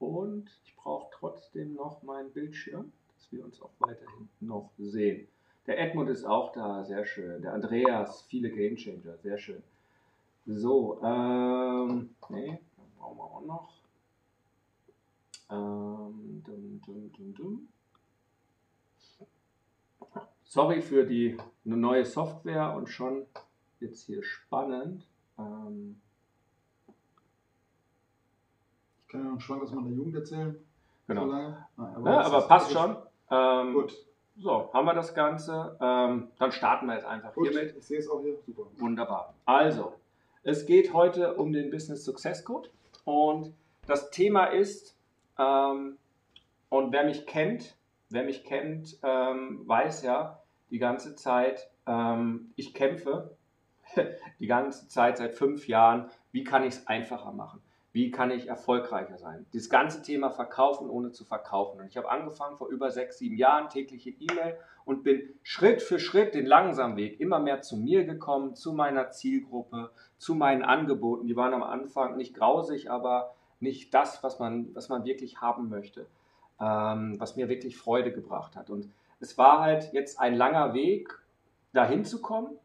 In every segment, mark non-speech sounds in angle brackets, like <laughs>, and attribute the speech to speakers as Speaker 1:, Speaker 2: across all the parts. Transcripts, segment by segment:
Speaker 1: Und ich brauche trotzdem noch meinen Bildschirm, dass wir uns auch weiterhin noch sehen. Der Edmund ist auch da, sehr schön. Der Andreas, viele Gamechanger, sehr schön. So, ähm, nee, dann brauchen wir auch noch. Ähm, dum, dum, dum, dum. Sorry für die neue Software und schon jetzt hier spannend. Ähm,
Speaker 2: Ich kann ja noch Schwank aus meiner Jugend erzählen.
Speaker 1: genau.
Speaker 2: So. Nein,
Speaker 1: Ja,
Speaker 2: das
Speaker 1: aber passt schon. Ähm,
Speaker 2: Gut.
Speaker 1: So, haben wir das Ganze. Ähm, dann starten wir jetzt einfach
Speaker 2: Gut,
Speaker 1: hiermit.
Speaker 2: ich sehe es auch hier. Super.
Speaker 1: Wunderbar. Also, es geht heute um den Business Success Code und das Thema ist, ähm, und wer mich kennt, wer mich kennt, ähm, weiß ja die ganze Zeit, ähm, ich kämpfe <laughs> die ganze Zeit seit fünf Jahren, wie kann ich es einfacher machen? Wie kann ich erfolgreicher sein? Das ganze Thema Verkaufen ohne zu verkaufen. Und ich habe angefangen vor über sechs, sieben Jahren, tägliche E-Mail und bin Schritt für Schritt den langsamen Weg immer mehr zu mir gekommen, zu meiner Zielgruppe, zu meinen Angeboten. Die waren am Anfang nicht grausig, aber nicht das, was man, was man wirklich haben möchte, ähm, was mir wirklich Freude gebracht hat. Und es war halt jetzt ein langer Weg, dahin zu kommen.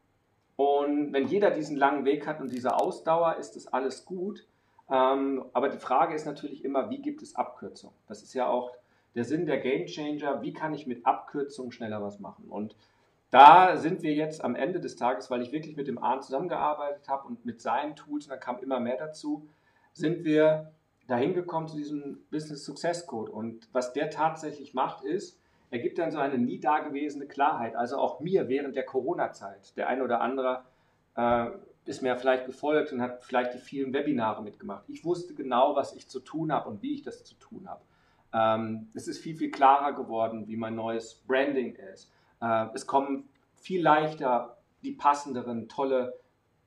Speaker 1: Und wenn jeder diesen langen Weg hat und diese Ausdauer, ist das alles gut. Ähm, aber die Frage ist natürlich immer, wie gibt es Abkürzungen? Das ist ja auch der Sinn der Game Changer. Wie kann ich mit Abkürzungen schneller was machen? Und da sind wir jetzt am Ende des Tages, weil ich wirklich mit dem Arndt zusammengearbeitet habe und mit seinen Tools, und da kam immer mehr dazu, sind wir dahin gekommen zu diesem Business Success Code. Und was der tatsächlich macht, ist, er gibt dann so eine nie dagewesene Klarheit. Also auch mir während der Corona-Zeit. Der eine oder andere äh, ist mir vielleicht gefolgt und hat vielleicht die vielen Webinare mitgemacht. Ich wusste genau, was ich zu tun habe und wie ich das zu tun habe. Ähm, es ist viel, viel klarer geworden, wie mein neues Branding ist. Äh, es kommen viel leichter die passenderen, tolle,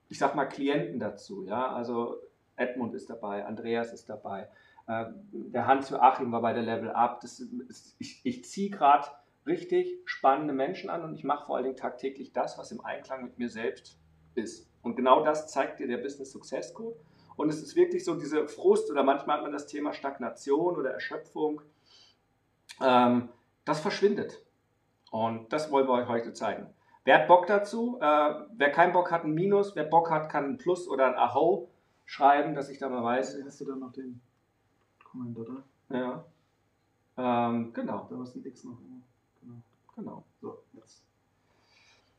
Speaker 1: ich sag mal, Klienten dazu. Ja? Also Edmund ist dabei, Andreas ist dabei, äh, der Hans-Joachim war bei der Level Up. Das ist, ich ich ziehe gerade richtig spannende Menschen an und ich mache vor allen Dingen tagtäglich das, was im Einklang mit mir selbst ist. Und genau das zeigt dir der Business Success Code. Und es ist wirklich so diese Frust oder manchmal hat man das Thema Stagnation oder Erschöpfung. Ähm, das verschwindet. Und das wollen wir euch heute zeigen. Wer hat Bock dazu? Äh, wer keinen Bock hat, ein Minus. Wer Bock hat, kann ein Plus oder ein Aho schreiben, dass ich da mal weiß.
Speaker 2: Hast du da noch den Kommentar da?
Speaker 1: Ja. Ähm, genau,
Speaker 2: Da ist ein X noch. Genau.
Speaker 1: genau.
Speaker 2: So, jetzt.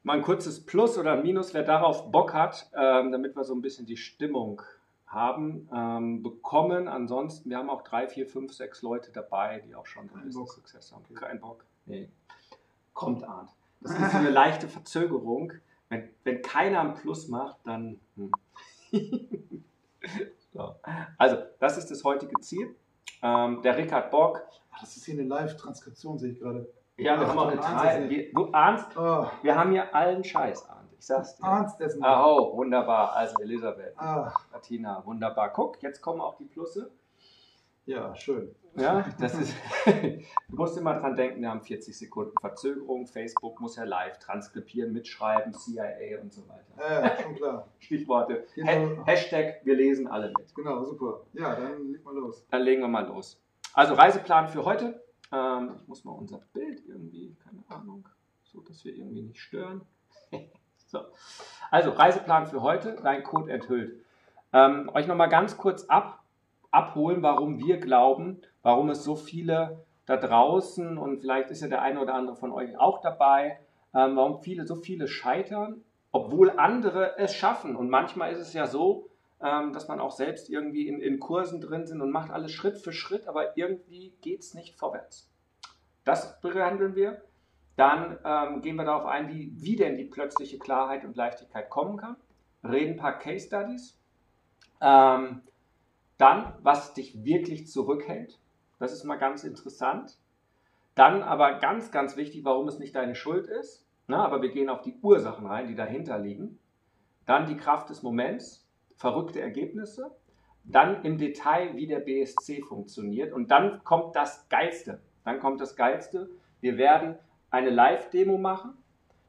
Speaker 1: Mal ein kurzes Plus oder ein Minus, wer darauf Bock hat, ähm, damit wir so ein bisschen die Stimmung haben, ähm, bekommen. Ansonsten, wir haben auch drei, vier, fünf, sechs Leute dabei, die auch schon so ein bisschen. Success haben. Kein Bock. Nee. Kommt Arndt. Das ist so eine <laughs> leichte Verzögerung. Wenn, wenn keiner ein Plus macht, dann. Hm. <laughs> so. Also, das ist das heutige Ziel. Ähm, der Rick hat Bock.
Speaker 2: Ach, das ist hier eine Live-Transkription, sehe ich gerade.
Speaker 1: Ja, wir haben auch eine
Speaker 2: Ach.
Speaker 1: Wir- Du ahnst,
Speaker 2: Ah,
Speaker 1: wir haben hier allen Scheiß, Arndt. Ich sag's dir.
Speaker 2: Arndt dessen.
Speaker 1: Aho, wunderbar. Also Elisabeth,
Speaker 2: Ah,
Speaker 1: Martina, wunderbar. Guck, jetzt kommen auch die Plusse.
Speaker 2: ja, schön.
Speaker 1: Ja, das ist. <laughs> du musst immer dran denken, wir haben 40 Sekunden Verzögerung. Facebook muss ja live transkribieren, mitschreiben, CIA und so weiter.
Speaker 2: Äh, schon klar. <laughs>
Speaker 1: Stichworte.
Speaker 2: Genau.
Speaker 1: Ha Hashtag, wir lesen alle mit.
Speaker 2: Genau, super. Ja, dann leg mal los.
Speaker 1: Dann legen wir mal los. Also Reiseplan für heute. Ähm, ich muss mal unser Bild irgendwie, keine Ahnung, so dass wir irgendwie nicht stören. <laughs> so. Also Reiseplan für heute, dein Code enthüllt. Ähm, euch nochmal ganz kurz ab, abholen, warum wir glauben, warum es so viele da draußen und vielleicht ist ja der eine oder andere von euch auch dabei, ähm, warum viele so viele scheitern, obwohl andere es schaffen. Und manchmal ist es ja so, ähm, dass man auch selbst irgendwie in, in Kursen drin sind und macht alles Schritt für Schritt, aber irgendwie geht es nicht vorwärts. Das behandeln wir. Dann ähm, gehen wir darauf ein, wie, wie denn die plötzliche Klarheit und Leichtigkeit kommen kann. Reden ein paar Case Studies. Ähm, Dann, was dich wirklich zurückhält. Das ist mal ganz interessant. Dann aber ganz, ganz wichtig, warum es nicht deine Schuld ist. Na, aber wir gehen auf die Ursachen rein, die dahinter liegen. Dann die Kraft des Moments, verrückte Ergebnisse. Dann im Detail, wie der BSC funktioniert. Und dann kommt das Geilste. Dann kommt das Geilste. Wir werden eine Live-Demo machen.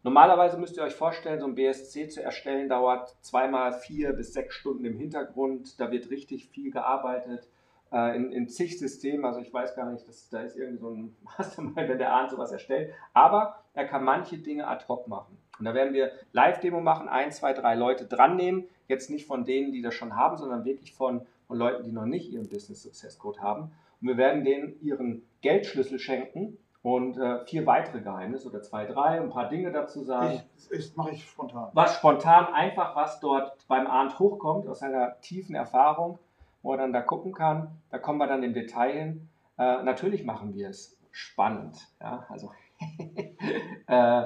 Speaker 1: Normalerweise müsst ihr euch vorstellen, so ein BSC zu erstellen dauert zweimal vier bis sechs Stunden im Hintergrund. Da wird richtig viel gearbeitet äh, in, in zig Systemen. Also ich weiß gar nicht, dass, da ist irgendwie so ein <laughs> Mastermind, wenn der Arndt sowas erstellt. Aber er kann manche Dinge ad hoc machen. Und da werden wir Live-Demo machen, ein, zwei, drei Leute dran nehmen. Jetzt nicht von denen, die das schon haben, sondern wirklich von, von Leuten, die noch nicht ihren Business Success Code haben. Und wir werden denen ihren Geldschlüssel schenken und äh, vier weitere Geheimnisse oder zwei, drei, ein paar Dinge dazu sagen.
Speaker 2: Ich, ich mache ich spontan.
Speaker 1: Was spontan, einfach was dort beim Arndt hochkommt aus seiner tiefen Erfahrung wo er dann da gucken kann. Da kommen wir dann im Detail hin. Äh, natürlich machen wir es spannend. Ja? Also <laughs> äh,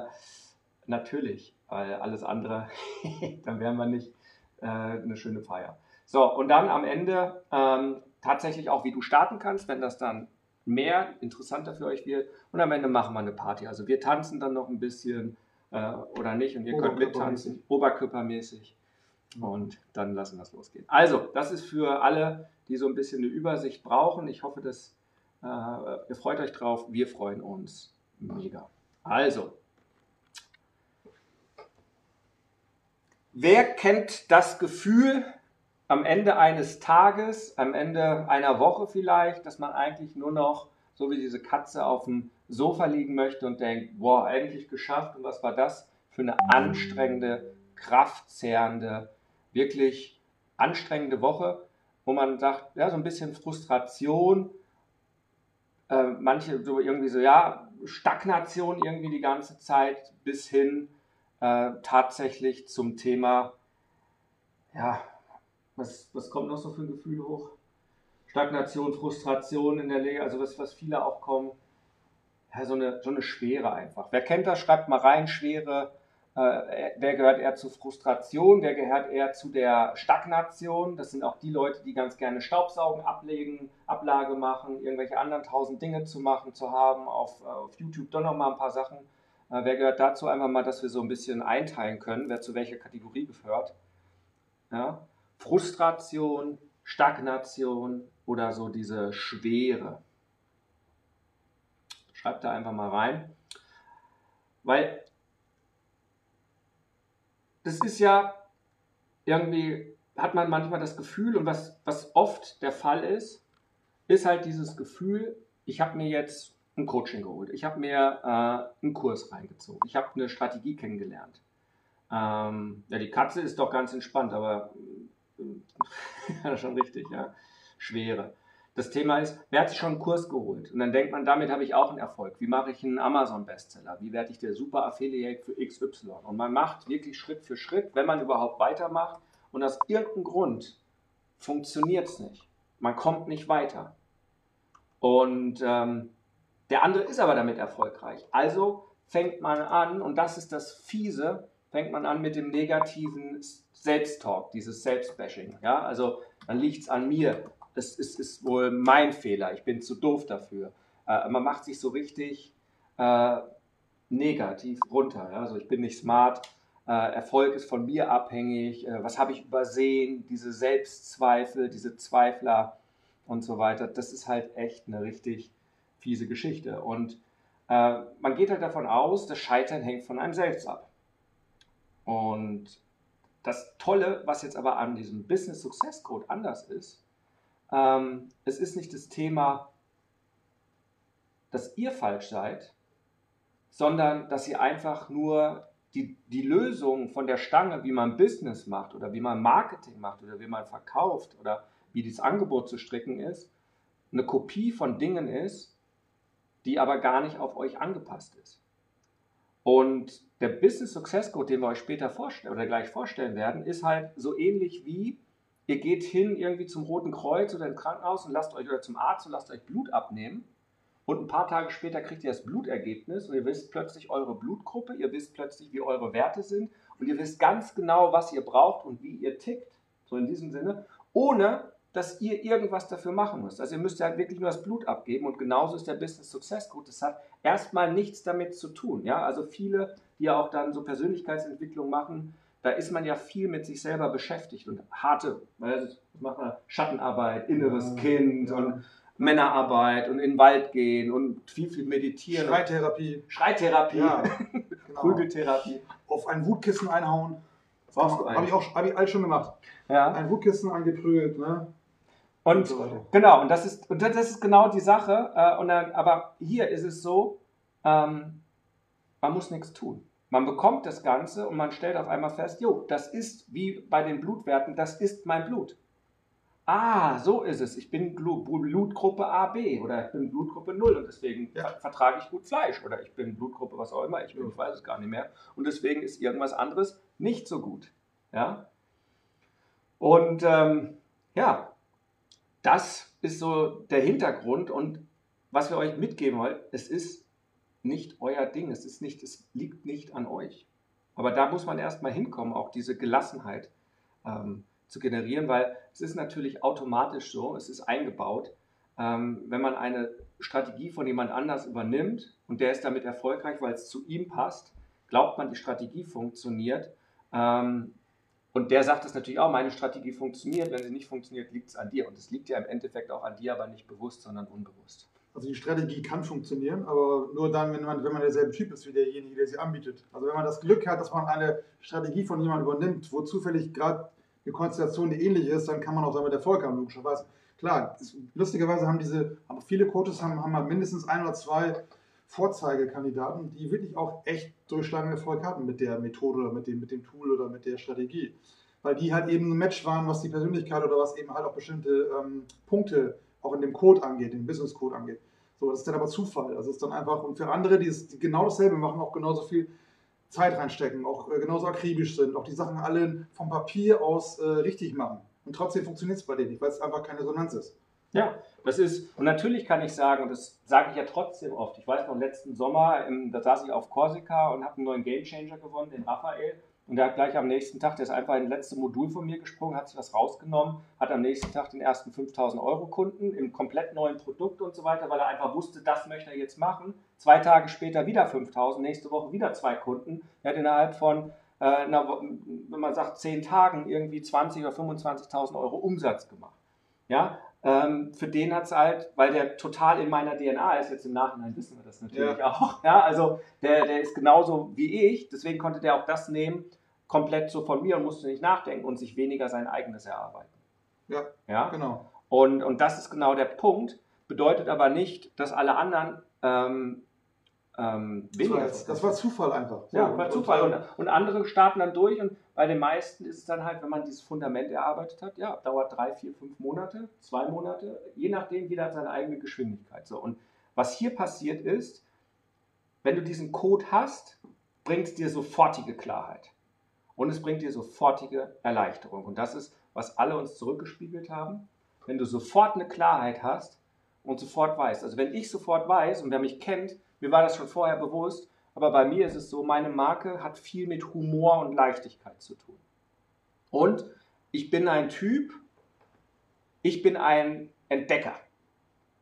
Speaker 1: natürlich, weil alles andere, <laughs> dann wären wir nicht äh, eine schöne Feier. So, und dann am Ende ähm, tatsächlich auch, wie du starten kannst, wenn das dann mehr interessanter für euch wird. Und am Ende machen wir eine Party. Also wir tanzen dann noch ein bisschen äh, oder nicht und ihr könnt mittanzen, oberkörpermäßig. Und dann lassen wir es losgehen. Also, das ist für alle, die so ein bisschen eine Übersicht brauchen. Ich hoffe, dass äh, ihr freut euch drauf. Wir freuen uns mega. Also, wer kennt das Gefühl am Ende eines Tages, am Ende einer Woche vielleicht, dass man eigentlich nur noch so wie diese Katze auf dem Sofa liegen möchte und denkt, boah, endlich geschafft und was war das für eine anstrengende, kraftzehrende wirklich anstrengende Woche, wo man sagt, ja, so ein bisschen Frustration, äh, manche so irgendwie so, ja, Stagnation irgendwie die ganze Zeit bis hin äh, tatsächlich zum Thema, ja, was, was kommt noch so für ein Gefühl hoch? Stagnation, Frustration in der Lehre, also was, was viele auch kommen, ja, so eine, so eine Schwere einfach. Wer kennt das, schreibt mal rein, Schwere, äh, wer gehört eher zur Frustration, wer gehört eher zu der Stagnation. Das sind auch die Leute, die ganz gerne Staubsaugen ablegen, Ablage machen, irgendwelche anderen tausend Dinge zu machen, zu haben, auf, äh, auf YouTube doch noch mal ein paar Sachen. Äh, wer gehört dazu einfach mal, dass wir so ein bisschen einteilen können, wer zu welcher Kategorie gehört. Ja? Frustration, Stagnation oder so diese Schwere. Schreibt da einfach mal rein. Weil das ist ja irgendwie, hat man manchmal das Gefühl, und was, was oft der Fall ist, ist halt dieses Gefühl, ich habe mir jetzt ein Coaching geholt, ich habe mir äh, einen Kurs reingezogen, ich habe eine Strategie kennengelernt. Ähm, ja, die Katze ist doch ganz entspannt, aber äh, <laughs> schon richtig, ja. Schwere. Das Thema ist, wer hat sich schon einen Kurs geholt? Und dann denkt man, damit habe ich auch einen Erfolg. Wie mache ich einen Amazon-Bestseller? Wie werde ich der super Affiliate für XY? Und man macht wirklich Schritt für Schritt, wenn man überhaupt weitermacht. Und aus irgendeinem Grund funktioniert es nicht. Man kommt nicht weiter. Und ähm, der andere ist aber damit erfolgreich. Also fängt man an, und das ist das Fiese, fängt man an mit dem negativen Selbsttalk, dieses Selbstbashing. Ja? Also dann liegt es an mir, das ist, ist wohl mein Fehler, ich bin zu doof dafür. Äh, man macht sich so richtig äh, negativ runter. Ja? Also ich bin nicht smart, äh, Erfolg ist von mir abhängig, äh, was habe ich übersehen, diese Selbstzweifel, diese Zweifler und so weiter. Das ist halt echt eine richtig fiese Geschichte. Und äh, man geht halt davon aus, das Scheitern hängt von einem selbst ab. Und das Tolle, was jetzt aber an diesem Business Success Code anders ist, ähm, es ist nicht das Thema, dass ihr falsch seid, sondern dass ihr einfach nur die, die Lösung von der Stange, wie man Business macht oder wie man Marketing macht oder wie man verkauft oder wie dieses Angebot zu stricken ist, eine Kopie von Dingen ist, die aber gar nicht auf euch angepasst ist. Und der Business Success Code, den wir euch später vorstellen oder gleich vorstellen werden, ist halt so ähnlich wie ihr geht hin irgendwie zum Roten Kreuz oder ins Krankenhaus und lasst euch oder zum Arzt und lasst euch Blut abnehmen. Und ein paar Tage später kriegt ihr das Blutergebnis und ihr wisst plötzlich eure Blutgruppe, ihr wisst plötzlich, wie eure Werte sind und ihr wisst ganz genau, was ihr braucht und wie ihr tickt. So in diesem Sinne, ohne dass ihr irgendwas dafür machen müsst. Also ihr müsst halt wirklich nur das Blut abgeben und genauso ist der Business Success Code. Das hat erstmal nichts damit zu tun. Ja? Also viele, die ja auch dann so Persönlichkeitsentwicklung machen, da ist man ja viel mit sich selber beschäftigt und harte, was macht man? Schattenarbeit, inneres Kind
Speaker 2: ja.
Speaker 1: und Männerarbeit und in den Wald gehen und viel, viel meditieren.
Speaker 2: Schreitherapie,
Speaker 1: Schreittherapie,
Speaker 2: ja, <laughs> genau.
Speaker 1: Prügeltherapie.
Speaker 2: auf ein Wutkissen einhauen.
Speaker 1: Brauchst du
Speaker 2: Habe ich auch hab ich alles schon gemacht.
Speaker 1: Ja.
Speaker 2: Ein Wutkissen angeprügelt, ne?
Speaker 1: Und
Speaker 2: so weiter.
Speaker 1: genau, und das ist, und das ist genau die Sache. Äh, und dann, aber hier ist es so, ähm, man muss nichts tun. Man bekommt das Ganze und man stellt auf einmal fest, jo, das ist wie bei den Blutwerten, das ist mein Blut. Ah, so ist es. Ich bin Blutgruppe AB oder ich bin Blutgruppe 0 und deswegen
Speaker 2: Ja.
Speaker 1: ver vertrage ich gut Fleisch oder ich bin Blutgruppe was auch immer, ich, bin, ich weiß es gar nicht mehr. Und deswegen ist irgendwas anderes nicht so gut. Ja? Und ähm, ja, das ist so der Hintergrund und was wir euch mitgeben wollen, es ist nicht euer Ding, es ist nicht, es liegt nicht an euch. Aber da muss man erstmal hinkommen, auch diese Gelassenheit ähm, zu generieren, weil es ist natürlich automatisch so, es ist eingebaut. Ähm, wenn man eine Strategie von jemand anders übernimmt und der ist damit erfolgreich, weil es zu ihm passt, glaubt man, die Strategie funktioniert. Ähm, und der sagt es natürlich auch, meine Strategie funktioniert. Wenn sie nicht funktioniert, liegt es an dir. Und es liegt ja im Endeffekt auch an dir, aber nicht bewusst, sondern unbewusst.
Speaker 2: Also die Strategie kann funktionieren, aber nur dann, wenn man, wenn man derselbe Typ ist wie derjenige, der sie anbietet. Also wenn man das Glück hat, dass man eine Strategie von jemandem übernimmt, wo zufällig gerade eine Konstellation, die ähnlich ist, dann kann man auch damit Erfolg haben, logischerweise. Klar, es- lustigerweise haben diese, aber viele Coaches haben, haben halt mindestens ein oder zwei Vorzeigekandidaten, die wirklich auch echt durchschlagenden Erfolg hatten mit der Methode oder mit dem, mit dem Tool oder mit der Strategie. Weil die halt eben ein Match waren, was die Persönlichkeit oder was eben halt auch bestimmte ähm, Punkte auch in dem Code angeht, den Business Code angeht. So, das ist dann aber Zufall. Also es ist dann einfach, und für andere, die, es, die genau dasselbe machen, auch genauso viel Zeit reinstecken, auch äh, genauso akribisch sind, auch die Sachen alle vom Papier aus äh, richtig machen. Und trotzdem funktioniert es bei denen nicht, weil es einfach keine Resonanz ist.
Speaker 1: Ja, das ist, und natürlich kann ich sagen, und das sage ich ja trotzdem oft, ich weiß noch, letzten Sommer, im, da saß ich auf Korsika und habe einen neuen Gamechanger gewonnen, den Raphael. Und der hat gleich am nächsten Tag, der ist einfach in das letzte Modul von mir gesprungen, hat sich was rausgenommen, hat am nächsten Tag den ersten 5000 Euro Kunden im komplett neuen Produkt und so weiter, weil er einfach wusste, das möchte er jetzt machen. Zwei Tage später wieder 5000, nächste Woche wieder zwei Kunden. Er hat innerhalb von, äh, Wo- wenn man sagt, zehn Tagen irgendwie 20 oder 25.000 Euro Umsatz gemacht. Ja, ähm, für den hat es halt, weil der total in meiner DNA ist, jetzt im Nachhinein wissen wir das natürlich
Speaker 2: Ja.
Speaker 1: auch. Ja, also der, der ist genauso wie ich, deswegen konnte der auch das nehmen, komplett so von mir und musste nicht nachdenken und sich weniger sein eigenes erarbeiten.
Speaker 2: Ja,
Speaker 1: Ja,
Speaker 2: genau.
Speaker 1: und, und das ist genau der Punkt, bedeutet aber nicht, dass alle anderen ähm, ähm,
Speaker 2: Das
Speaker 1: weniger
Speaker 2: war, jetzt, das war Zufall einfach. So,
Speaker 1: ja, war
Speaker 2: und-
Speaker 1: Zufall.
Speaker 2: Und,
Speaker 1: Und, und andere starten dann durch und bei den meisten ist es dann halt, wenn man dieses Fundament erarbeitet hat, ja, dauert drei, vier, fünf Monate, zwei Monate, je nachdem, jeder hat seine eigene Geschwindigkeit. So. Und was hier passiert ist, wenn du diesen Code hast, bringt es dir sofortige Klarheit. Und es bringt dir sofortige Erleichterung. Und das ist, was alle uns zurückgespiegelt haben. Wenn du sofort eine Klarheit hast und sofort weißt, also wenn ich sofort weiß und wer mich kennt, mir war das schon vorher bewusst, aber bei mir ist es so, meine Marke hat viel mit Humor und Leichtigkeit zu tun. Und ich bin ein Typ, ich bin ein Entdecker,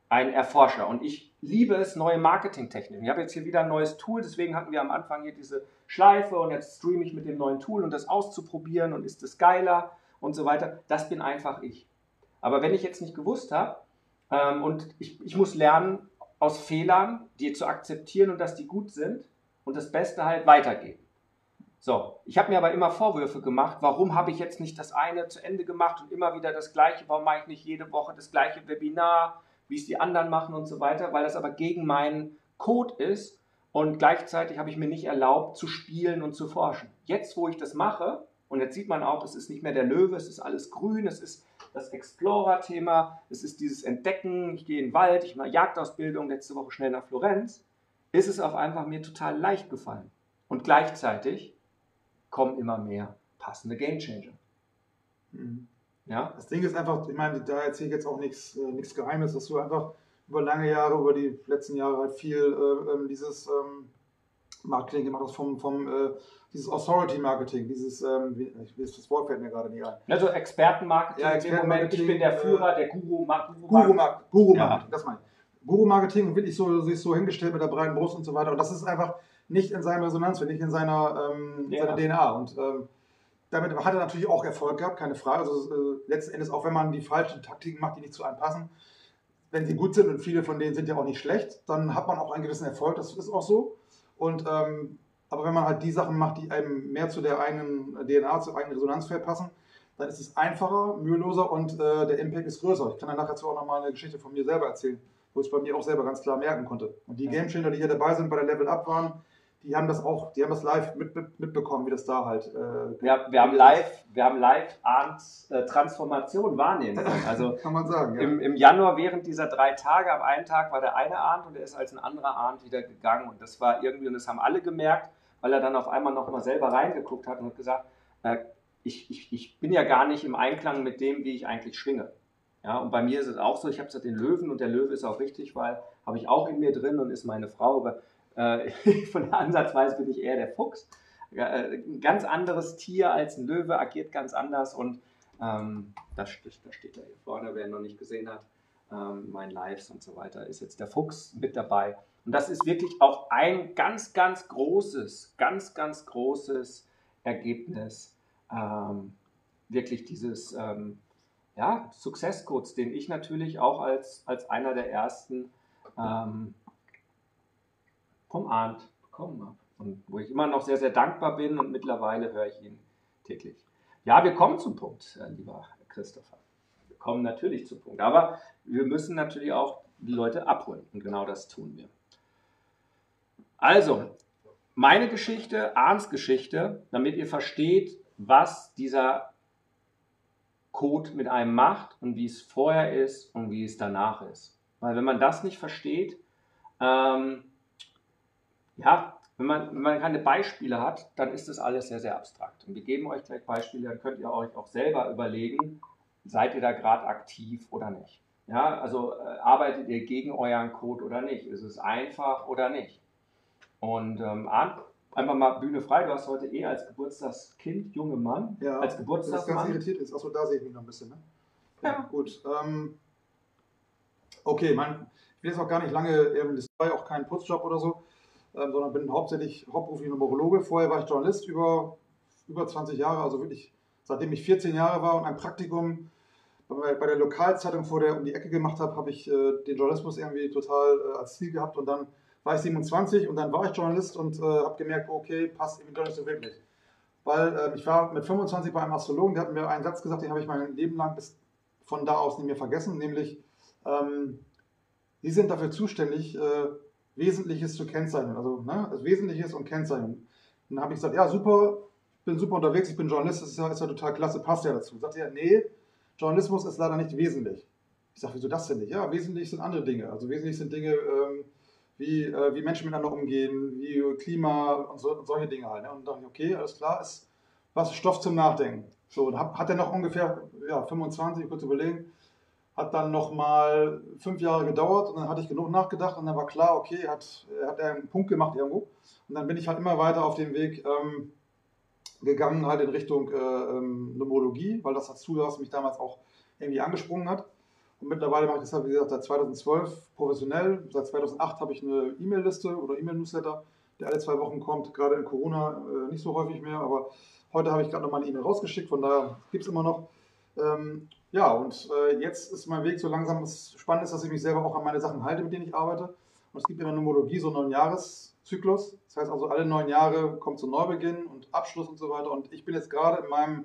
Speaker 1: ein Erforscher und ich liebe es, neue Marketingtechniken. Ich habe jetzt hier wieder ein neues Tool, deswegen hatten wir am Anfang hier diese Schleife und jetzt streame ich mit dem neuen Tool und das auszuprobieren und ist es geiler und so weiter. Das bin einfach ich. Aber wenn ich jetzt nicht gewusst habe ähm, und ich, ich muss lernen, aus Fehlern, die zu akzeptieren und dass die gut sind und das Beste halt weitergeben. So, ich habe mir aber immer Vorwürfe gemacht, warum habe ich jetzt nicht das eine zu Ende gemacht und immer wieder das gleiche, warum mache ich nicht jede Woche das gleiche Webinar, wie es die anderen machen und so weiter, weil das aber gegen meinen Code ist und gleichzeitig habe ich mir nicht erlaubt zu spielen und zu forschen. Jetzt, wo ich das mache, und jetzt sieht man auch, es ist nicht mehr der Löwe, es ist alles grün, es ist das Explorer-Thema, es ist dieses Entdecken, ich gehe in den Wald, ich mache Jagdausbildung, letzte Woche schnell nach Florenz, ist es auf einfach mir total leicht gefallen. Und gleichzeitig kommen immer mehr passende Gamechanger.
Speaker 2: Mhm.
Speaker 1: Ja?
Speaker 2: Das Ding ist einfach, ich meine, da erzähle ich jetzt auch nichts, äh, nichts Geheimes, dass du einfach über lange Jahre, über die letzten Jahre halt viel äh, ähm, dieses ähm, Marketing gemacht hast vom, vom, äh, dieses Authority Marketing, dieses, ähm, wie, das Wort fällt mir gerade nicht ein.
Speaker 1: Also Expertenmarketing,
Speaker 2: Ja,
Speaker 1: dem Moment, ich bin der
Speaker 2: Expertenmarketing,
Speaker 1: Führer, der Guru, Ma- Guru,
Speaker 2: Guru, Mar Guru
Speaker 1: Ja.
Speaker 2: Marketing, das meine ich. Guru Marketing wirklich so, sich so hingestellt mit der breiten Brust und so weiter. Und das ist einfach nicht in seinem Resonanz, nicht in seiner, ähm,
Speaker 1: Ja.
Speaker 2: seiner DNA. Und ähm, damit hat er natürlich auch Erfolg gehabt, keine Frage. Also äh, letzten Endes, auch wenn man die falschen Taktiken macht, die nicht zu einem passen, wenn sie gut sind und viele von denen sind ja auch nicht schlecht, dann hat man auch einen gewissen Erfolg. Das ist auch so. Und ähm, aber wenn man halt die Sachen macht, die einem mehr zu der eigenen DNA, zur eigenen Resonanzfeld passen, dann ist es einfacher, müheloser und äh, der Impact ist größer. Ich kann dann nachher dazu auch nochmal eine Geschichte von mir selber erzählen, wo ich es bei mir auch selber ganz klar merken konnte. Und die
Speaker 1: Ja.
Speaker 2: Game Changer, die hier dabei sind, bei der Level Up waren, die haben das auch, die haben das live mit, mit, mitbekommen, wie das da halt. Äh,
Speaker 1: Wir, wir haben live, wir haben live Arndts äh, Transformation wahrnehmen können. <laughs> Also
Speaker 2: kann man sagen, ja.
Speaker 1: im, im Januar während dieser drei Tage, am einen Tag war der eine Arndt und er ist als ein anderer Arndt wieder gegangen. Und das war irgendwie, und das haben alle gemerkt, weil er dann auf einmal nochmal selber reingeguckt hat und hat gesagt, äh, ich, ich, ich bin ja gar nicht im Einklang mit dem, wie ich eigentlich schwinge. Ja, und bei mir ist es auch so, ich habe den Löwen und der Löwe ist auch richtig, weil habe ich auch in mir drin und ist meine Frau, aber <laughs> von der Ansatzweise bin ich eher der Fuchs. Äh, ein ganz anderes Tier als ein Löwe, agiert ganz anders und ähm, da, steht- da steht er hier vorne, wer ihn noch nicht gesehen hat, ähm, mein Lives und so weiter, ist jetzt der Fuchs mit dabei. Und das ist wirklich auch ein ganz, ganz großes, ganz, ganz großes Ergebnis. Ähm, wirklich dieses ähm, ja, Success Codes, den ich natürlich auch als, als einer der ersten ähm, vom Arndt bekommen habe. Und wo ich immer noch sehr, sehr dankbar bin und mittlerweile höre ich ihn täglich. Ja, wir kommen zum Punkt, äh, lieber Christopher. Wir kommen natürlich zum Punkt. Aber wir müssen natürlich auch die Leute abholen. Und genau das tun wir. Also, meine Geschichte, Arndts Geschichte, damit ihr versteht, was dieser Code mit einem macht und wie es vorher ist und wie es danach ist. Weil wenn man das nicht versteht, ähm, ja, wenn man, wenn man keine Beispiele hat, dann ist das alles sehr, sehr abstrakt. Und wir geben euch gleich Beispiele, dann könnt ihr euch auch selber überlegen, seid ihr da gerade aktiv oder nicht. Ja, also äh, arbeitet ihr gegen euren Code oder nicht? Ist es einfach oder nicht? Und ähm, Arndt, einfach mal Bühne frei. Du hast heute eh als Geburtstagskind, junge Mann,
Speaker 2: ja.
Speaker 1: als
Speaker 2: Wenn das ganz
Speaker 1: Geburtstagsmann.
Speaker 2: irritiert ist. Achso, da sehe ich mich noch ein bisschen. Ne?
Speaker 1: Ja.
Speaker 2: Gut. Ähm, okay, mein, ich will jetzt auch gar nicht lange, ähm, das war ja auch kein Putzjob oder so, ähm, sondern bin hauptsächlich hauptberuflich Numerologe. Vorher war ich Journalist über, über 20 Jahre, also wirklich seitdem ich 14 Jahre war und ein Praktikum bei, der Lokalzeitung vor der um die Ecke gemacht habe, habe ich äh, den Journalismus irgendwie total äh, als Ziel gehabt und dann war ich 27 und dann war ich Journalist und äh, habe gemerkt, okay, passt irgendwie doch nicht so wirklich. Weil äh, ich war mit 25 bei einem Astrologen, der hat mir einen Satz gesagt, den habe ich mein Leben lang bis von da aus nicht mehr vergessen, nämlich, ähm, Sie sind dafür zuständig, äh, Wesentliches zu kennzeichnen, also, ne, also Wesentliches und Kennzeichnen. Dann habe ich gesagt, ja super, ich bin super unterwegs, ich bin Journalist, das ist ja, ist ja total klasse, passt ja dazu. Sagt er, nee, Journalismus ist leider nicht wesentlich. Ich sage, wieso das denn nicht? Ja, wesentlich sind andere Dinge. Also wesentlich sind Dinge, ähm, wie, äh, wie Menschen miteinander umgehen, wie Klima und, so, und solche Dinge halt. Ne? Und dachte ich, okay, alles klar, ist was Stoff zum Nachdenken. So, und hab, hat er noch ungefähr ja, 25, kurz überlegen, hat dann noch mal fünf Jahre gedauert und dann hatte ich genug nachgedacht und dann war klar, okay, hat, hat er einen Punkt gemacht irgendwo. Und dann bin ich halt immer weiter auf dem Weg ähm, gegangen, halt in Richtung äh, ähm, Numerologie, weil das dazu was mich damals auch irgendwie angesprungen hat. Und mittlerweile mache ich das halt, wie gesagt, seit 2012 professionell. Seit 2008 habe ich eine E-Mail-Liste oder E-Mail-Newsletter, der alle zwei Wochen kommt. Gerade in Corona äh, nicht so häufig mehr, aber heute habe ich gerade nochmal eine E-Mail rausgeschickt, von daher gibt es immer noch. Ähm, ja, und äh, jetzt ist mein Weg so langsam, das Spannende ist, dass ich mich selber auch an meine Sachen halte, mit denen ich arbeite. Und es gibt in der Numerologie so einen Jahreszyklus. Das heißt also, alle neun Jahre kommt ein Neubeginn und Abschluss und so weiter. Und ich bin jetzt gerade in meinem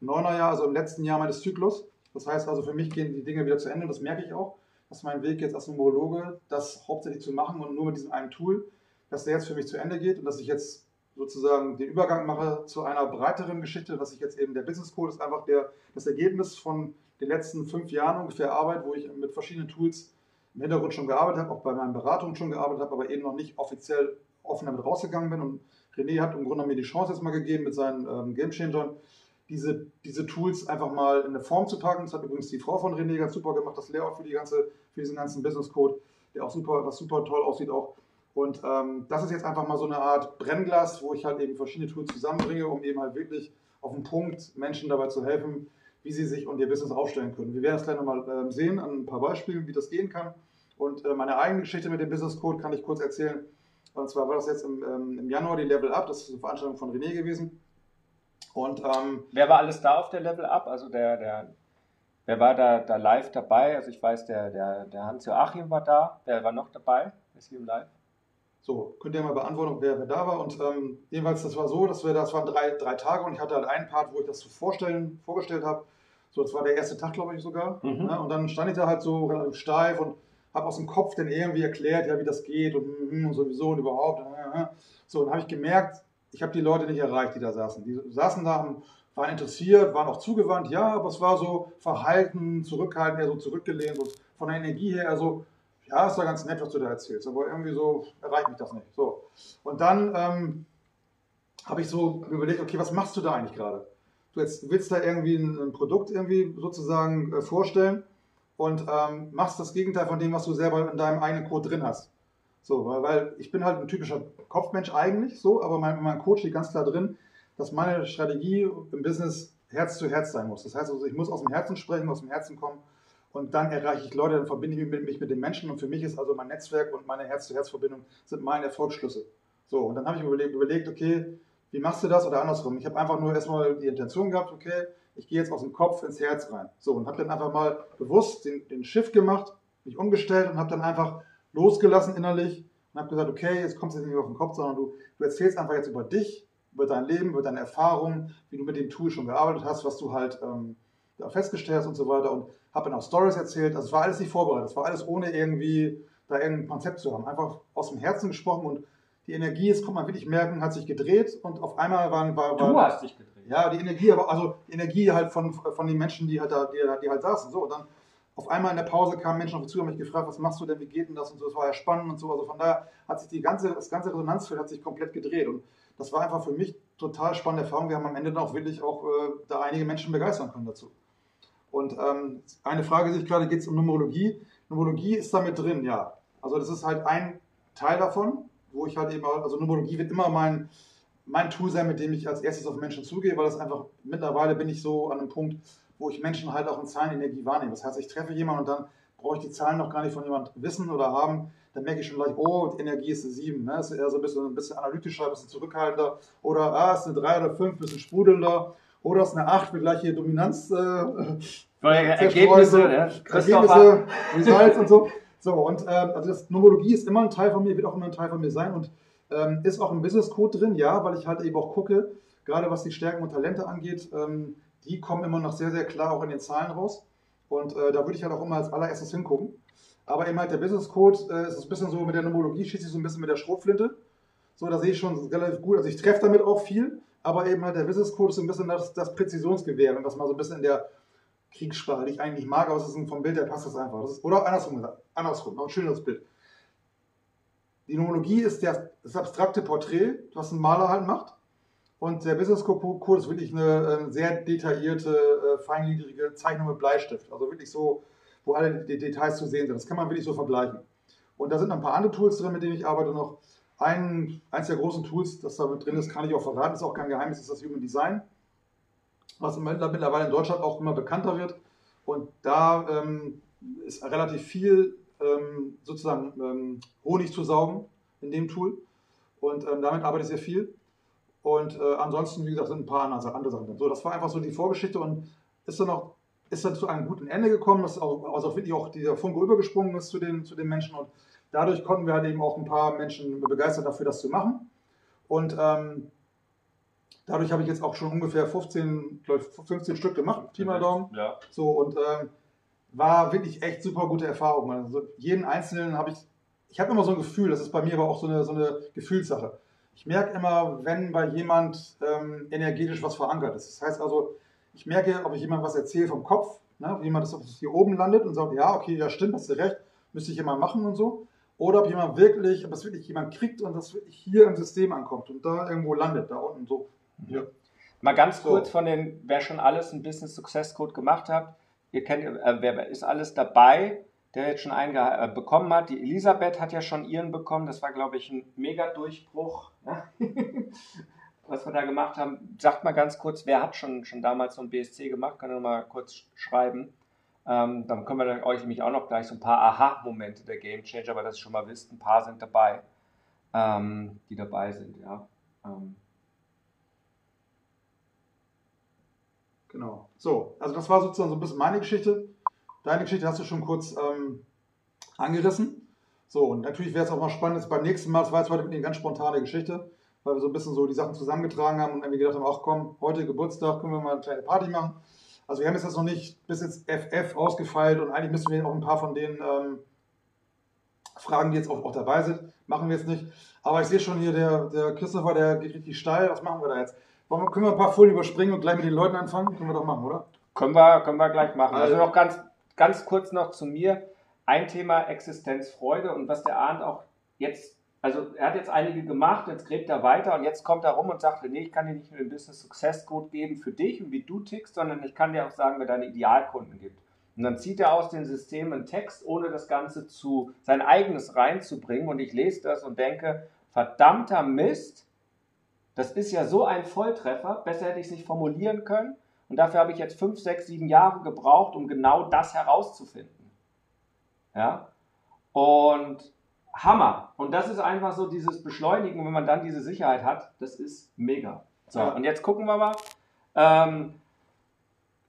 Speaker 2: Neunerjahr, also im letzten Jahr meines Zyklus. Das heißt also, für mich gehen die Dinge wieder zu Ende. Das merke ich auch, dass mein Weg jetzt als Numerologe, das hauptsächlich zu machen und nur mit diesem einen Tool, dass der jetzt für mich zu Ende geht und dass ich jetzt sozusagen den Übergang mache zu einer breiteren Geschichte, dass ich jetzt eben der Business Code ist einfach der, das Ergebnis von den letzten fünf Jahren ungefähr Arbeit, wo ich mit verschiedenen Tools im Hintergrund schon gearbeitet habe, auch bei meinen Beratungen schon gearbeitet habe, aber eben noch nicht offiziell offen damit rausgegangen bin. Und René hat im Grunde mir die Chance jetzt mal gegeben, mit seinen ähm, Game Changern diese, diese Tools einfach mal in eine Form zu packen. Das hat übrigens die Frau von René ganz super gemacht, das Layout für, die ganze, für diesen ganzen Business Code, der auch super, was super toll aussieht auch. Und ähm, das ist jetzt einfach mal so eine Art Brennglas, wo ich halt eben verschiedene Tools zusammenbringe, um eben halt wirklich auf den Punkt Menschen dabei zu helfen, wie sie sich und ihr Business aufstellen können. Wir werden das gleich nochmal äh, sehen an ein paar Beispielen, wie das gehen kann. Und äh, meine eigene Geschichte mit dem Business Code kann ich kurz erzählen. Und zwar war das jetzt im, ähm, im Januar die Level Up, das ist eine Veranstaltung von René gewesen.
Speaker 1: Und, ähm, Wer war alles da auf der Level Up? Also der, der, wer war da, da live dabei? Also ich weiß, der, der, der Hans-Joachim war da. Wer war noch dabei? Ist hier im Live?
Speaker 2: So, könnt ihr mal beantworten, wer, wer da war. Und ähm, jedenfalls, das war so, dass wir, das waren drei, drei Tage und ich hatte halt einen Part, wo ich das vorstellen, vorgestellt habe. So, das war der erste Tag, glaube ich, sogar. Mhm. Ne? Und dann stand ich da halt so relativ steif und habe aus dem Kopf dann irgendwie erklärt, ja, wie das geht und, hm, und sowieso und überhaupt. So, dann habe ich gemerkt, ich habe die Leute nicht erreicht, die da saßen. Die saßen da, waren interessiert, waren auch zugewandt, ja, aber es war so verhalten, zurückhaltend, eher so zurückgelehnt, so von der Energie her, also ja, ist ja ganz nett, was du da erzählst, aber irgendwie so erreicht mich das nicht. So. Und dann ähm, habe ich so überlegt, okay, was machst du da eigentlich gerade? Du jetzt willst da irgendwie ein, ein Produkt irgendwie sozusagen äh, vorstellen und ähm, machst das Gegenteil von dem, was du selber in deinem eigenen Code drin hast. So, weil, weil ich bin halt ein typischer Kopfmensch eigentlich so, aber mein, mein Coach steht ganz klar drin, dass meine Strategie im Business Herz zu Herz sein muss. Das heißt also, ich muss aus dem Herzen sprechen, aus dem Herzen kommen und dann erreiche ich Leute, dann verbinde ich mich mit den Menschen und für mich ist also mein Netzwerk und meine Herz-zu-Herz-Verbindung sind meine Erfolgsschlüsse. So, und dann habe ich mir überlegt, okay, wie machst du das oder andersrum? Ich habe einfach nur erstmal die Intention gehabt, okay, ich gehe jetzt aus dem Kopf ins Herz rein. So, und habe dann einfach mal bewusst den, den Shift gemacht, mich umgestellt und habe dann einfach losgelassen innerlich und habe gesagt, okay, jetzt kommst du nicht auf den Kopf, sondern du, du erzählst einfach jetzt über dich, über dein Leben, über deine Erfahrungen, wie du mit dem Tool schon gearbeitet hast, was du halt ähm, da festgestellt hast und so weiter. Und habe dann auch Stories erzählt. Also es war alles nicht vorbereitet. Es war alles ohne irgendwie da irgendein Konzept zu haben. Einfach aus dem Herzen gesprochen und die Energie, das kommt man wirklich merken, hat sich gedreht und auf einmal waren. War,
Speaker 1: war, du hast dich gedreht.
Speaker 2: Ja, die Energie, aber also die Energie halt von, von den Menschen, die halt da, die, die halt saßen. So, und dann auf einmal in der Pause kamen Menschen auf mich zu und mich gefragt, was machst du denn, wie geht denn das und so. Das war ja spannend und so. Also von daher hat sich die ganze, das ganze Resonanzfeld hat sich komplett gedreht. Und das war einfach für mich total spannende Erfahrung. Wir haben am Ende dann auch wirklich auch äh, da einige Menschen begeistern können dazu. Und ähm, eine Frage sich gerade, geht es um Numerologie? Numerologie ist da mit drin, ja. Also das ist halt ein Teil davon, wo ich halt eben, also Numerologie wird immer mein, mein Tool sein, mit dem ich als erstes auf Menschen zugehe, weil das einfach, mittlerweile bin ich so an einem Punkt, wo ich Menschen halt auch in Zahlenenergie wahrnehme. Das heißt, ich treffe jemanden und dann brauche ich die Zahlen noch gar nicht von jemandem wissen oder haben. Dann merke ich schon gleich, oh, die Energie ist eine 7. Ne? Ist eher so ein bisschen, ein bisschen analytischer, ein bisschen zurückhaltender. Oder, ah, ist eine 3 oder 5, ein bisschen sprudelnder. Oder ist eine 8, wird gleich hier Dominanz. Äh, <laughs>
Speaker 1: Ergebnisse, ja.
Speaker 2: Ergebnisse, Results und so. So, und äh, also das Numerologie ist immer ein Teil von mir, wird auch immer ein Teil von mir sein und ähm, ist auch im Business Code drin, ja, weil ich halt eben auch gucke, gerade was die Stärken und Talente angeht, ähm, die kommen immer noch sehr, sehr klar auch in den Zahlen raus. Und äh, da würde ich halt auch immer als allererstes hingucken. Aber eben halt der Business Code äh, ist ein bisschen so mit der Numerologie, schießt sich so ein bisschen mit der Schrotflinte. So, da sehe ich schon relativ gut. Also ich treffe damit auch viel, aber eben halt der Business Code ist so ein bisschen das, das Präzisionsgewehr, wenn das mal so ein bisschen in der Kriegssprache, die ich eigentlich mag, aber es ist vom Bild her passt das einfach. Das ist, oder andersrum gesagt, andersrum, noch ein schöneres Bild. Die Numerologie ist der, das abstrakte Porträt, was ein Maler halt macht. Und der Business Code ist wirklich eine äh, sehr detaillierte, äh, feingliedrige Zeichnung mit Bleistift. Also wirklich so, wo alle die Details zu sehen sind. Das kann man wirklich so vergleichen. Und da sind noch ein paar andere Tools drin, mit denen ich arbeite noch. Ein, eins der großen Tools, das da mit drin ist, kann ich auch verraten, ist auch kein Geheimnis, ist das Human Design, was mittlerweile in Deutschland auch immer bekannter wird. Und da ähm, ist relativ viel ähm, sozusagen ähm, Honig zu saugen in dem Tool. Und ähm, damit arbeite ich sehr viel. Und äh, ansonsten, wie gesagt, sind ein paar andere, Sachen drin. So, das war einfach so die Vorgeschichte und ist dann noch ist dann zu einem guten Ende gekommen, dass auch, also wirklich auch dieser Funke übergesprungen ist zu den, zu den Menschen und dadurch konnten wir halt eben auch ein paar Menschen begeistert dafür, das zu machen. Und ähm, dadurch habe ich jetzt auch schon ungefähr 15, glaube 15 Stück gemacht, Pi mal Daumen. Ja. So und ähm, war wirklich echt super gute Erfahrung. Also jeden einzelnen habe ich, ich habe immer so ein Gefühl, das ist bei mir aber auch so eine, so eine Gefühlssache ich merke immer, wenn bei jemand ähm, energetisch was verankert ist. Das heißt also, ich merke, ob ich jemand was erzähle vom Kopf, ne, ob jemand das hier oben landet und sagt, ja, okay, ja stimmt, hast du recht, müsste ich immer machen und so. Oder ob jemand wirklich, ob es wirklich jemand kriegt und das wirklich hier im System ankommt und da irgendwo landet, da unten so.
Speaker 1: Ja. Mal ganz kurz so. von den, wer schon alles ein Business Success Code gemacht hat, ihr kennt, äh, wer ist alles dabei? der jetzt schon einen äh, bekommen hat. Die Elisabeth hat ja schon ihren bekommen. Das war, glaube ich, ein Mega-Durchbruch, ne? <laughs> was wir da gemacht haben. Sagt mal ganz kurz, wer hat schon, schon damals so ein BSC gemacht? Kann ihr mal kurz schreiben. Ähm, dann können wir euch nämlich auch noch gleich so ein paar Aha-Momente der Game Changer, aber das ihr schon mal wisst, ein paar sind dabei, ähm, die dabei sind, ja. Ähm.
Speaker 2: Genau. So, also das war sozusagen so ein bisschen meine Geschichte. Deine Geschichte hast du schon kurz ähm, angerissen. So, und natürlich wäre es auch mal spannend, jetzt beim nächsten Mal, das war jetzt heute eine ganz spontane Geschichte, weil wir so ein bisschen so die Sachen zusammengetragen haben und irgendwie gedacht haben, ach komm, heute Geburtstag, können wir mal eine kleine Party machen. Also wir haben jetzt noch nicht bis jetzt FF ausgefeilt und eigentlich müssen wir auch ein paar von den ähm, Fragen, die jetzt auch, auch, dabei sind, machen wir jetzt nicht. Aber ich sehe schon hier, der, der Christopher, der geht richtig steil. Was machen wir da jetzt? Wollen wir, können wir ein paar Folien überspringen und gleich mit den Leuten anfangen? Können wir doch machen, oder?
Speaker 1: Können wir, können wir gleich machen. Also, also noch ganz, ganz kurz noch zu mir. Ein Thema Existenzfreude und was der Arndt auch jetzt also er hat jetzt einige gemacht, jetzt gräbt er weiter und jetzt kommt er rum und sagt, nee, ich kann dir nicht nur den Business Success Code geben für dich und wie du tickst, sondern ich kann dir auch sagen, wer deine Idealkunden gibt. Und dann zieht er aus den Systemen einen Text, ohne das Ganze zu sein eigenes reinzubringen. Und ich lese das und denke, verdammter Mist, das ist ja so ein Volltreffer, besser hätte ich es nicht formulieren können. Und dafür habe ich jetzt fünf, sechs, sieben Jahre gebraucht, um genau das herauszufinden. Ja? Und Hammer. Und das ist einfach so dieses Beschleunigen, wenn man dann diese Sicherheit hat, das ist mega. So, und jetzt gucken wir mal, ähm,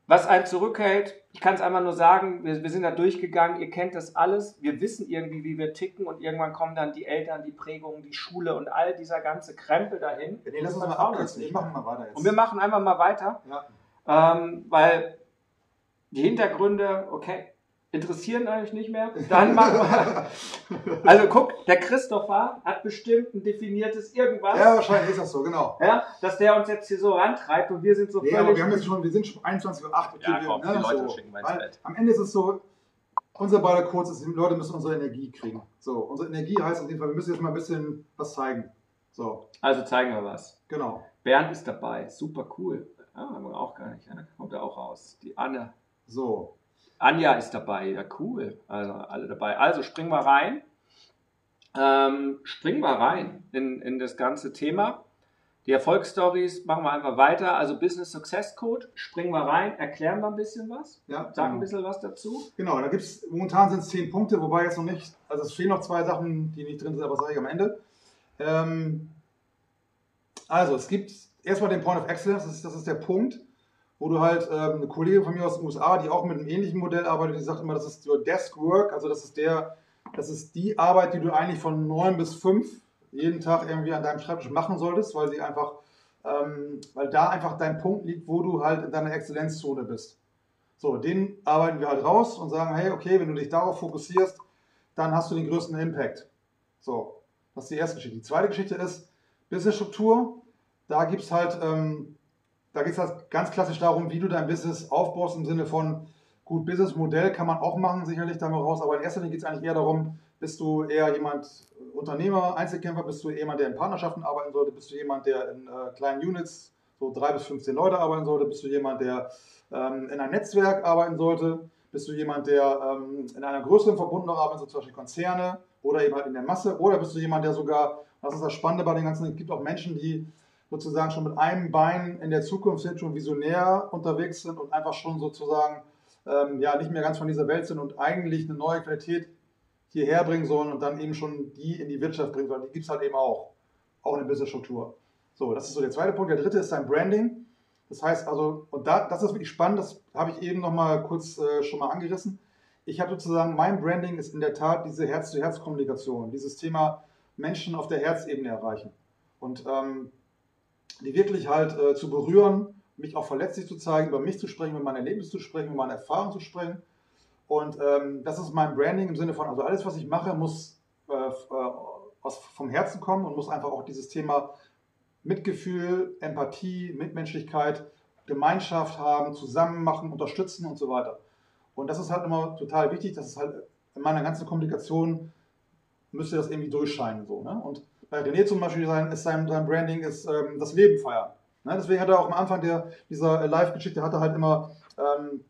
Speaker 1: was einen zurückhält. Ich kann es einfach nur sagen, wir, wir, sind da durchgegangen, ihr kennt das alles, wir wissen irgendwie, wie wir ticken und irgendwann kommen dann die Eltern, die Prägungen, die Schule und all dieser ganze Krempel dahin.
Speaker 2: Nee, lass uns mal abkürzen, wir machen mal weiter
Speaker 1: jetzt. Und wir machen einfach mal weiter, ja. ähm, weil die Hintergründe, okay, interessieren euch nicht mehr, dann machen wir. Also guck, der Christopher hat bestimmt ein definiertes irgendwas.
Speaker 2: Ja, wahrscheinlich ist das so, genau.
Speaker 1: Ja, dass der uns jetzt hier so rantreibt und wir sind so
Speaker 2: nee, aber wir haben jetzt schon, wir sind schon 21.08 Uhr.
Speaker 1: Ja, komm, ne, die Leute so. schicken ins Bett.
Speaker 2: Am Ende ist es so, unser beider Kurz ist, die Leute müssen unsere Energie kriegen. So, unsere Energie heißt auf jeden Fall, wir müssen jetzt mal ein bisschen was zeigen. So.
Speaker 1: Also zeigen wir was.
Speaker 2: Genau.
Speaker 1: Bernd ist dabei, super cool. Ja, haben wir auch gar nicht. Ja, da kommt er auch raus. Die Anne.
Speaker 2: So,
Speaker 1: Anja ist dabei, ja cool. Also alle dabei. Also springen wir rein. Ähm, springen wir rein in, in das ganze Thema. Die Erfolgsstories machen wir einfach weiter. Also Business Success Code, springen wir rein, erklären wir ein bisschen was,
Speaker 2: ja,
Speaker 1: sagen ein bisschen was dazu.
Speaker 2: Genau, da gibt es, momentan sind es zehn Punkte, wobei jetzt noch nicht, also es fehlen noch zwei Sachen, die nicht drin sind, aber sage ich am Ende. Ähm, also es gibt erstmal den Point of Excellence, das ist, das ist der Punkt, wo du halt ähm, eine Kollegin von mir aus den USA, die auch mit einem ähnlichen Modell arbeitet, die sagt immer, das ist your Desk Work, also das ist der, das ist die Arbeit, die du eigentlich von neun bis fünf jeden Tag irgendwie an deinem Schreibtisch machen solltest, weil sie einfach, ähm, weil da einfach dein Punkt liegt, wo du halt in deiner Exzellenzzone bist. So, den arbeiten wir halt raus und sagen, hey, okay, wenn du dich darauf fokussierst, dann hast du den größten Impact. So, das ist die erste Geschichte. Die zweite Geschichte ist Business-Struktur. Da gibt es halt ähm, da geht es halt ganz klassisch darum, wie du dein Business aufbaust im Sinne von, gut, Businessmodell kann man auch machen, sicherlich da mal raus, aber in erster Linie geht es eigentlich eher darum, bist du eher jemand, Unternehmer, Einzelkämpfer, bist du jemand, der in Partnerschaften arbeiten sollte, bist du jemand, der in äh, kleinen Units, so drei bis 15 Leute arbeiten sollte, bist du jemand, der ähm, in einem Netzwerk arbeiten sollte, bist du jemand, der ähm, in einer größeren Verbundung arbeiten sollte, zum Beispiel Konzerne oder eben halt in der Masse, oder bist du jemand, der sogar, das ist das Spannende bei den ganzen, es gibt auch Menschen, die sozusagen schon mit einem Bein in der Zukunft sind, schon visionär unterwegs sind und einfach schon sozusagen ähm, ja nicht mehr ganz von dieser Welt sind und eigentlich eine neue Qualität hierher bringen sollen und dann eben schon die in die Wirtschaft bringen sollen. Die gibt es halt eben auch. Auch eine Business-Struktur. So, das ist so der zweite Punkt. Der dritte ist dein Branding. Das heißt also, und da, das ist wirklich spannend, das habe ich eben nochmal kurz äh, schon mal angerissen. Ich habe sozusagen, mein Branding ist in der Tat diese Herz-zu-Herz-Kommunikation, dieses Thema Menschen auf der Herzebene erreichen. Und ähm, die wirklich halt äh, zu berühren, mich auch verletzlich zu zeigen, über mich zu sprechen, über meine Erlebnisse zu sprechen, über meine Erfahrungen zu sprechen. Und ähm, das ist mein Branding im Sinne von, also alles, was ich mache, muss äh, äh, aus, vom Herzen kommen und muss einfach auch dieses Thema Mitgefühl, Empathie, Mitmenschlichkeit, Gemeinschaft haben, zusammen machen, unterstützen und so weiter. Und das ist halt immer total wichtig, dass es halt in meiner ganzen Kommunikation müsste das irgendwie durchscheinen. So, ne? Und bei René zum Beispiel sein, ist sein, sein Branding ist ähm, das Leben feiern. Ne? Deswegen hat er auch am Anfang der, dieser Live-Geschichte hat er halt immer ähm,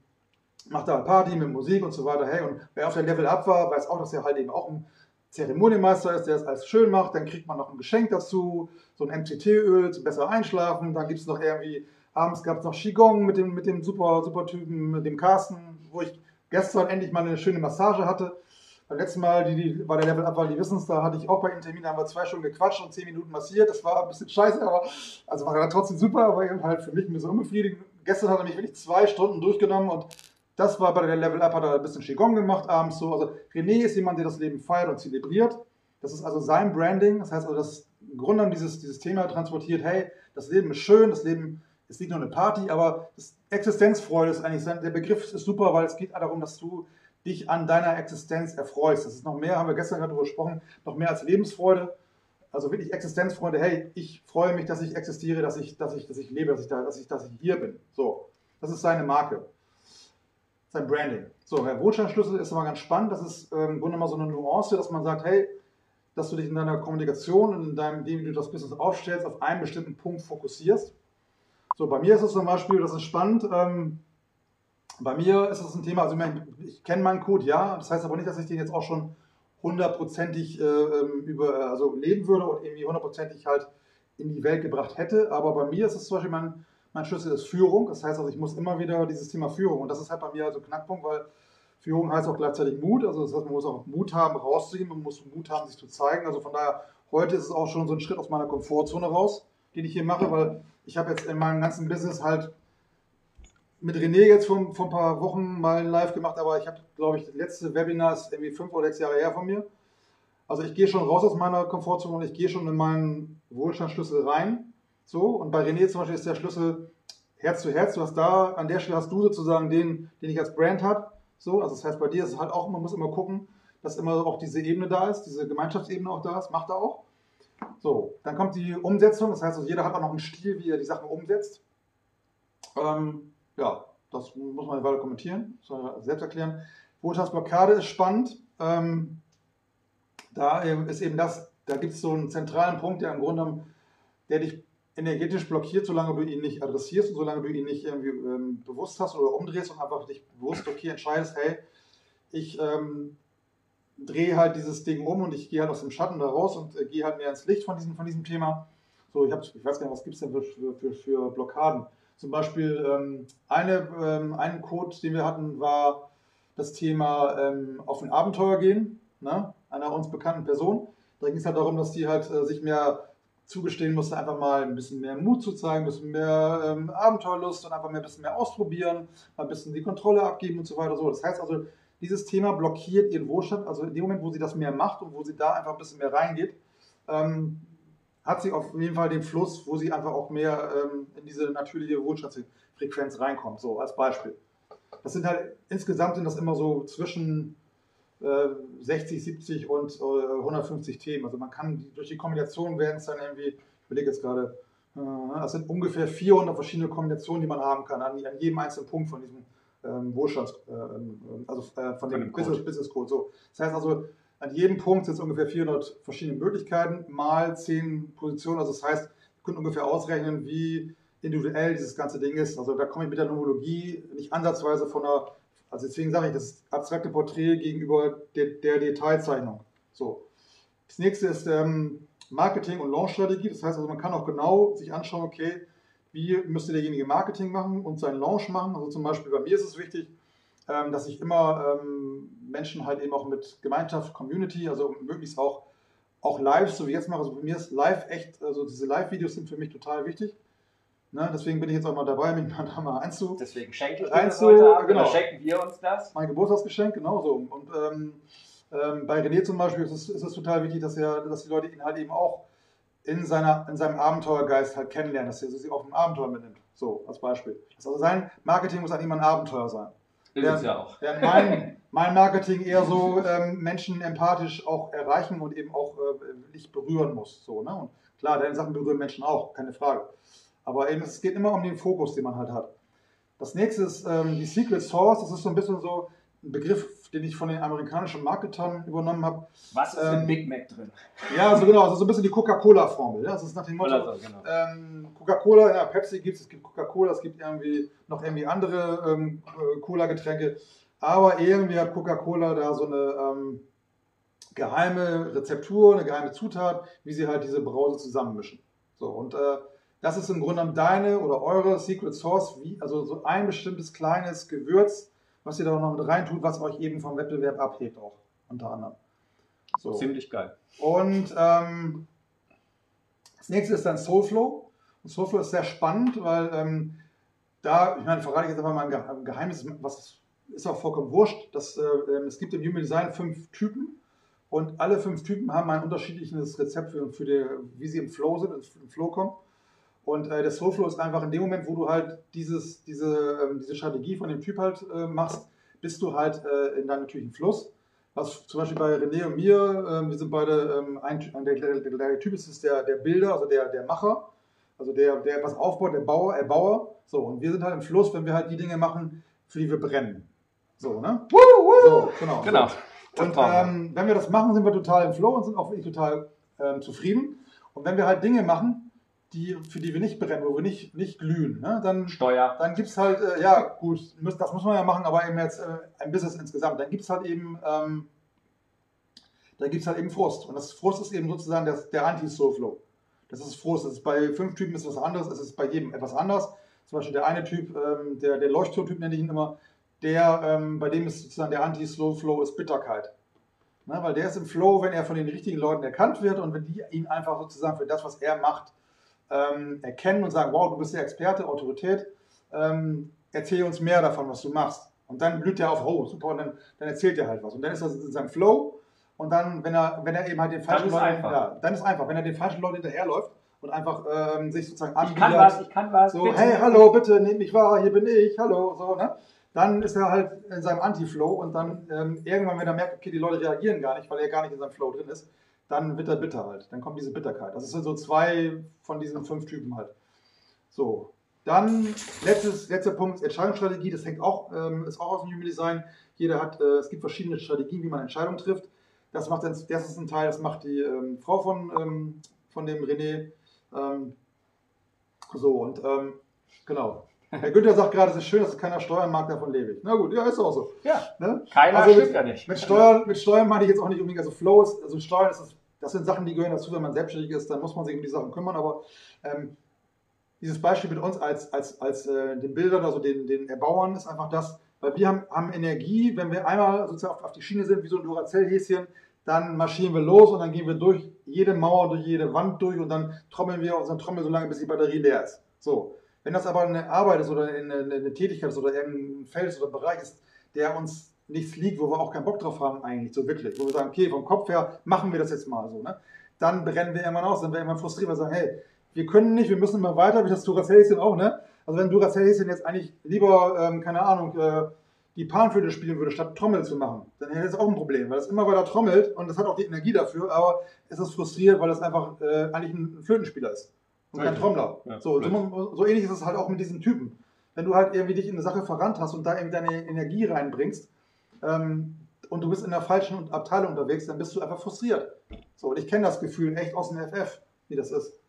Speaker 2: macht da Party mit Musik und so weiter. Hey, und wer auf der Level Up war, weiß auch, dass er halt eben auch ein Zeremonienmeister ist, der es alles schön macht. Dann kriegt man noch ein Geschenk dazu, so ein MCT-Öl zum besser einschlafen. Dann gibt es noch irgendwie, abends gab es noch Qigong mit dem, mit dem super, super Typen, mit dem Carsten, wo ich gestern endlich mal eine schöne Massage hatte. Beim letzten Mal, die, die bei der Level Up war, die wissen es, da hatte ich auch bei Termin, da haben wir zwei Stunden gequatscht und zehn Minuten massiert. Das war ein bisschen scheiße, aber also war trotzdem super, aber eben halt für mich ein bisschen unbefriedigend. Gestern hat er mich wirklich zwei Stunden durchgenommen und das war bei der Level Up, hat er ein bisschen Qigong gemacht abends so. Also René ist jemand, der das Leben feiert und zelebriert. Das ist also sein Branding. Das heißt also, dass im Grunde genommen dieses, dieses Thema transportiert, hey, das Leben ist schön, das Leben ist nicht nur eine Party, aber Existenzfreude ist eigentlich, sein, der Begriff ist super, weil es geht darum, dass du dich an deiner Existenz erfreust. Das ist noch mehr, haben wir gestern darüber gesprochen, noch mehr als Lebensfreude. Also wirklich Existenzfreude, hey, ich freue mich, dass ich existiere, dass ich, dass ich, dass ich lebe, dass ich, da, dass ich, dass ich hier bin. So, das ist seine Marke sein Branding. So, Herr Wohlstandsschlüssel ist immer ganz spannend. Das ist ähm, im Grunde mal so eine Nuance, dass man sagt, hey, dass du dich in deiner Kommunikation und in deinem, dem, wie du das Business aufstellst, auf einen bestimmten Punkt fokussierst. So, bei mir ist es zum Beispiel, das ist spannend, ähm, bei mir ist es ein Thema, also ich kenne meinen Code, ja, das heißt aber nicht, dass ich den jetzt auch schon hundertprozentig äh, ähm, über, also leben würde und irgendwie hundertprozentig halt in die Welt gebracht hätte, aber bei mir ist es zum Beispiel mein, mein Schlüssel ist Führung. Das heißt also, ich muss immer wieder dieses Thema Führung. Und das ist halt bei mir also Knackpunkt, weil Führung heißt auch gleichzeitig Mut. Also das heißt, man muss auch Mut haben, rauszugehen, man muss Mut haben, sich zu zeigen. Also von daher, heute ist es auch schon so ein Schritt aus meiner Komfortzone raus, den ich hier mache, weil ich habe jetzt in meinem ganzen Business halt mit René jetzt vor, vor ein paar Wochen mal live gemacht, aber ich habe, glaube ich, das letzte Webinar ist irgendwie fünf oder sechs Jahre her von mir. Also ich gehe schon raus aus meiner Komfortzone und ich gehe schon in meinen Wohlstandsschlüssel rein. So, und bei René zum Beispiel ist der Schlüssel Herz zu Herz. Du hast da, an der Stelle hast du sozusagen den, den ich als Brand habe. So, also das heißt, bei dir ist es halt auch, man muss immer gucken, dass immer auch diese Ebene da ist, diese Gemeinschaftsebene auch da ist, macht er auch. So, dann kommt die Umsetzung, das heißt, also jeder hat auch noch einen Stil, wie er die Sachen umsetzt. Ähm, ja, das muss man weiter kommentieren, selbst erklären. Wohlstandsblockade ist spannend. Ähm, da ist eben das, da gibt es so einen zentralen Punkt, der im Grunde genommen, der dich energetisch blockiert, solange du ihn nicht adressierst und solange du ihn nicht irgendwie ähm, bewusst hast oder umdrehst und einfach dich bewusst, okay, entscheidest, hey, ich ähm, drehe halt dieses Ding um und ich gehe halt aus dem Schatten da raus und äh, gehe halt mehr ins Licht von diesem, von diesem Thema. So, ich, hab, ich weiß gar nicht, was gibt es denn für, für, für, Blockaden? Zum Beispiel ähm, eine, ähm, einen Code, den wir hatten, war das Thema ähm, auf ein Abenteuer gehen, ne? einer uns bekannten Person. Da ging es halt darum, dass die halt äh, sich mehr zugestehen musste, einfach mal ein bisschen mehr Mut zu zeigen, ein bisschen mehr ähm, Abenteuerlust und einfach mehr, ein bisschen mehr ausprobieren, mal ein bisschen die Kontrolle abgeben und so weiter. So. Das heißt also, dieses Thema blockiert ihren Wohlstand. Also in dem Moment, wo sie das mehr macht und wo sie da einfach ein bisschen mehr reingeht, ähm, hat sie auf jeden Fall den Fluss, wo sie einfach auch mehr ähm, in diese natürliche Wohlstandsfrequenz reinkommt. So als Beispiel. Das sind halt insgesamt sind das immer so zwischen 60, äh, 70 und 150 äh, Themen. Also man kann durch die Kombination werden es dann irgendwie, ich überlege jetzt gerade, äh, es sind ungefähr 400 verschiedene Kombinationen, die man haben kann an, jedem einzelnen Punkt von diesem ähm, Wohlstands, also von, von dem Business, Code. Business Code. So. Das heißt also, an jedem Punkt sind es ungefähr 400 verschiedene Möglichkeiten mal 10 Positionen. Also das heißt, wir können ungefähr ausrechnen, wie individuell dieses ganze Ding ist. Also da komme ich mit der Nomologie nicht ansatzweise von einer also deswegen sage ich, das abstrakte Porträt gegenüber der, der Detailzeichnung. So. Das nächste ist ähm, Marketing- und Launch-Strategie. Das heißt also, man kann auch genau sich anschauen, okay, wie müsste derjenige Marketing machen und seinen Launch machen. Also zum Beispiel bei mir ist es wichtig, ähm, dass ich immer ähm, Menschen halt eben auch mit Gemeinschaft, Community, also möglichst auch, auch live, so wie jetzt mache. Also bei mir ist live echt, also diese Live-Videos sind für mich total wichtig. Ne, deswegen bin ich jetzt auch mal dabei, mich mal da mal einzu.
Speaker 1: Deswegen schenke ich dir das heute Abend, genau. schenken wir uns das.
Speaker 2: Mein Geburtstagsgeschenk, genau so. Und ähm, ähm, bei René zum Beispiel ist es, ist es total wichtig, dass, er, dass die Leute ihn halt eben auch in, seiner, in seinem Abenteuergeist halt kennenlernen, dass er sie auf ein Abenteuer mitnimmt. So, als Beispiel. Also sein Marketing muss an ihm ein Abenteuer sein.
Speaker 1: Ist ja auch.
Speaker 2: Mein, mein, Marketing eher so ähm, Menschen empathisch auch erreichen und eben auch äh, nicht berühren muss. So, ne? Und klar, deine Sachen berühren Menschen auch, keine Frage. Aber eben, es geht immer um den Fokus, den man halt hat. Das nächste ist ähm, die Secret Source. Das ist so ein bisschen so ein Begriff, den ich von den amerikanischen Marketern übernommen habe.
Speaker 1: Was ist
Speaker 2: Ähm,
Speaker 1: in Big Mac drin?
Speaker 2: Ja, also genau, also so ein bisschen die Coca-Cola-Formel. Ja? Das ist nach dem Motto,
Speaker 1: so, genau.
Speaker 2: ähm, Coca-Cola, ja, Pepsi gibt es, es gibt Coca-Cola, es gibt irgendwie noch irgendwie andere ähm, äh, Cola-Getränke. Aber irgendwie hat Coca-Cola da so eine ähm, geheime Rezeptur, eine geheime Zutat, wie sie halt diese Brause zusammenmischen. So, und äh, das ist im Grunde deine oder eure Secret Sauce, wie, also so ein bestimmtes kleines Gewürz, was ihr da noch mit reintut, was euch eben vom Wettbewerb abhebt auch, unter anderem. So.
Speaker 1: Ziemlich geil.
Speaker 2: Und ähm, das nächste ist dann Soulflow. Und Soulflow ist sehr spannend, weil ähm, da, ich meine, verrate ich jetzt einfach mal ein Ge- ein Geheimnis, was ist auch vollkommen wurscht. Dass, äh, ähm, es gibt im Human Design fünf Typen und alle fünf Typen haben ein unterschiedliches Rezept für, für die, wie sie im Flow sind, im Flow kommen. Und äh, der Soulflow ist einfach in dem Moment, wo du halt dieses, diese, ähm, diese Strategie von dem Typ halt äh, machst, bist du halt äh, in deinem natürlichen Fluss. Was zum Beispiel bei René und mir, ähm, wir sind beide, ähm, ein, der, der, der, der Typ ist, ist der, der Bilder, also der, der Macher, also der, der etwas aufbaut, der Bauer, Erbauer. So, und wir sind halt im Fluss, wenn wir halt die Dinge machen, für die wir brennen. So, ne? So, genau.
Speaker 1: Genau.
Speaker 2: Und ähm, wenn wir das machen, sind wir total im Flow und sind auch wirklich total ähm, zufrieden. Und wenn wir halt Dinge machen, die, für die wir nicht brennen, wo wir nicht, nicht glühen, ne, dann,
Speaker 1: Steuer.
Speaker 2: dann gibt es halt, äh, ja gut, muss- das muss man ja machen, aber eben jetzt äh, ein Business insgesamt. Dann gibt es halt eben, ähm, da gibt halt eben Frust. Und das Frust ist eben sozusagen das, der Anti-Soul-Flow. Das ist Frust. Das ist bei fünf Typen ist was anderes, es ist bei jedem etwas anders. Zum Beispiel der eine Typ, ähm, der, der Leuchtturmtyp nenne ich ihn immer, der, ähm, bei dem ist sozusagen der Anti-Slow-Flow ist Bitterkeit. Ne, weil der ist im Flow, wenn er von den richtigen Leuten erkannt wird und wenn die ihn einfach sozusagen für das, was er macht, ähm, erkennen und sagen, wow, du bist der Experte, Autorität, ähm, erzähl uns mehr davon, was du machst. Und dann blüht er auf, oh, super, und dann, dann erzählt er halt was. Und dann ist er in seinem Flow und dann, wenn er, wenn er eben halt den falschen Leuten,
Speaker 1: einfach.
Speaker 2: ja, dann ist einfach, wenn er den falschen Leuten hinterherläuft und einfach ähm, sich sozusagen
Speaker 1: Ich kann
Speaker 2: anbietet,
Speaker 1: was, ich kann was.
Speaker 2: so,
Speaker 1: bitte.
Speaker 2: hey, hallo, bitte, nehmt mich wahr, hier bin ich, hallo, so, ne? Dann ist er halt in seinem Anti-Flow und dann ähm, irgendwann, wenn er merkt, okay, die Leute reagieren gar nicht, weil er gar nicht in seinem Flow drin ist, dann wird er bitter halt. Dann kommt diese Bitterkeit. Das sind so zwei von diesen fünf Typen halt. So. Dann, letztes, letzter Punkt, Entscheidungsstrategie, das hängt auch, ähm, ist auch aus dem Human Design. Jeder hat, äh, es gibt verschiedene Strategien, wie man Entscheidungen trifft. Das macht dann, das ist ein Teil, das macht die ähm, Frau von, ähm, von dem René. Ähm, so, und ähm, genau. Herr Günther sagt gerade, es ist schön, dass es keiner Steuern mag, davon lebe ich. Na gut, ja, ist auch so.
Speaker 1: Ja,
Speaker 2: Ne?
Speaker 1: keiner
Speaker 2: Also
Speaker 1: stimmt
Speaker 2: mit,
Speaker 1: ja nicht.
Speaker 2: mit, Steuern, mit Steuern meine ich jetzt auch nicht unbedingt, also Flow ist, also Steuern ist, das, das sind Sachen, die gehören dazu, wenn man selbstständig ist, dann muss man sich um die Sachen kümmern, aber ähm, dieses Beispiel mit uns als, als, als äh, den Bildern, also den, den Erbauern, ist einfach das, weil wir haben, haben Energie, wenn wir einmal sozusagen auf, auf die Schiene sind, wie so ein Duracell-Häschen, dann marschieren wir los und dann gehen wir durch jede Mauer, durch jede Wand durch und dann trommeln wir unseren Trommel so lange, bis die Batterie leer ist. So. Wenn das aber eine Arbeit ist oder eine, eine, eine Tätigkeit ist oder irgendein Feld oder Bereich ist, der uns nichts liegt, wo wir auch keinen Bock drauf haben, eigentlich so wirklich, wo wir sagen, okay, vom Kopf her machen wir das jetzt mal so, ne? dann brennen wir irgendwann aus, dann werden wir irgendwann frustriert, weil wir sagen, hey, wir können nicht, wir müssen immer weiter, wie das Duracell-Häschen auch, ne? Also wenn Duracell-Häschen jetzt eigentlich lieber, ähm, keine Ahnung, äh, die Panflöte spielen würde, statt Trommel zu machen, dann hätte es auch ein Problem, weil es immer weiter trommelt und es hat auch die Energie dafür, aber es ist frustriert, weil es einfach äh, eigentlich ein Flötenspieler ist und kein. Trommler.
Speaker 1: Ja,
Speaker 2: so, so, so ähnlich ist es halt auch mit diesen Typen. Wenn du halt irgendwie dich in eine Sache verrannt hast und da irgendwie deine Energie reinbringst ähm, und du bist in der falschen Abteilung unterwegs, dann bist du einfach frustriert. So, und ich kenne das Gefühl echt aus dem FF, wie das ist.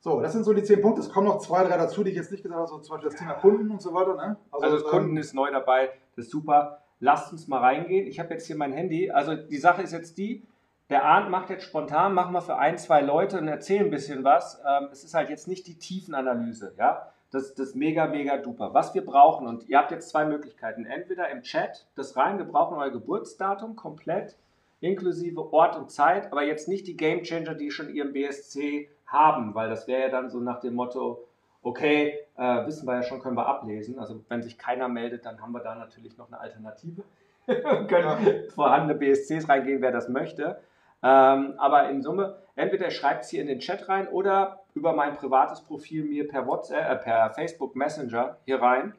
Speaker 2: So, das sind so die zehn Punkte. Es kommen noch zwei, drei dazu, die ich jetzt nicht gesagt habe, so zum Beispiel das Thema Kunden und so weiter. Ne?
Speaker 1: Also das Kunden
Speaker 2: ähm,
Speaker 1: ist neu dabei, das ist super. Lasst uns mal reingehen. Ich habe jetzt hier mein Handy. Also die Sache ist jetzt die, der Arndt macht jetzt spontan, machen wir für ein, zwei Leute und erzählen ein bisschen was. Ähm, es ist halt jetzt nicht die Tiefenanalyse, ja. Das, das ist mega, mega duper. Was wir brauchen, und ihr habt jetzt zwei Möglichkeiten. Entweder im Chat das rein, wir brauchen euer Geburtsdatum komplett, inklusive Ort und Zeit, aber jetzt nicht die Game Changer, die schon ihren BSC haben, weil das wäre ja dann so nach dem Motto, okay, äh, wissen wir ja schon, können wir ablesen. Also wenn sich keiner meldet, dann haben wir da natürlich noch eine Alternative. Wir <laughs> können vorhandene BSCs reingehen, wer das möchte. Ähm, aber in Summe, entweder schreibt es hier in den Chat rein oder über mein privates Profil mir per WhatsApp, äh, per Facebook Messenger hier rein.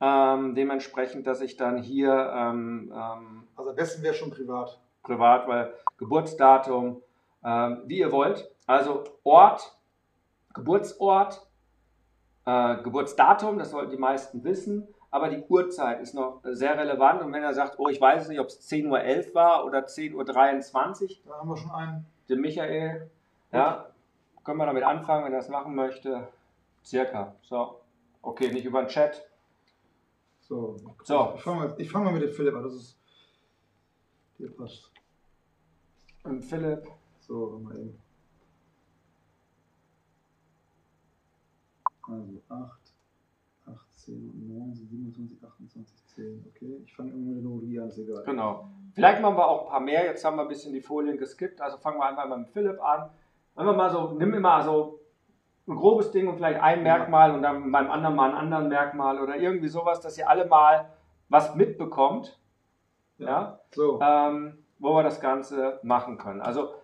Speaker 1: Ähm, dementsprechend, dass ich dann hier ähm, ähm,
Speaker 2: Also am besten wäre schon privat.
Speaker 1: privat, weil Geburtsdatum, ähm, wie ihr wollt. Also Ort, Geburtsort, äh, Geburtsdatum, das sollten die meisten wissen. Aber die Uhrzeit ist noch sehr relevant. Und wenn er sagt, oh, ich weiß nicht, ob es 10.11 Uhr war oder 10.23 Uhr,
Speaker 2: Da haben wir schon einen.
Speaker 1: der Michael, ja, können wir damit anfangen, wenn er das machen möchte. Circa. So. Okay, nicht über den Chat.
Speaker 2: So.
Speaker 1: So.
Speaker 2: Ich fange mal, ich fang mal mit dem Philipp an. Das ist. Der passt.
Speaker 1: Und Philipp,
Speaker 2: So, mal eben. Also 8, 18, 19, 27, 28, 10. Okay, ich fange immer mit der an, ist egal.
Speaker 1: genau. Vielleicht machen wir auch ein paar mehr. Jetzt haben wir ein bisschen die Folien geskippt. Also fangen wir einfach mal mit Philipp an. Einfach mal so, nimm immer so ein grobes Ding und vielleicht ein Merkmal und dann beim anderen mal ein anderes Merkmal oder irgendwie sowas, dass ihr alle mal was mitbekommt. Ja.
Speaker 2: So,
Speaker 1: ähm, wo wir das Ganze machen können. Also,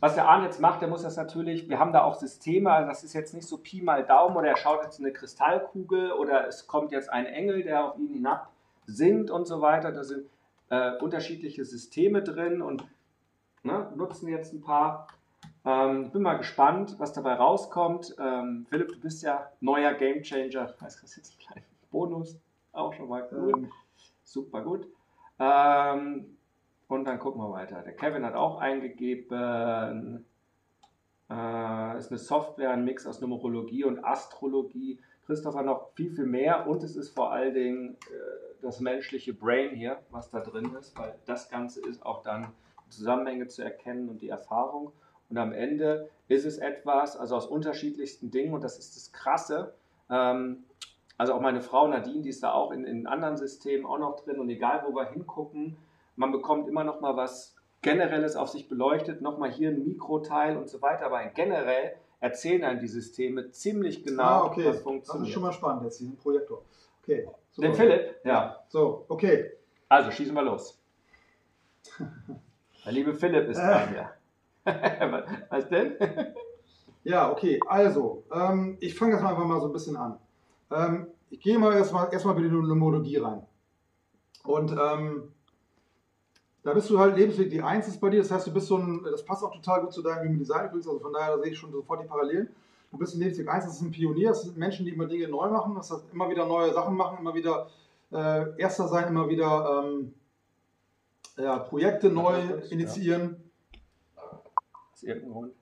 Speaker 1: was der Arne jetzt macht, der muss das natürlich, wir haben da auch Systeme, also das ist jetzt nicht so Pi mal Daumen oder er schaut jetzt in eine Kristallkugel oder es kommt jetzt ein Engel, der auf ihn hinab singt und so weiter. Da sind äh, unterschiedliche Systeme drin und ne, nutzen jetzt ein paar. Ähm, ich bin mal gespannt, was dabei rauskommt. Ähm, Philipp, du bist ja neuer Gamechanger. Ich weiß, das jetzt ein kleiner Bonus. Auch schon mal cool.
Speaker 2: ähm,
Speaker 1: Super gut. Ähm, und dann gucken wir weiter. Der Kevin hat auch eingegeben, äh, ist eine Software, ein Mix aus Numerologie und Astrologie. Christopher noch viel, viel mehr und es ist vor allen Dingen äh, das menschliche Brain hier, was da drin ist, weil das Ganze ist auch dann Zusammenhänge zu erkennen und die Erfahrung. Und am Ende ist es etwas, also aus unterschiedlichsten Dingen, und das ist das Krasse, ähm, also auch meine Frau Nadine, die ist da auch in, in anderen Systemen auch noch drin. Und egal, wo wir hingucken, man bekommt immer noch mal was Generelles auf sich beleuchtet, noch mal hier ein Mikroteil und so weiter. Aber generell erzählen einem die Systeme ziemlich genau,
Speaker 2: ah, okay.
Speaker 1: was
Speaker 2: Das
Speaker 1: funktioniert.
Speaker 2: ist schon mal spannend jetzt, diesen Projektor. Okay. super.
Speaker 1: Den Philipp, ja.
Speaker 2: So, okay.
Speaker 1: Also schießen wir los. Der liebe Philipp ist dran hier. <laughs> was denn?
Speaker 2: Ja, okay. Also, ähm, ich fange jetzt mal einfach mal so ein bisschen an. Ähm, ich gehe mal erstmal erstmal bei der Numerologie rein. Und ähm, da bist du halt Lebensweg, die 1 ist bei dir, das heißt, du bist so ein, das passt auch total gut zu deinem Human Design übrigens, also von daher da sehe ich schon sofort die Parallelen. Du bist in Lebensweg 1, das ist ein Pionier, das sind Menschen, die immer Dinge neu machen, das heißt, immer wieder neue Sachen machen, immer wieder äh, Erster sein, immer wieder ähm, ja, Projekte neu
Speaker 1: Ja.
Speaker 2: initiieren.
Speaker 1: Ist irgendein Hund?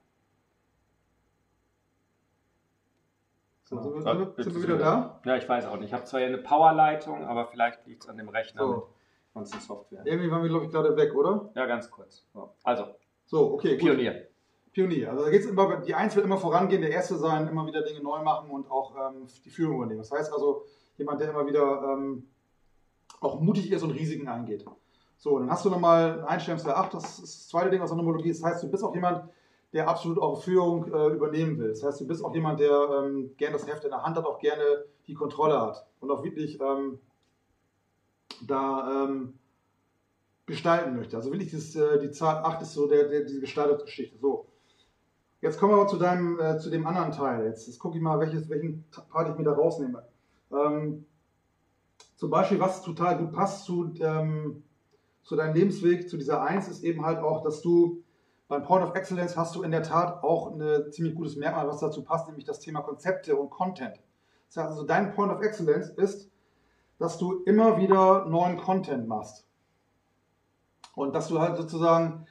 Speaker 2: So, sind, wir,
Speaker 1: Ja,
Speaker 2: sind, wir, wieder da?
Speaker 1: Ja, ich weiß auch nicht. Ich habe zwar hier eine Powerleitung, aber vielleicht liegt es an dem Rechner
Speaker 2: So.
Speaker 1: Ganzen Software.
Speaker 2: Irgendwie waren wir, glaube ich, gerade weg, oder?
Speaker 1: Ja, ganz kurz. So. Also,
Speaker 2: So, okay. gut.
Speaker 1: Pionier.
Speaker 2: Pionier. Also da geht's immer, die Eins will immer vorangehen, der Erste sein, immer wieder Dinge neu machen und auch ähm, die Führung übernehmen. Das heißt also, jemand, der immer wieder ähm, auch mutig ist und Risiken eingeht. So, dann hast du nochmal ein Einstellungsfall 8, das ist das zweite Ding aus der Numerologie. Das heißt, du bist auch jemand, der absolut auch Führung äh, übernehmen will. Das heißt, du bist auch jemand, der ähm, gerne das Heft in der Hand hat, auch gerne die Kontrolle hat und auch wirklich ähm, da ähm, gestalten möchte. Also wirklich dieses, äh, die Zahl 8 ist so der, der, diese Gestaltungsgeschichte. So. Jetzt kommen wir aber zu, deinem, äh, zu dem anderen Teil. Jetzt, jetzt gucke ich mal, welches, welchen Part ich mir da rausnehme. Ähm, zum Beispiel, was total gut passt zu, ähm, zu deinem Lebensweg, zu dieser Eins, ist eben halt auch, dass du beim Point of Excellence hast du in der Tat auch ein ziemlich gutes Merkmal, was dazu passt, nämlich das Thema Konzepte und Content. Das heißt also, dein Point of Excellence ist, dass du immer wieder neuen Content machst. Und dass du halt sozusagen,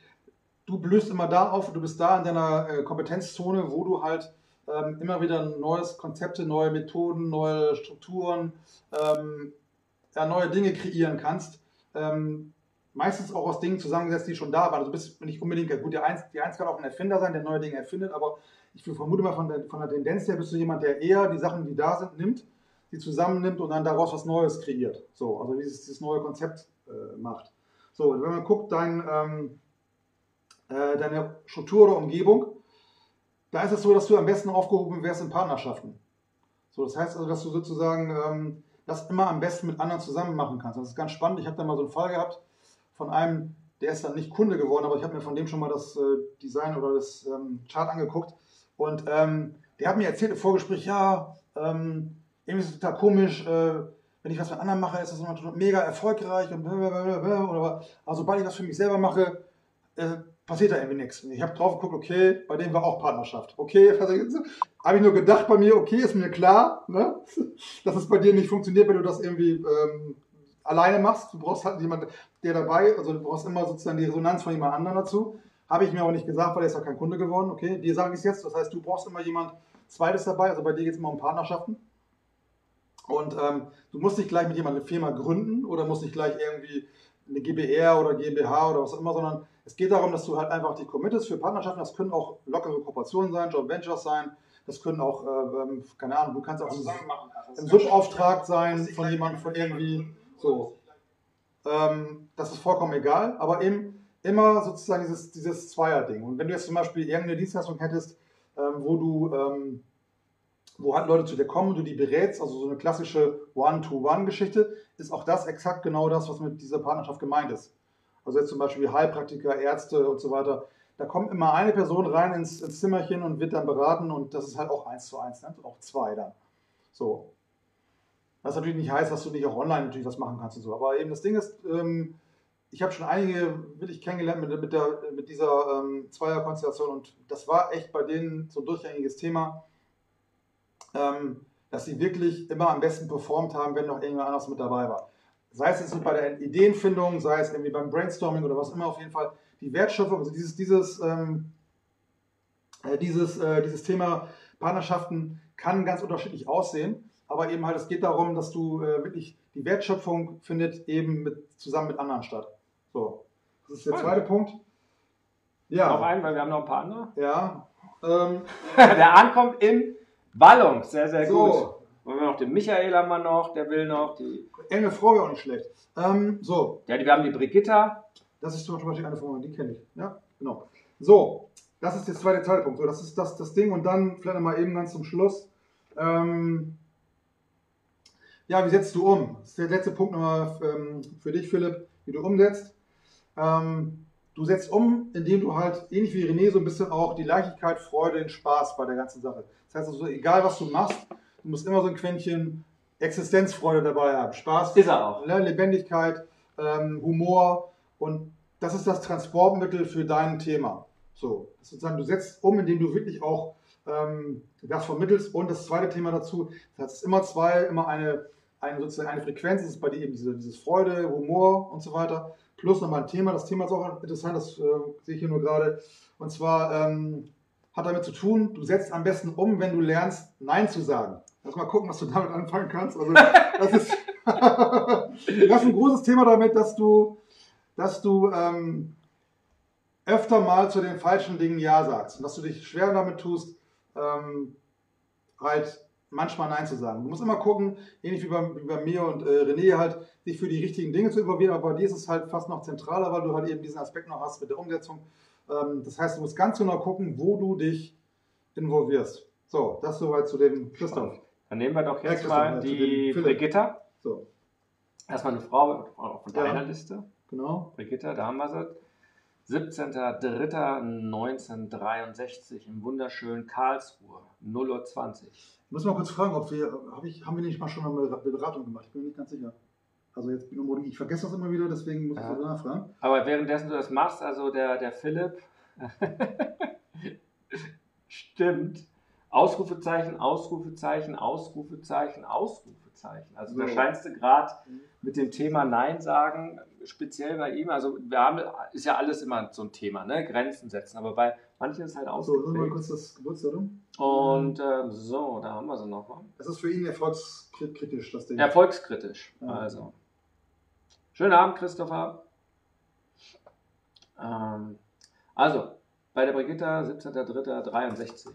Speaker 2: du blühst immer da auf, du bist da in deiner äh, Kompetenzzone, wo du halt ähm, immer wieder neues Konzepte, neue Methoden, neue Strukturen, ähm, ja, neue Dinge kreieren kannst. Ähm, meistens auch aus Dingen zusammengesetzt, die schon da waren. Also du bist nicht unbedingt, gut, die Eins, die Eins kann auch ein Erfinder sein, der neue Dinge erfindet, aber ich vermute mal von der, von der Tendenz her bist du jemand, der eher die Sachen, die da sind, nimmt, die zusammennimmt und dann daraus was Neues kreiert. So, also dieses, dieses neue Konzept äh, macht. So, wenn man guckt, dein, ähm, äh, deine Struktur oder Umgebung, da ist es so, dass du am besten aufgehoben wärst in Partnerschaften. So, das heißt also, dass du sozusagen ähm, das immer am besten mit anderen zusammen machen kannst. Das ist ganz spannend. Ich habe da mal so einen Fall gehabt von einem, der ist dann nicht Kunde geworden, aber ich habe mir von dem schon mal das äh, Design oder das ähm, Chart angeguckt. Und ähm, der hat mir erzählt im Vorgespräch, ja, ähm, irgendwie ist es total komisch, äh, wenn ich was mit anderen mache, ist das immer mega erfolgreich und oder aber sobald ich was für mich selber mache, äh, passiert da irgendwie nichts. Ich habe drauf geguckt, okay, bei dem war auch Partnerschaft. Okay, <laughs> habe ich nur gedacht bei mir, okay, ist mir klar, ne, <laughs> dass es bei dir nicht funktioniert, wenn du das irgendwie ähm, alleine machst. Du brauchst halt jemanden, der dabei, also du brauchst immer sozusagen die Resonanz von jemand anderem dazu. Habe ich mir aber nicht gesagt, weil er ist ja kein Kunde geworden. Okay, dir sage ich es jetzt. Das heißt, du brauchst immer jemand Zweites dabei. Also bei dir geht es immer um Partnerschaften. Und ähm, du musst nicht gleich mit jemandem eine Firma gründen oder musst nicht gleich irgendwie eine GBR oder GmbH oder was auch immer, sondern es geht darum, dass du halt einfach die committest für Partnerschaften. Das können auch lockere Kooperationen sein, Joint Ventures sein. Das können auch, äh, ähm, keine Ahnung, du kannst auch ein Subauftrag sein von jemandem, von irgendwie so. Ähm, das ist vollkommen egal, aber eben immer sozusagen dieses, dieses Zweier-Ding. Und wenn du jetzt zum Beispiel irgendeine Dienstleistung hättest, ähm, wo du, ähm, wo halt Leute zu dir kommen und du die berätst, also so eine klassische One-to-One-Geschichte, ist auch das exakt genau das, was mit dieser Partnerschaft gemeint ist. Also jetzt zum Beispiel Heilpraktiker, Ärzte und so weiter. Da kommt immer eine Person rein ins, ins Zimmerchen und wird dann beraten und das ist halt auch eins zu eins, ne? auch zwei dann. So. Was natürlich nicht heißt, dass du nicht auch online natürlich was machen kannst und so. Aber eben das Ding ist, ähm, ich habe schon einige wirklich kennengelernt mit, mit, der, mit dieser ähm, Zweierkonstellation und das war echt bei denen so ein durchgängiges Thema, ähm, dass sie wirklich immer am besten performt haben, wenn noch irgendwer anders mit dabei war. Sei es jetzt bei der Ideenfindung, sei es irgendwie beim Brainstorming oder was immer, auf jeden Fall die Wertschöpfung, also dieses, dieses, ähm, äh, dieses, äh, dieses Thema Partnerschaften kann ganz unterschiedlich aussehen, aber eben halt, es geht darum, dass du äh, wirklich die Wertschöpfung findet eben mit, zusammen mit anderen statt. So, das ist der zweite Punkt.
Speaker 1: Ja. Noch einen, weil wir haben noch ein paar andere.
Speaker 2: Ja. Ähm, <laughs>
Speaker 1: der ankommt in Ballung, sehr, sehr so. gut. Und wir haben noch den Michael haben wir noch, der will noch. Die
Speaker 2: Enge Frau ja auch nicht schlecht. Ähm, so.
Speaker 1: Ja, die, wir haben die Brigitta.
Speaker 2: Das ist zum Beispiel eine Frau, die kenne ich. Ja, genau. So, das ist der zweite Teilpunkt. So, das ist das, das Ding. Und dann vielleicht nochmal eben ganz zum Schluss. Ähm, ja, wie setzt du um? Das ist der letzte Punkt nochmal ähm, für dich, Philipp, wie du umsetzt. Ähm, du setzt um, indem du halt, ähnlich wie René, so ein bisschen auch die Leichtigkeit, Freude, den Spaß bei der ganzen Sache. Das heißt also, egal was du machst, du musst immer so ein Quäntchen Existenzfreude dabei haben. Spaß,
Speaker 1: ist er auch.
Speaker 2: Ne, Lebendigkeit, ähm, Humor und das ist das Transportmittel für dein Thema. So, sozusagen, du setzt um, indem du wirklich auch ähm, das vermittelst. Und das zweite Thema dazu, das ist immer zwei, immer eine, eine, sozusagen eine Frequenz, das ist bei dir eben diese, dieses Freude, Humor und so weiter plus nochmal ein Thema. Das Thema ist auch interessant, das äh, sehe ich hier nur gerade. Und zwar ähm, hat damit zu tun, du setzt am besten um, wenn du lernst, Nein zu sagen. Lass mal gucken, was du damit anfangen kannst. Also, das ist <laughs> du hast ein großes Thema damit, dass du, dass du ähm, öfter mal zu den falschen Dingen Ja sagst und dass du dich schwer damit tust, ähm, halt manchmal Nein zu sagen. Du musst immer gucken, ähnlich wie bei, wie bei mir und äh, René halt, sich für die richtigen Dinge zu involvieren, aber bei dir ist es halt fast noch zentraler, weil du halt eben diesen Aspekt noch hast mit der Umsetzung. Ähm, das heißt, du musst ganz genau gucken, wo du dich involvierst. So, das soweit zu dem Christoph.
Speaker 1: Dann nehmen wir doch jetzt ja, mal die Brigitta. So. Erstmal eine Frau auch von deiner ja, Liste.
Speaker 2: Genau.
Speaker 1: Brigitta, da haben wir sie. 17.03.1963 im wunderschönen Karlsruhe, 0 Uhr 20.
Speaker 2: Müssen wir mal kurz fragen, ob wir, hab ich, haben wir nicht mal schon eine Beratung gemacht? Ich bin mir nicht ganz sicher. Also jetzt bin ich, ich vergesse das immer wieder, deswegen muss ich ja. nachfragen.
Speaker 1: Aber währenddessen du das machst, also der, der Philipp, <laughs> stimmt, Ausrufezeichen, Ausrufezeichen, Ausrufezeichen, Ausrufezeichen. Also so. da scheinst du gerade mit dem Thema Nein sagen, speziell bei ihm, also wir haben, ist ja alles immer so ein Thema, ne? Grenzen setzen, aber bei manchen ist halt ausgeprägt.
Speaker 2: So, mal kurz das Geburtsdatum.
Speaker 1: Und äh, so, da haben wir sie nochmal.
Speaker 2: Es ist für ihn erfolgskritisch, das Ding.
Speaker 1: Erfolgskritisch, ja. also. Schönen Abend, Christopher. Ähm, also, bei der Brigitta, 17.03.63.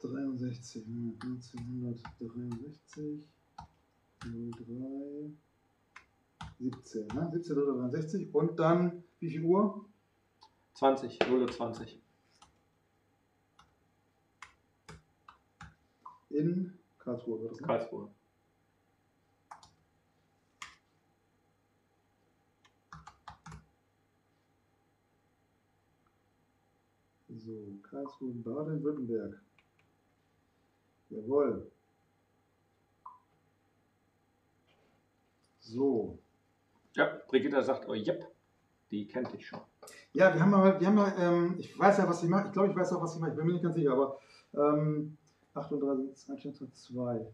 Speaker 2: 63, 1963, 03, 17, ne? 1763 und dann wie viel Uhr?
Speaker 1: 20, 0 20.
Speaker 2: In Karlsruhe wird
Speaker 1: das, ne? Karlsruhe.
Speaker 2: So, Karlsruhe, Baden-Württemberg. Jawohl. So.
Speaker 1: Ja, Brigitta sagt, oh, yep, die kennt dich schon.
Speaker 2: Ja, wir haben mal, wir haben mal ähm, ich weiß ja, was sie macht. Ich glaube, ich weiß auch, was sie macht. Ich bin mir nicht ganz sicher, aber ähm, 38, 2.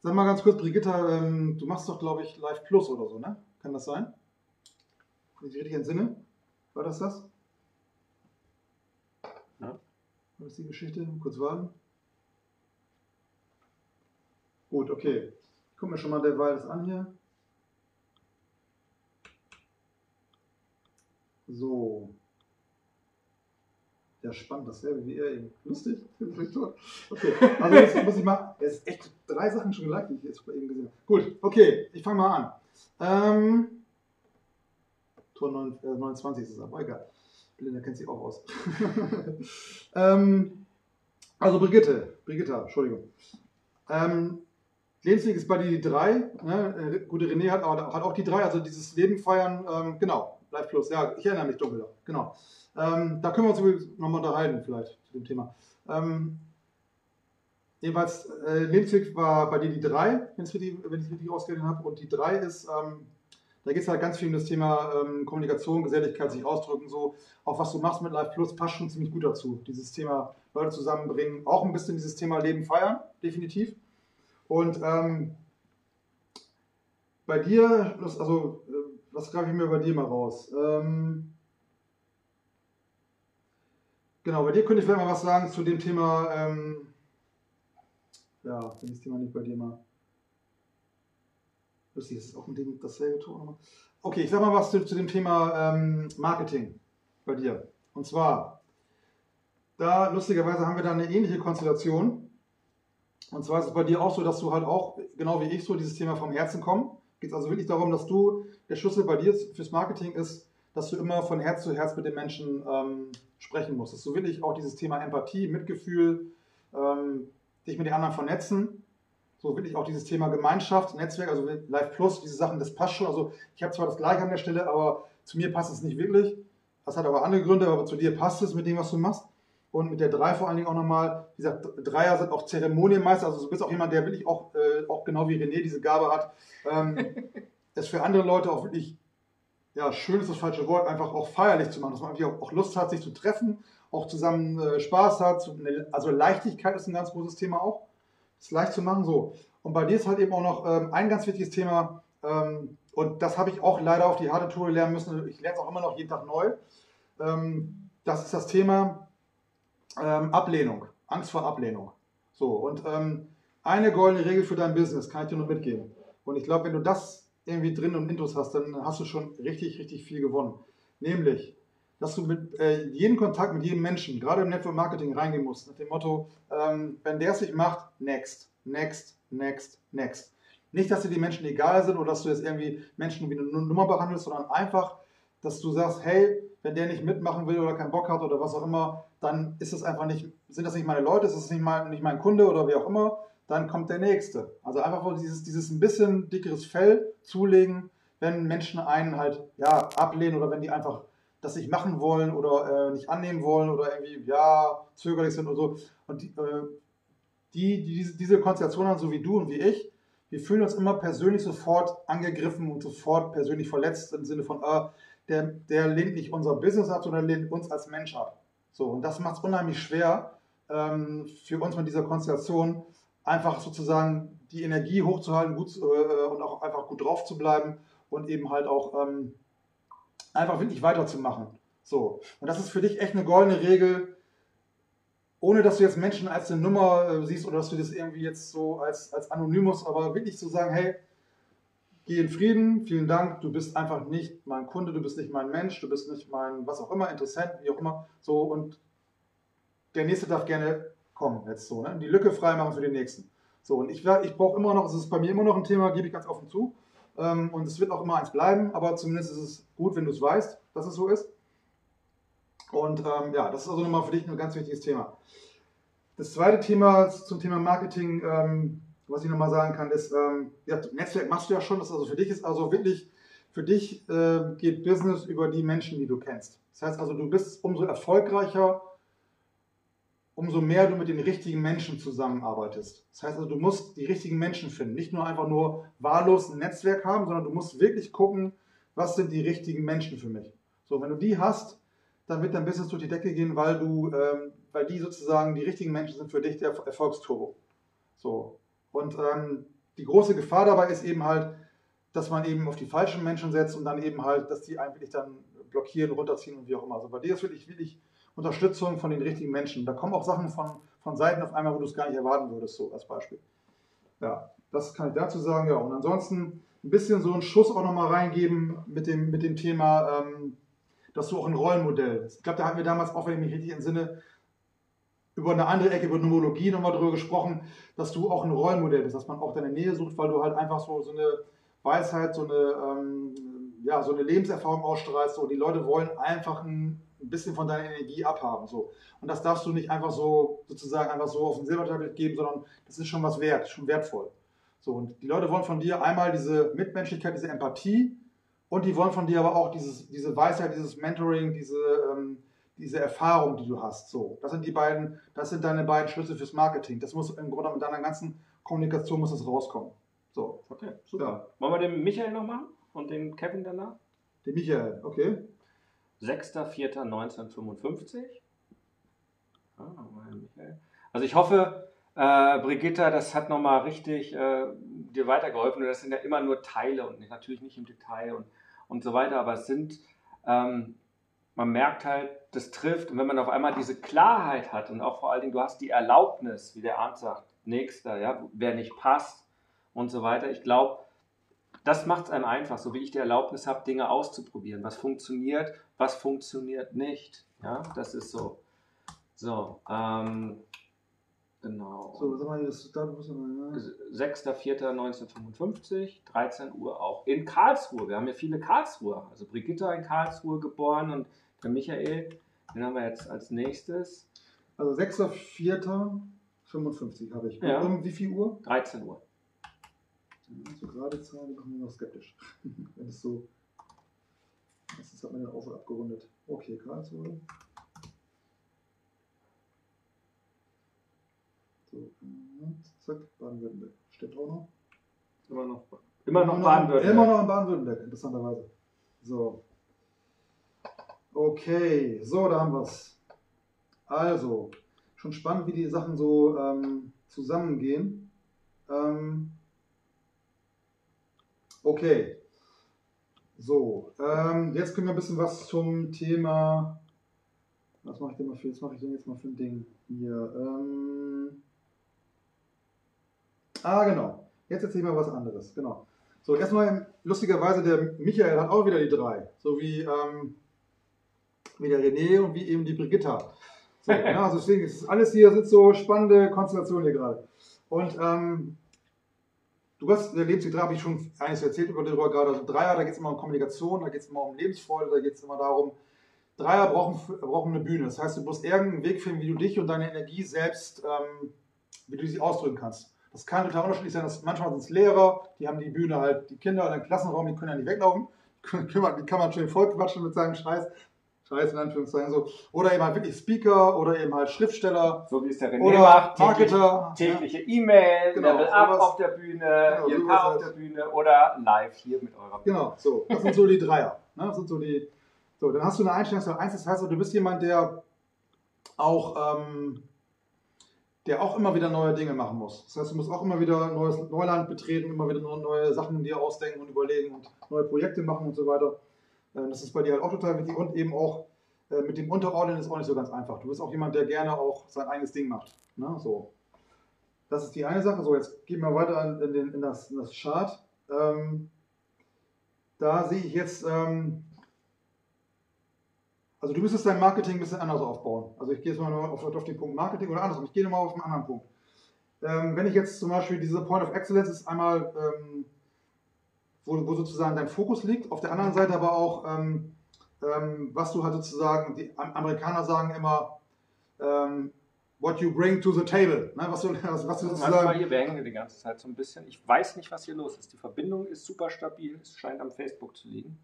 Speaker 2: Sag mal ganz kurz, Brigitta, ähm, du machst doch, glaube ich, Live Plus oder so, ne? Kann das sein? Wenn ich richtig entsinne? War das das?
Speaker 1: Ja.
Speaker 2: Was ist die Geschichte? Kurz warten. Gut, okay. Ich gucke mir schon mal derweil das an hier. So. Ja, spannend, dasselbe wie er eben. Lustig, <laughs> Okay, also jetzt muss ich mal. Es ist echt drei Sachen schon gleich, die ich jetzt eben gesehen habe. Gut, okay, ich fange mal an. Ähm, Tor 9, äh, 29 ist es aber egal. Belinda kennt sich auch aus. <laughs> ähm, also Brigitte, Brigitta, Entschuldigung. Ähm, Lebensweg ist bei dir die 3. Ne? Äh, gute René hat, hat auch die 3, also dieses Leben feiern, ähm, genau, Live Plus, ja, ich erinnere mich dunkel, genau. Ähm, da können wir uns nochmal unterhalten, vielleicht zu dem Thema. Ähm, jedenfalls, äh, Lebensweg war bei dir die 3, wenn ich es richtig, ausgerechnet habe, und die 3 ist, ähm, da geht es halt ganz viel um das Thema ähm, Kommunikation, Geselligkeit, sich ausdrücken, so. Auch was du machst mit Live Plus passt schon ziemlich gut dazu. Dieses Thema Leute zusammenbringen, auch ein bisschen dieses Thema Leben feiern, definitiv. Und ähm, bei dir, also, was greife ich mir bei dir mal raus? Ähm, genau, bei dir könnte ich vielleicht mal was sagen zu dem Thema, ähm, ja, wenn ich das Thema nicht bei dir mal. Lustig, ist auch mit dem dasselbe Ton. Okay, ich sag mal was zu, zu dem Thema ähm, Marketing bei dir. Und zwar, da lustigerweise haben wir da eine ähnliche Konstellation. Und zwar ist es bei dir auch so, dass du halt auch, genau wie ich, so dieses Thema vom Herzen kommst. Geht es also wirklich darum, dass du, der Schlüssel bei dir fürs Marketing ist, dass du immer von Herz zu Herz mit den Menschen ähm, sprechen musst. Dass du wirklich auch dieses Thema Empathie, Mitgefühl, ähm, dich mit den anderen vernetzen, so wirklich auch dieses Thema Gemeinschaft, Netzwerk, also Live Plus, diese Sachen, das passt schon. Also ich habe zwar das gleiche an der Stelle, aber zu mir passt es nicht wirklich. Das hat aber andere Gründe, aber zu dir passt es mit dem, was du machst. Und mit der 3 vor allen Dingen auch nochmal, wie gesagt, Dreier sind auch Zeremonienmeister, also du bist auch jemand, der wirklich auch, äh, auch genau wie René diese Gabe hat, ähm, <laughs> es für andere Leute auch wirklich, ja, schön ist das falsche Wort, einfach auch feierlich zu machen, dass man auch, auch Lust hat, sich zu treffen, auch zusammen äh, Spaß hat. Also Leichtigkeit ist ein ganz großes Thema auch. Es leicht zu machen, so. Und bei dir ist halt eben auch noch ähm, ein ganz wichtiges Thema, ähm, und das habe ich auch leider auf die harte Tour lernen müssen. Ich lerne es auch immer noch jeden Tag neu. Ähm, das ist das Thema, ähm, Ablehnung, Angst vor Ablehnung. So, und ähm, eine goldene Regel für dein Business kann ich dir nur mitgeben. Und ich glaube, wenn du das irgendwie drin und Intros hast, dann hast du schon richtig, richtig viel gewonnen. Nämlich, dass du mit äh, jedem Kontakt mit jedem Menschen, gerade im Network Marketing, reingehen musst, mit dem Motto, ähm, wenn der es nicht macht, next, next, next, next. Nicht, dass dir die Menschen egal sind oder dass du jetzt irgendwie Menschen wie eine Nummer behandelst, sondern einfach, dass du sagst, hey, wenn der nicht mitmachen will oder keinen Bock hat oder was auch immer, dann ist es einfach nicht, sind das nicht meine Leute, ist es nicht mein, nicht mein Kunde oder wie auch immer, dann kommt der nächste. Also einfach dieses, dieses ein bisschen dickeres Fell zulegen, wenn Menschen einen halt ja, ablehnen oder wenn die einfach das nicht machen wollen oder äh, nicht annehmen wollen oder irgendwie ja zögerlich sind oder so. Und die, äh, die, die diese, diese Konstellation haben, so wie du und wie ich, wir fühlen uns immer persönlich sofort angegriffen und sofort persönlich verletzt im Sinne von, äh, der, der lehnt nicht unser Business ab, sondern lehnt uns als Mensch ab. So, und das macht es unheimlich schwer ähm, für uns mit dieser Konstellation, einfach sozusagen die Energie hochzuhalten gut, äh, und auch einfach gut drauf zu bleiben und eben halt auch ähm, einfach wirklich weiterzumachen. So, und das ist für dich echt eine goldene Regel, ohne dass du jetzt Menschen als eine Nummer äh, siehst oder dass du das irgendwie jetzt so als, als Anonymous, aber wirklich zu sagen, hey, Geh in Frieden, vielen Dank, du bist einfach nicht mein Kunde, du bist nicht mein Mensch, du bist nicht mein, was auch immer, Interessent, wie auch immer. So, und der nächste darf gerne kommen, jetzt so, ne? Die Lücke freimachen für den nächsten. So, und ich, ich brauche immer noch, es ist bei mir immer noch ein Thema, gebe ich ganz offen zu. Ähm, und es wird auch immer eins bleiben, aber zumindest ist es gut, wenn du es weißt, dass es so ist. Und ähm, ja, das ist also nochmal für dich ein ganz wichtiges Thema. Das zweite Thema zum Thema Marketing, ähm, was ich nochmal sagen kann, ist, ähm, ja, Netzwerk machst du ja schon, das also für dich ist also wirklich, für dich äh, geht Business über die Menschen, die du kennst. Das heißt also, du bist umso erfolgreicher, umso mehr du mit den richtigen Menschen zusammenarbeitest. Das heißt also, du musst die richtigen Menschen finden. Nicht nur einfach nur wahllos ein Netzwerk haben, sondern du musst wirklich gucken, was sind die richtigen Menschen für mich. So, wenn du die hast, dann wird dein Business durch die Decke gehen, weil du, ähm, weil die sozusagen die richtigen Menschen sind für dich der Erfolgsturbo. So. Und ähm, die große Gefahr dabei ist eben halt, dass man eben auf die falschen Menschen setzt und dann eben halt, dass die eigentlich dann blockieren, runterziehen und wie auch immer. Also bei dir ist wirklich, wirklich Unterstützung von den richtigen Menschen. Da kommen auch Sachen von, von Seiten auf einmal, wo du es gar nicht erwarten würdest, so als Beispiel. Ja, das kann ich dazu sagen. Ja, und ansonsten ein bisschen so einen Schuss auch nochmal reingeben mit dem, mit dem Thema, ähm, dass du auch ein Rollenmodell bist. Ich glaube, da hatten wir damals auch, wenn ich mich richtig entsinne, über eine andere Ecke, über Nomologie nochmal drüber gesprochen, dass du auch ein Rollenmodell bist, dass man auch deine Nähe sucht, weil du halt einfach so, so eine Weisheit, so eine, ähm, ja, so eine Lebenserfahrung ausstrahlst. So. Die Leute wollen einfach ein, ein, bisschen von deiner Energie abhaben. So. Und das darfst du nicht einfach so sozusagen einfach so auf ein Silbertablett geben, sondern das ist schon was wert, schon wertvoll. So, und die Leute wollen von dir einmal diese Mitmenschlichkeit, diese Empathie und die wollen von dir aber auch dieses, diese Weisheit, dieses Mentoring, diese, ähm, diese Erfahrung, die du hast. So, das sind die beiden, das sind deine beiden Schlüssel fürs Marketing. Das muss im Grunde mit deiner ganzen Kommunikation muss das rauskommen. So.
Speaker 1: Okay, super. Ja. Wollen wir den Michael noch machen und den Kevin danach?
Speaker 2: Den Michael, okay.
Speaker 1: 6.4.1955. Ah, Michael. Also ich hoffe, äh, Brigitta, das hat nochmal richtig äh, dir weitergeholfen. Und das sind ja immer nur Teile und natürlich nicht im Detail und, und so weiter, aber es sind, ähm, man merkt halt, das trifft. Und wenn man auf einmal diese Klarheit hat und auch vor allen Dingen, du hast die Erlaubnis, wie der Arndt sagt, nächster, ja, wer nicht passt und so weiter. Ich glaube, das macht es einem einfach, so wie ich die Erlaubnis habe, Dinge auszuprobieren. Was funktioniert, was funktioniert nicht. Ja, das ist so. So, ähm, genau. So, sag mal, das Datum muss man, ja. 6.4.1955, 13 Uhr auch in Karlsruhe. Wir haben ja viele Karlsruhe. Also Brigitta in Karlsruhe geboren und der Michael, den haben wir jetzt als nächstes.
Speaker 2: Also 6.4.55 habe ich.
Speaker 1: Ja.
Speaker 2: Um wie viel Uhr?
Speaker 1: 13 Uhr.
Speaker 2: So gerade Zahlen machen wir noch skeptisch. <laughs> Wenn es so. Meistens hat man den Auf- abgerundet. Okay, Karlsruhe. So, und zack, Baden-Württemberg. Steht auch noch.
Speaker 1: Immer noch, immer noch Baden-Württemberg.
Speaker 2: Immer noch in Baden-Württemberg, interessanterweise. So. Okay, so, da haben wir es. Also, schon spannend, wie die Sachen so ähm, zusammengehen. Ähm, okay. So, ähm, jetzt können wir ein bisschen was zum Thema. Was mache ich denn mal für? Was mache ich denn jetzt mal für ein Ding hier? Ähm, ah, genau. Jetzt erzähle ich mal was anderes. Genau. So, erstmal lustigerweise, der Michael hat auch wieder die drei. So wie, ähm, wie der René und wie eben die Brigitta. So, ja, also deswegen ist alles hier, sind so spannende Konstellationen hier gerade. Und ähm, du hast, der Lebensweg 3 habe ich schon eines erzählt über darüber gerade. Also Dreier, da geht es immer um Kommunikation, da geht es immer um Lebensfreude, da geht es immer darum, Dreier brauchen, brauchen eine Bühne. Das heißt, du musst irgendeinen Weg finden, wie du dich und deine Energie selbst, ähm, wie du sie ausdrücken kannst. Das kann total unterschiedlich sein. Dass manchmal sind es Lehrer, die haben die Bühne halt, die Kinder in den Klassenraum, die können ja nicht weglaufen. <laughs> Die kann man schön vollquatschen mit seinem Scheiß. Scheiß in Anführungszeichen so. Oder eben halt wirklich Speaker oder eben halt Schriftsteller.
Speaker 1: So wie es der René
Speaker 2: Oder
Speaker 1: macht.
Speaker 2: Marketer.
Speaker 1: Tägliche E-Mail,
Speaker 2: Genau,
Speaker 1: Level Up
Speaker 2: sowas.
Speaker 1: auf der Bühne,
Speaker 2: Genau,
Speaker 1: IMK auf
Speaker 2: halt.
Speaker 1: der Bühne oder live hier mit eurer Bühne.
Speaker 2: Genau, so. Das sind so die Dreier. Ne? Das sind so die. So, dann hast du eine Einstellung eins. Das heißt, du bist jemand, der auch, ähm, der auch immer wieder neue Dinge machen muss. Das heißt, du musst auch immer wieder neues Neuland betreten, immer wieder neue Sachen dir ausdenken und überlegen und neue Projekte machen und so weiter. Äh, Das ist bei dir halt auch total wichtig und eben auch äh, mit dem Unterordnen ist auch nicht so ganz einfach. Du bist auch jemand, der gerne auch sein eigenes Ding macht. Ne? So. Das ist die eine Sache. So, jetzt gehen wir weiter in, den, in, das, in das Chart. Ähm, da sehe ich jetzt, ähm, also du müsstest dein Marketing ein bisschen anders aufbauen. Also ich gehe jetzt mal auf, auf den Punkt Marketing oder andersrum. Ich gehe nochmal auf einen anderen Punkt. Ähm, wenn ich jetzt zum Beispiel diese Point of Excellence ist einmal, ähm, wo, wo sozusagen dein Fokus liegt, auf der anderen Seite aber auch, ähm, ähm, was du halt sozusagen, die Am- Amerikaner sagen immer, ähm, what you bring to the table. Ne? Was, du, <laughs> was, was du sozusagen,
Speaker 1: hier, wir hängen die ganze Zeit so ein bisschen. Ich weiß nicht, was hier los ist. Die Verbindung ist super stabil. Es scheint am Facebook zu liegen.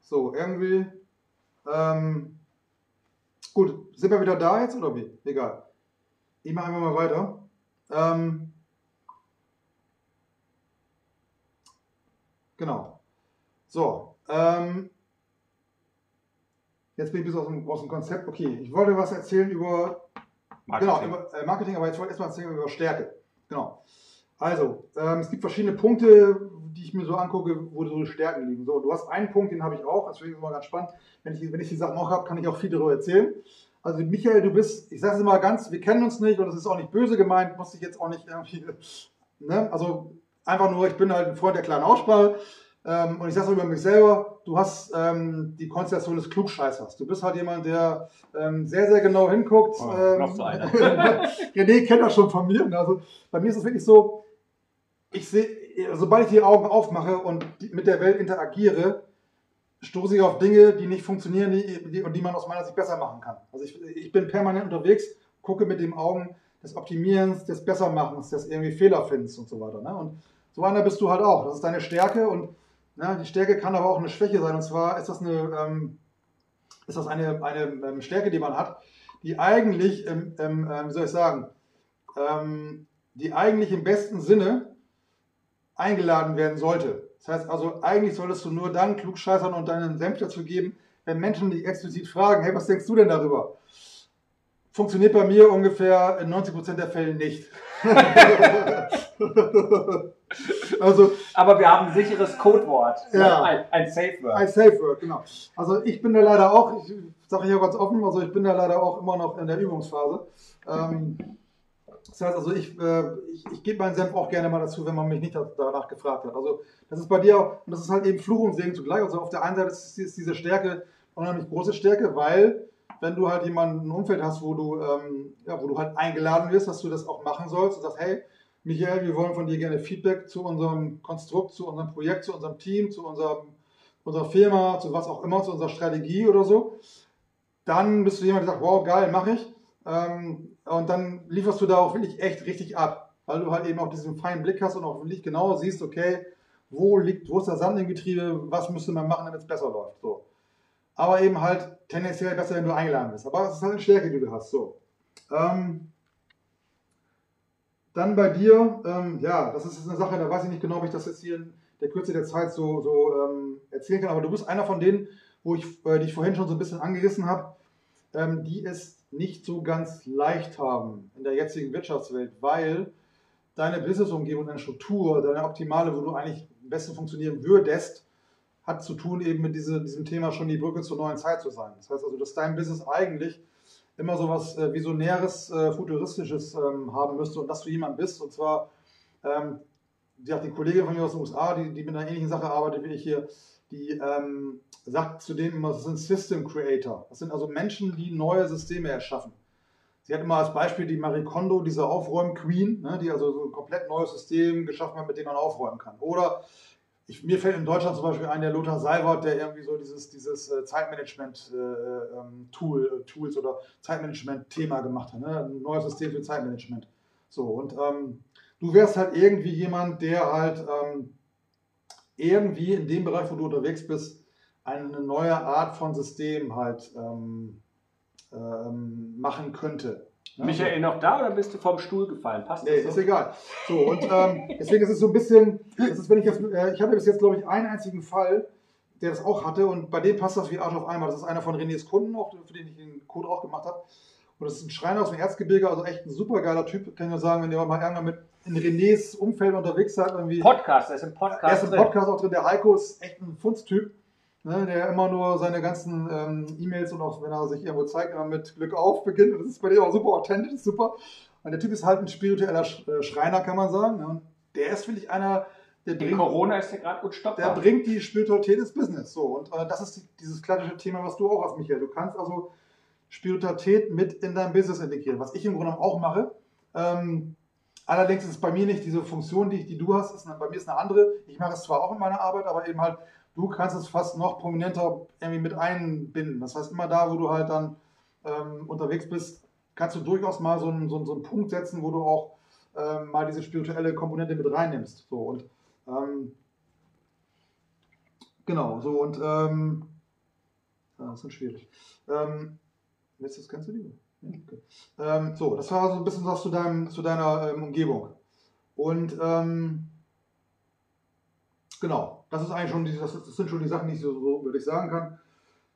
Speaker 2: So, irgendwie. Ähm, Gut, sind wir wieder da jetzt oder wie? Egal. Ich mache einfach mal weiter. Ähm, genau. So. Ähm, jetzt bin ich bis aus dem, aus dem Konzept. Okay, ich wollte was erzählen über
Speaker 1: Marketing.
Speaker 2: Genau, über äh, Marketing, aber jetzt wollte ich erstmal erzählen über Stärke. Genau. Also, ähm, es gibt verschiedene Punkte, die ich mir so angucke, wo so Stärken liegen. So, du hast einen Punkt, den habe ich auch, das finde ich immer ganz spannend. Wenn ich, wenn ich die Sachen auch habe, kann ich auch viel darüber erzählen. Also, Michael, du bist, ich sage es immer ganz, wir kennen uns nicht und das ist auch nicht böse gemeint, muss ich jetzt auch nicht irgendwie, ne? Also, einfach nur, ich bin halt ein Freund der kleinen Aussprache. Ähm, und ich sage es über mich selber, du hast ähm, die Konstellation des Klugscheißers. Du bist halt jemand, der ähm, sehr, sehr genau hinguckt.
Speaker 1: Oh,
Speaker 2: ähm,
Speaker 1: noch so einer. <laughs>
Speaker 2: René kennt das schon von mir. ne? Also bei mir ist es wirklich so, ich sehe, sobald ich die Augen aufmache und die, mit der Welt interagiere, stoße ich auf Dinge, die nicht funktionieren die, die, und die man aus meiner Sicht besser machen kann. Also ich, ich bin permanent unterwegs, gucke mit den Augen des Optimierens, des Bessermachens, des irgendwie Fehlerfindens und so weiter. Ne? Und so einer bist du halt auch. Das ist deine Stärke und ne, die Stärke kann aber auch eine Schwäche sein. Und zwar ist das eine, ähm, ist das eine, eine ähm, Stärke, die man hat, die eigentlich, ähm, wie soll ich sagen, ähm, die eigentlich im besten Sinne eingeladen werden sollte. Das heißt also, eigentlich solltest du nur dann klugscheißern und deinen Senf dazu geben, wenn Menschen dich explizit fragen, hey, was denkst du denn darüber? Funktioniert bei mir ungefähr in 90% der Fälle nicht. <laughs> <laughs> also
Speaker 1: Aber wir haben ein sicheres Codewort.
Speaker 2: Ja.
Speaker 1: Ein, ein Safe Word.
Speaker 2: ein Safe Word, genau. Also ich bin da leider auch, ich sage hier ganz offen, also ich bin da leider auch immer noch in der Übungsphase. Ähm, das heißt also, ich, äh, ich, ich gebe meinen Senf auch gerne mal dazu, wenn man mich nicht da- danach gefragt hat. Also das ist bei dir auch, und das ist halt eben Fluch und Segen zugleich. Also auf der einen Seite ist, ist diese Stärke unheimlich große Stärke, weil wenn du halt jemanden ein Umfeld hast, wo du, ähm, ja, wo du halt eingeladen wirst, dass du das auch machen sollst und sagst, hey, Michael, wir wollen von dir gerne Feedback zu unserem Konstrukt, zu unserem Projekt, zu unserem Team, zu unserem, unserer Firma, zu was auch immer, zu unserer Strategie oder so. Dann bist du jemand, der sagt, wow, geil, mache ich. Ähm, und dann lieferst du da auch wirklich echt richtig ab, weil du halt eben auch diesen feinen Blick hast und auch wirklich genau siehst, okay, wo liegt, wo ist der Sand im Getriebe, was müsste man machen, damit es besser läuft. So. Aber eben halt tendenziell besser, wenn du eingeladen bist. Aber es ist halt eine Stärke, die du hast. So. Ähm, dann bei dir, ähm, ja, das ist jetzt eine Sache, da weiß ich nicht genau, ob ich das jetzt hier in der Kürze der Zeit so, so ähm, erzählen kann, aber du bist einer von denen, wo ich, äh, die ich vorhin schon so ein bisschen angerissen habe, ähm, die es nicht so ganz leicht haben in der jetzigen Wirtschaftswelt, weil deine Business-Umgebung, deine Struktur, deine optimale, wo du eigentlich am besten funktionieren würdest, hat zu tun eben mit diese, diesem Thema schon die Brücke zur neuen Zeit zu sein. Das heißt also, dass dein Business eigentlich immer so was äh, Visionäres, äh, Futuristisches ähm, haben müsste und dass du jemand bist, und zwar, ähm, die die Kollegin von mir aus den USA, die, die mit einer ähnlichen Sache arbeitet wie ich hier, die ähm, sagt zu denen immer, das sind System Creator. Das sind also Menschen, die neue Systeme erschaffen. Sie hat immer als Beispiel die Marie Kondo, diese Aufräum-Queen, ne, die also so ein komplett neues System geschaffen hat, mit dem man aufräumen kann. Oder ich, mir fällt in Deutschland zum Beispiel ein, der Lothar Seiwert, der irgendwie so dieses, dieses äh, Zeitmanagement-Tool, äh, Tools oder Zeitmanagement-Thema gemacht hat. Ne? Ein neues System für Zeitmanagement. So, und ähm, du wärst halt irgendwie jemand, der halt ähm, irgendwie in dem Bereich, wo du unterwegs bist, eine neue Art von System halt ähm, ähm, machen könnte. Ne?
Speaker 1: Michael noch da oder bist du vom Stuhl gefallen? Passt
Speaker 2: Nee,
Speaker 1: das
Speaker 2: ist
Speaker 1: so?
Speaker 2: egal. So, und ähm, <laughs> deswegen ist es so ein bisschen, das ist, wenn ich jetzt, äh, ich hatte bis jetzt, glaube ich, einen einzigen Fall, der das auch hatte und bei dem passt das wie Arsch auf einmal. Das ist einer von Renés Kunden, auch, für den ich den Code auch gemacht habe. Und das ist ein Schreiner aus dem Erzgebirge, also echt ein super geiler Typ. Kann ich nur sagen, wenn ihr mal irgendwann mit in Renés Umfeld unterwegs seid, irgendwie.
Speaker 1: Podcast, er ist im Podcast.
Speaker 2: Er ist im
Speaker 1: drin.
Speaker 2: Podcast auch drin. Der Heiko ist echt ein Funztyp, ne, der immer nur seine ganzen ähm, E-Mails und auch wenn er sich irgendwo zeigt, immer mit Glück auf beginnt. Und das ist bei dem auch super authentisch, ist super. Und der Typ ist halt ein spiritueller äh, Schreiner, kann man sagen. Ne? Und der ist, finde ich, einer, der
Speaker 1: In
Speaker 2: bringt,
Speaker 1: Corona ist der gerade
Speaker 2: der
Speaker 1: unstoppbar.
Speaker 2: bringt die Spiritualität ins Business. So. Und äh, das ist die, dieses klassische Thema, was du auch hast, Michael. Du kannst also Spiritualität mit in dein Business integrieren, was ich im Grunde auch mache. Ähm, allerdings ist es bei mir nicht diese Funktion, die, die du hast, ist eine, bei mir ist eine andere. Ich mache es zwar auch in meiner Arbeit, aber eben halt, du kannst es fast noch prominenter irgendwie mit einbinden. Das heißt, immer da, wo du halt dann ähm, unterwegs bist, kannst du durchaus mal so einen, so, einen, so einen Punkt setzen, wo du auch ähm, mal diese spirituelle Komponente mit reinnimmst. So und ähm, genau, so und ähm, ja, das ist schwierig. Ähm, Letztes kennst du die? Ja, okay. ähm, so, das war so ein bisschen was zu, deinem, zu deiner ähm, Umgebung. Und ähm, genau, das ist eigentlich schon die, das, das sind schon die Sachen, die ich so, so würde ich sagen kann.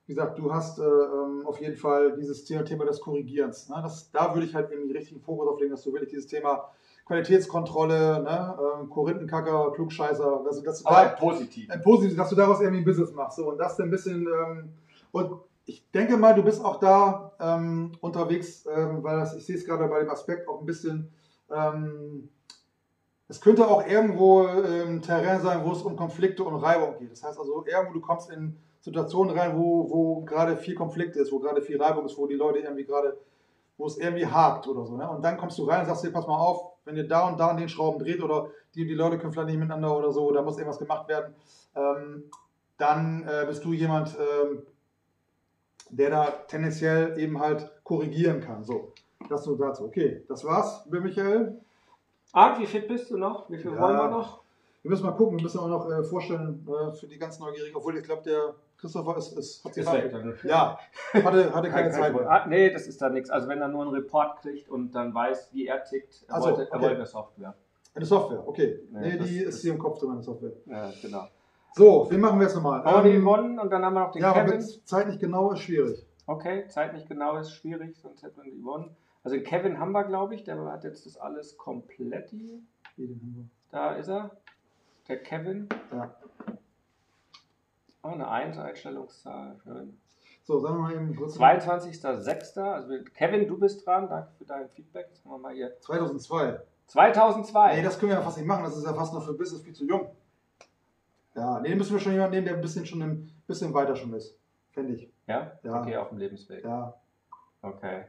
Speaker 2: Wie gesagt, du hast äh, ähm, auf jeden Fall dieses Thema, des Korrigierens. Ne? Das, da würde ich halt eben den richtigen Fokus auflegen, dass du wirklich dieses Thema Qualitätskontrolle, ne? ähm, Korinthenkacker, Klugscheißer, dass, dass du
Speaker 1: Aber
Speaker 2: da,
Speaker 1: positiv.
Speaker 2: ein positiv, dass du daraus irgendwie ein Business machst. So, und das ein bisschen. Ähm, und ich denke mal, du bist auch da ähm, unterwegs, ähm, weil das, ich sehe es gerade bei dem Aspekt auch ein bisschen. Ähm, es könnte auch irgendwo ein Terrain sein, wo es um Konflikte und Reibung geht. Das heißt also, irgendwo du kommst in Situationen rein, wo, wo gerade viel Konflikt ist, wo gerade viel Reibung ist, wo die Leute irgendwie gerade, wo es irgendwie hakt oder so. Ne? Und dann kommst du rein und sagst dir, pass mal auf, wenn ihr da und da an den Schrauben dreht oder die, die Leute können vielleicht nicht miteinander oder so, da muss irgendwas gemacht werden, ähm, dann äh, bist du jemand, ähm, der da tendenziell eben halt korrigieren kann. So, das so dazu. Okay, das war's Michael.
Speaker 1: Ah, wie fit bist du noch? Wie viel
Speaker 2: Ja.
Speaker 1: wollen wir noch?
Speaker 2: Wir müssen mal gucken, wir müssen auch noch äh, vorstellen äh, für die ganz Neugierigen, obwohl ich glaube, der Christopher ist, ist, hat sich
Speaker 1: Ist weg.
Speaker 2: Ja, hatte, hatte keine Zeit mehr.
Speaker 1: Ah, nee, das ist da nichts. Also wenn er nur einen Report kriegt und dann weiß, wie er tickt, er,
Speaker 2: so,
Speaker 1: wollte, er
Speaker 2: okay.
Speaker 1: wollte eine Software.
Speaker 2: Eine Software, okay.
Speaker 1: Nee,
Speaker 2: Nee,
Speaker 1: das-
Speaker 2: die
Speaker 1: das-
Speaker 2: ist hier im Kopf drin, eine Software.
Speaker 1: Ja, genau.
Speaker 2: So, wen machen wir jetzt nochmal?
Speaker 1: Haben wir die
Speaker 2: Ähm,
Speaker 1: Yvonne und dann haben wir noch den
Speaker 2: ja, aber
Speaker 1: Kevin.
Speaker 2: wenn es zeitlich genau ist, schwierig.
Speaker 1: Okay, Zeit nicht genau ist schwierig, sonst hätten wir die Yvonne. Also den Kevin haben wir, glaube ich, der hat jetzt das alles komplett. hier.
Speaker 2: Den
Speaker 1: Da ist er. Der Kevin.
Speaker 2: Ja.
Speaker 1: Oh, eine 1 Einstellungszahl. Schön.
Speaker 2: So, sagen wir mal eben kurz.
Speaker 1: 22.06. Also Kevin, du bist dran. Danke für dein Feedback. Jetzt haben wir mal hier.
Speaker 2: 2002.
Speaker 1: 2002.
Speaker 2: Nee, das können wir ja fast nicht machen, das ist ja fast noch für Business viel zu jung. Ja, nee, müssen wir schon jemanden nehmen, der ein bisschen schon ein bisschen weiter schon ist. Fände ich.
Speaker 1: ja?
Speaker 2: Ja.
Speaker 1: Okay, auf dem Lebensweg.
Speaker 2: Ja.
Speaker 1: Okay.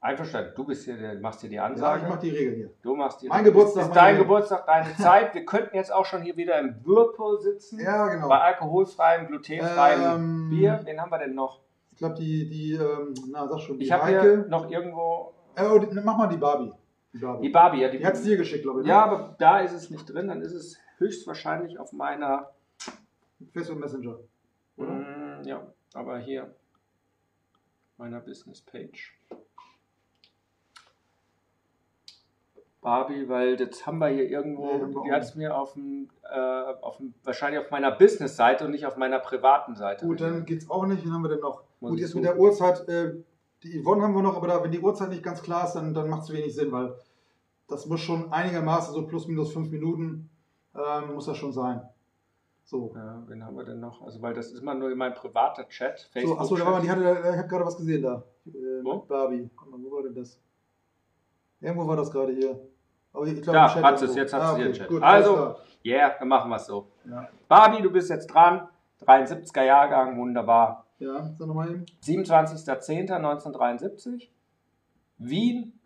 Speaker 1: Einverstanden. Du bist hier, der, machst hier die
Speaker 2: ja,
Speaker 1: Ansage.
Speaker 2: ich mache die Regeln hier.
Speaker 1: du machst die
Speaker 2: Mein Geburtstag,
Speaker 1: Ist dein Geburtstag, deine <laughs> Zeit. Wir könnten jetzt auch schon hier wieder im Whirlpool sitzen.
Speaker 2: Ja, genau.
Speaker 1: Bei alkoholfreiem, glutenfreiem
Speaker 2: Ähm,
Speaker 1: Bier. Wen haben wir denn noch?
Speaker 2: Ich glaube, die, die, ähm, na, sag schon, die
Speaker 1: Ich habe hier noch irgendwo
Speaker 2: Äh, oh, die, mach mal die Barbie. Die Barbie.
Speaker 1: die Barbie. Ja, die,
Speaker 2: Die hat es dir geschickt, glaube ich. ne?
Speaker 1: ja, aber da ist es nicht drin. Dann ist es höchstwahrscheinlich auf meiner.
Speaker 2: Facebook Messenger. Oder?
Speaker 1: Mm, ja, aber hier meiner Business Page. Barbie, weil das haben wir hier irgendwo,
Speaker 2: Nee,
Speaker 1: die hat es mir auf dem, äh, auf dem, wahrscheinlich auf meiner Business-Seite und nicht auf meiner privaten Seite.
Speaker 2: Gut, dann geht's auch nicht. Wen haben wir denn noch?
Speaker 1: Muss
Speaker 2: Gut, jetzt mit der Uhrzeit, äh, die Yvonne haben wir noch, aber da, wenn die Uhrzeit nicht ganz klar ist, dann, dann macht es wenig Sinn, weil das muss schon einigermaßen so plus minus fünf Minuten ähm, muss das schon sein. So.
Speaker 1: Ja, wen haben wir denn noch? Also, weil das ist immer nur in meinem privater Chat,
Speaker 2: So,
Speaker 1: Facebook.
Speaker 2: achso, da war mal, die hatte, da- ich habe gerade was gesehen da. Äh,
Speaker 1: Wo?
Speaker 2: Barbie. Guck mal, wo war denn das? Irgendwo war das gerade hier. Aber ich glaube,
Speaker 1: Da, hat es, jetzt hat
Speaker 2: ah,
Speaker 1: hier
Speaker 2: okay,
Speaker 1: Chat.
Speaker 2: Gut,
Speaker 1: Also-
Speaker 2: alles
Speaker 1: Yeah, dann machen wir es so.
Speaker 2: Ja,
Speaker 1: Barbie, du bist jetzt dran. 73er Jahrgang, wunderbar.
Speaker 2: ja sag nochmal eben.
Speaker 1: 27.10.1973. Wien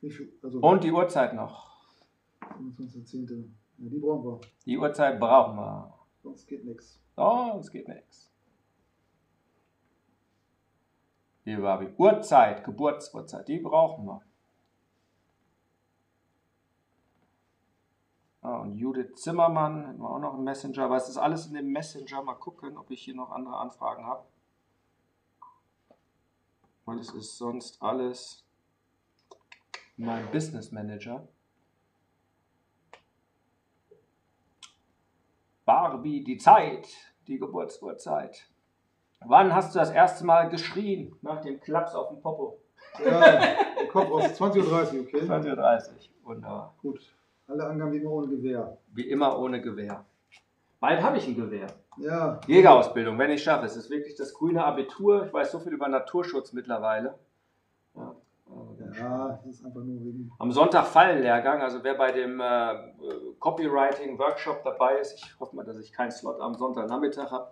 Speaker 2: Wie viel? Also,
Speaker 1: und die Uhrzeit noch.
Speaker 2: 25.10. Ja, die brauchen wir.
Speaker 1: Die Uhrzeit brauchen wir.
Speaker 2: Sonst geht nichts.
Speaker 1: Oh, es geht nichts. Liebe Barbie, Uhrzeit, Geburtsurzeit, die brauchen wir. Und Judith Zimmermann, hätten wir auch noch einen Messenger, aber es ist alles in dem Messenger. Mal gucken, ob ich hier noch andere Anfragen habe. Weil es ist sonst alles mein Business Manager. Barbie, die Zeit, die Geburtsurzeit. Wann hast du das erste Mal geschrien nach dem Klaps auf dem Popo?
Speaker 2: Ja, Kopf raus. 20.30 Uhr, okay?
Speaker 1: 20.30 Wunderbar.
Speaker 2: Gut. Alle Angaben wie immer ohne Gewehr.
Speaker 1: Wie immer ohne Gewehr. Bald habe ich ein Gewehr.
Speaker 2: Ja.
Speaker 1: Jägerausbildung, wenn ich schaffe. Es ist wirklich das grüne Abitur. Ich weiß so viel über Naturschutz mittlerweile. Ja.
Speaker 2: Ja, das ist einfach nur wegen.
Speaker 1: Am Sonntag Fallenlehrgang, also wer bei dem äh, Copywriting-Workshop dabei ist, ich hoffe mal, dass ich keinen Slot am Sonntagnachmittag habe.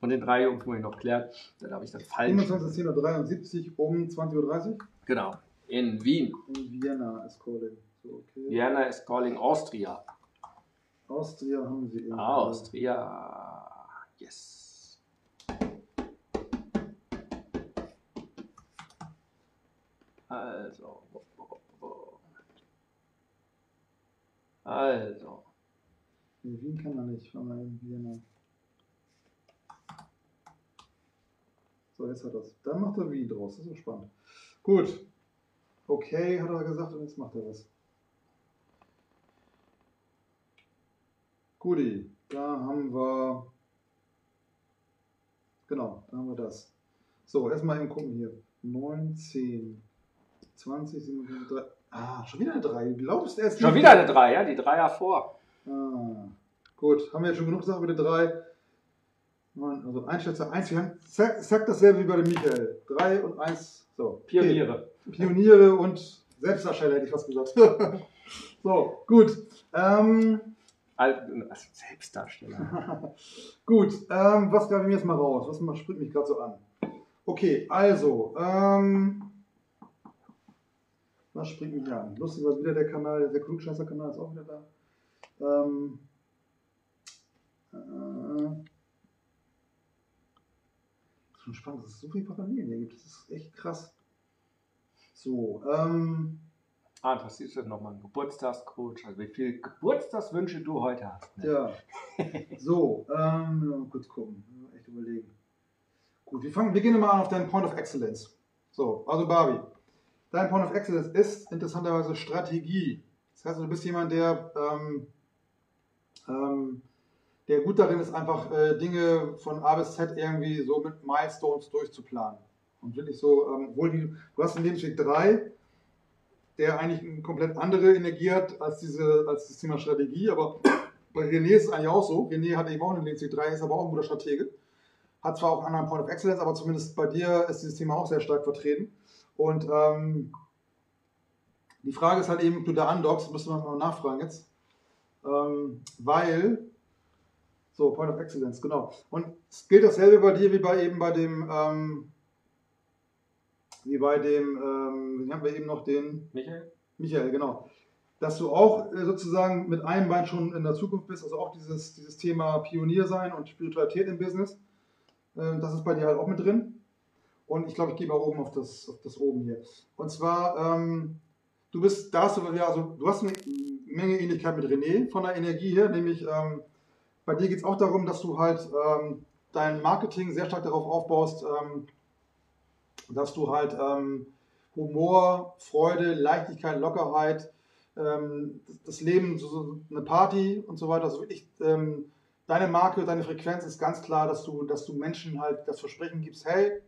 Speaker 1: Von den drei Jungs muss ich noch klären. Da darf ich dann Fallen.
Speaker 2: 27.10.73 um 20.30 Uhr
Speaker 1: Genau. In Wien.
Speaker 2: in Vienna ist calling. Okay.
Speaker 1: Vienna is calling Austria.
Speaker 2: Austria haben sie eben.
Speaker 1: Austria. Yes. Also. Also.
Speaker 2: Nee, Wien kann man nicht, wenn man in Vienna. So, jetzt hat er es. Dann macht er wie draus. Das ist so spannend. Gut. Okay, hat er gesagt, und jetzt macht er was. Guti, da haben wir. Genau, da haben wir das. So, erstmal eben gucken hier. 9, 10, 20, 27, 3. Ah, schon wieder eine 3. Glaubst du erst
Speaker 1: Schon wieder eine 3, ja? Die Dreier vor.
Speaker 2: Ah, gut, haben wir jetzt schon genug gesagt über die 3. Also Einschätzer 1, wir haben exakt dasselbe wie bei dem Michael. 3 und 1. So.
Speaker 1: Pioniere.
Speaker 2: Okay. Pioniere und Selbstdarsteller hätte ich fast gesagt. <laughs> so, gut. Ähm,
Speaker 1: also Selbstdarsteller. <laughs>
Speaker 2: gut, ähm, was greife ich mir jetzt mal raus? Was springt mich gerade so an? Okay, also, ähm, was springt mich an? Lustig war wieder der Kanal, der Klugscheißer-Kanal ist auch wieder da. Ähm, äh, schon spannend, dass es so viele Parallelen hier gibt. Das ist echt krass. So, ähm.
Speaker 1: Ah, das ist ja nochmal ein Geburtstagscoach. Also wie viele Geburtstagswünsche du heute hast.
Speaker 2: Ne? Ja. <laughs> so, ähm, kurz gucken. Echt überlegen. Gut, wir fangen, wir gehen mal an auf deinen Point of Excellence. So, also Barbie. Dein Point of Excellence ist interessanterweise Strategie. Das heißt, du bist jemand, der ähm, ähm, der gut darin ist, einfach äh, Dinge von A bis Z irgendwie so mit Milestones durchzuplanen. Und wirklich so, ähm, obwohl die, du hast einen Lebensweg 3, der eigentlich eine komplett andere Energie hat als, diese, als das Thema Strategie, aber <clears throat> bei René ist es eigentlich auch so. René hat eben auch einen Lebensweg 3, ist aber auch ein guter Stratege. Hat zwar auch einen anderen Point of Excellence, aber zumindest bei dir ist dieses Thema auch sehr stark vertreten. Und ähm, die Frage ist halt eben, ob du da andockst, müssen wir mal nachfragen jetzt. Ähm, weil so, Point of Excellence, genau. Und es gilt dasselbe bei dir wie bei eben bei dem, ähm, wie bei dem, ähm, wie haben wir eben noch den?
Speaker 1: Michael?
Speaker 2: Michael, genau. Dass du auch äh, sozusagen mit einem Bein schon in der Zukunft bist, also auch dieses, dieses Thema Pionier sein und Spiritualität im Business, äh, das ist bei dir halt auch mit drin. Und ich glaube, ich gehe mal oben auf das, auf das oben hier. Und zwar, ähm, du bist, da hast du, ja, also du hast eine Menge Ähnlichkeit mit René von der Energie her, nämlich ähm, bei dir geht es auch darum, dass du halt ähm, dein Marketing sehr stark darauf aufbaust, ähm, dass du halt ähm, Humor, Freude, Leichtigkeit, Lockerheit, ähm, das Leben, so, eine Party und so weiter, also wirklich ähm, deine Marke, deine Frequenz ist ganz klar, dass du, dass du Menschen halt das Versprechen gibst, hey,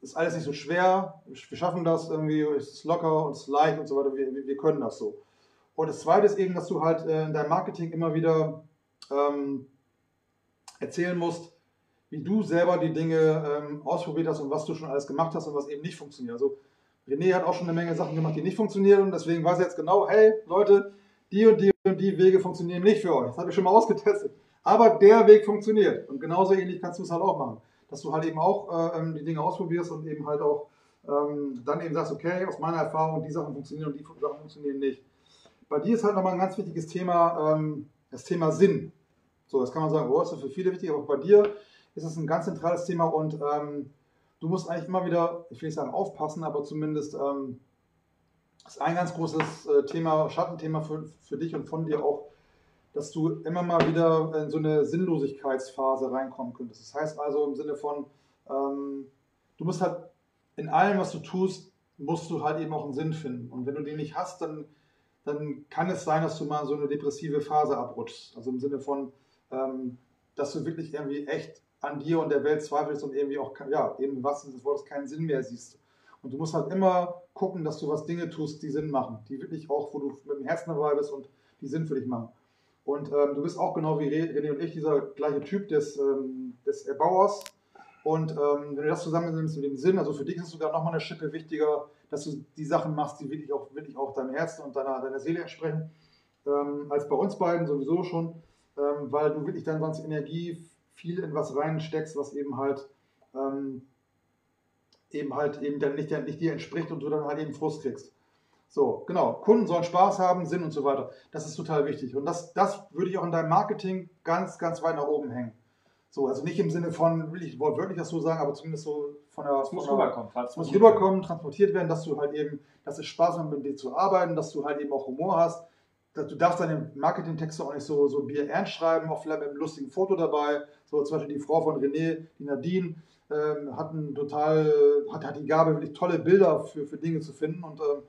Speaker 2: ist alles nicht so schwer, wir schaffen das irgendwie, es ist locker und es ist leicht und so weiter, wir, wir können das so. Und das Zweite ist eben, dass du halt äh, in deinem Marketing immer wieder ähm, erzählen musst, wie du selber die Dinge ähm, ausprobiert hast und was du schon alles gemacht hast und was eben nicht funktioniert. Also René hat auch schon eine Menge Sachen gemacht, die nicht funktionieren und deswegen weiß er jetzt genau, hey Leute, die und die und die Wege funktionieren nicht für euch. Das habe ich schon mal <laughs> ausgetestet. Aber der Weg funktioniert. Und genauso ähnlich kannst du es halt auch machen. Dass du halt eben auch äh, ähm, die Dinge ausprobierst und eben halt auch ähm, dann eben sagst, okay, aus meiner Erfahrung, die Sachen funktionieren und die Sachen funktionieren nicht. Bei dir ist halt nochmal ein ganz wichtiges Thema, ähm, das Thema Sinn. So, das kann man sagen, oh, ist für viele wichtig, aber bei dir ist es ein ganz zentrales Thema und ähm, du musst eigentlich immer wieder, ich will nicht sagen aufpassen, aber zumindest ähm, ist ein ganz großes äh, Thema, Schattenthema für, für dich und von dir auch, dass du immer mal wieder in so eine Sinnlosigkeitsphase reinkommen könntest. Das heißt also im Sinne von, ähm, du musst halt in allem, was du tust, musst du halt eben auch einen Sinn finden. Und wenn du den nicht hast, dann, dann kann es sein, dass du mal so eine depressive Phase abrutschst. Also im Sinne von, ähm, dass du wirklich irgendwie echt an dir und der Welt zweifelst und irgendwie auch, ja, eben was des Wortes keinen Sinn mehr siehst. Und du musst halt immer gucken, dass du was Dinge tust, die Sinn machen, die wirklich auch, wo du mit dem Herzen dabei bist und die Sinn für dich machen. Und ähm, du bist auch genau wie René und ich dieser gleiche Typ des, ähm, des Erbauers. Und ähm, wenn du das zusammennimmst mit dem Sinn, also für dich ist es sogar nochmal eine Schippe wichtiger, dass du die Sachen machst, die wirklich auch, wirklich auch deinem Herzen und deiner, deiner Seele entsprechen, ähm, als bei uns beiden sowieso schon ähm, weil du wirklich dann sonst Energie viel in was reinsteckst, was eben halt ähm, eben halt eben dann nicht, nicht dir entspricht und du dann halt eben Frust kriegst. So, genau. Kunden sollen Spaß haben, Sinn und so weiter. Das ist total wichtig. Und das, das würde ich auch in deinem Marketing ganz, ganz weit nach oben hängen. So, also nicht im Sinne von, will ich wortwörtlich das so sagen, aber zumindest so von der.
Speaker 1: Es muss rüberkommen.
Speaker 2: Es muss rüberkommen, transportiert werden, dass du halt eben, dass es Spaß macht, mit dir zu arbeiten, dass du halt eben auch Humor hast, du darfst deine Marketingtexte auch nicht so, so Bier ernst schreiben, auch vielleicht mit einem lustigen Foto dabei. So zum Beispiel die Frau von René, die Nadine, ähm, hat, ein total, hat, hat die Gabe, wirklich tolle Bilder für, für Dinge zu finden. Und ähm,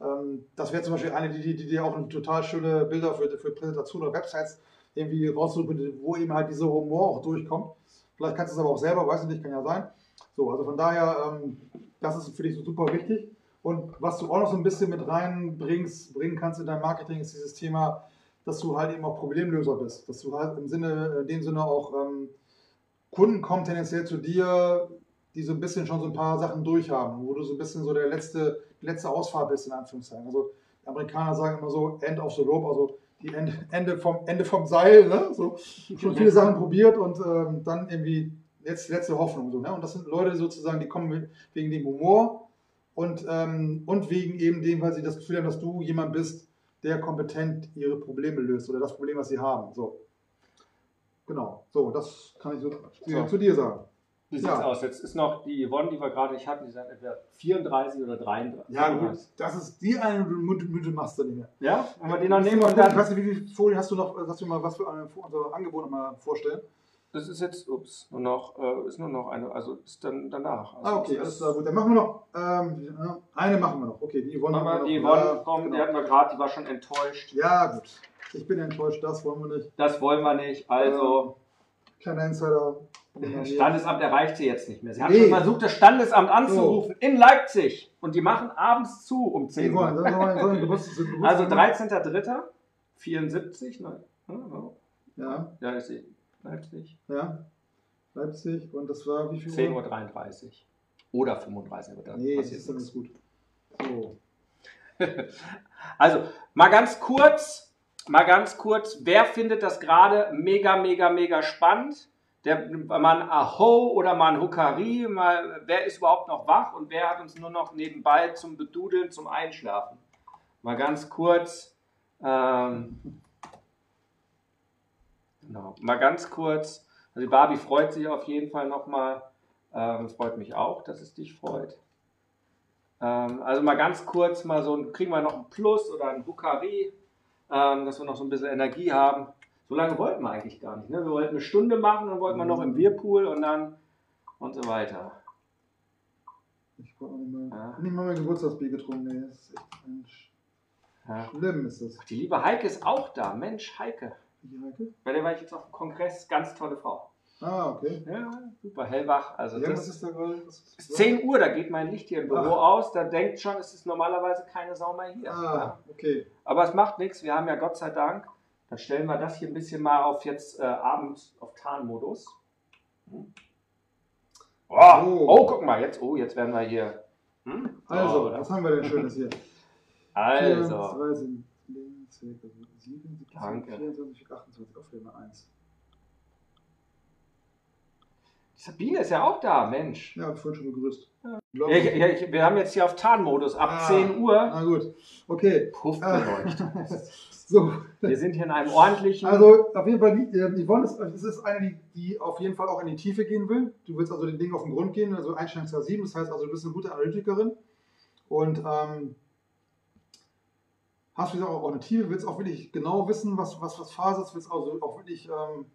Speaker 2: ähm das wäre zum Beispiel eine, die, die, die auch total schöne Bilder für, für Präsentationen oder Websites irgendwie raussuchen, wo eben halt dieser Humor auch durchkommt. Vielleicht kannst du es aber auch selber, weiß ich nicht, kann ja sein. So, also von daher, ähm, das ist für dich so super wichtig. Und was du auch noch so ein bisschen mit reinbringst, bringen kannst in dein Marketing, ist dieses Thema, dass du halt eben auch Problemlöser bist. Dass du halt im Sinne, in dem Sinne auch ähm, Kunden kommen tendenziell zu dir, die so ein bisschen schon so ein paar Sachen durchhaben, wo du so ein bisschen so der letzte, letzte Ausfahrt bist, in Anführungszeichen. Also die Amerikaner sagen immer so End of the Rope, also die Ende, Ende, vom, Ende vom Seil, ne? so, schon viele Sachen probiert und ähm, dann irgendwie jetzt letzte Hoffnung. So, ne? Und das sind Leute sozusagen, die kommen wegen dem Humor und, ähm, und wegen eben dem, weil sie das Gefühl haben, dass du jemand bist, der kompetent ihre Probleme löst oder das Problem, was sie haben. So. Genau. So, das kann ich so, so. zu dir sagen.
Speaker 1: Wie sieht es ja. aus? Jetzt ist noch die Yvonne, die wir gerade nicht hatten, die sagt etwa 34 oder 33.
Speaker 2: Ja, gut. Das ist die eine Minute machst du nicht mehr.
Speaker 1: Ja? Wenn wir die noch nehmen und dann.
Speaker 2: Ich weiß nicht, wie viele Folien hast du noch? Hast du mal was für ein Angebot mal vorstellen?
Speaker 1: Das ist jetzt, ups, nur noch, äh, ist nur noch eine, also ist dann danach. Also
Speaker 2: ah, okay, alles klar, gut. Dann machen wir noch, ähm, eine machen wir noch. Okay, die
Speaker 1: Yvonne. Machen wir, die Yvonne, komm, genau. die hatten wir gerade, die war schon enttäuscht.
Speaker 2: Ja, gut. Ich bin enttäuscht, das wollen wir nicht.
Speaker 1: Das wollen wir nicht, also.
Speaker 2: Kleiner Insider. <laughs>
Speaker 1: Standesamt erreicht sie jetzt nicht mehr. Sie hat nee. schon versucht, das Standesamt anzurufen so. in Leipzig. Und die machen abends zu um 10 Uhr. <laughs> also 13.03. 74. Ne?
Speaker 2: Ja.
Speaker 1: Ja, ist sie. Leipzig.
Speaker 2: Ja. Leipzig. Und das war wie viel
Speaker 1: 10.33 Uhr. Oder 35 Uhr.
Speaker 2: Nee, das ist alles gut. So. <laughs>
Speaker 1: also, mal ganz kurz, mal ganz kurz, wer findet das gerade mega, mega, mega spannend? Der, mal ein Aho oder mal ein Hukari, mal, wer ist überhaupt noch wach und wer hat uns nur noch nebenbei zum Bedudeln, zum Einschlafen? Mal ganz kurz. Ähm, genau, mal ganz kurz. Also die Barbie freut sich auf jeden Fall nochmal. Ähm, freut mich auch, dass es dich freut. Ähm, also mal ganz kurz, mal so ein, kriegen wir noch ein Plus oder ein Hukari, ähm, dass wir noch so ein bisschen Energie haben. So lange wollten wir eigentlich gar nicht. Ne? Wir wollten eine Stunde machen, dann wollten wir noch im Whirlpool und dann und so weiter.
Speaker 2: Ich brauche nicht mal, ja. nicht mal mein Geburtstagsbier getrunken. Das ist echt Mensch. Ja. Schlimm ist das.
Speaker 1: Die liebe Heike ist auch da. Mensch, Heike. Bei der war ich jetzt auf dem Kongress. Ganz tolle Frau.
Speaker 2: Ah, okay.
Speaker 1: Ja, super hellwach. Also
Speaker 2: ja, was ist da gerade?
Speaker 1: Ist 10 Uhr, da geht mein Licht hier im Büro Ach. aus. Da denkt schon, es ist normalerweise keine Sau mehr hier.
Speaker 2: Ah, okay.
Speaker 1: Aber es macht nichts. Wir haben ja Gott sei Dank dann stellen wir das hier ein bisschen mal auf jetzt äh, Abend auf Tarnmodus. Hm. Oh, oh. oh, guck mal, jetzt, oh, jetzt werden wir hier.
Speaker 2: Hm? Also, oh, was haben wir denn Schönes hier?
Speaker 1: Also.
Speaker 2: 4, 2 sind 7, 7,
Speaker 1: Danke.
Speaker 2: 24, 28, Aufnahme 1.
Speaker 1: Sabine ist ja auch da, Mensch.
Speaker 2: Ja, hab vorhin schon begrüßt.
Speaker 1: Ja. Ja, ich, ich, wir haben jetzt hier auf Tarnmodus ab ah, 10 Uhr.
Speaker 2: Na gut, okay.
Speaker 1: Puff beleuchtet. <laughs> So. Wir sind hier in einem ordentlichen.
Speaker 2: Also auf jeden Fall, Yvonne ist, das ist eine, die, die auf jeden Fall auch in die Tiefe gehen will. Du willst also den Ding auf den Grund gehen, also Einstellung 2.7, das heißt also, du bist eine gute Analytikerin und ähm, hast du auch eine Tiefe, willst auch wirklich genau wissen, was, was, was Phase ist, willst also auch wirklich ähm,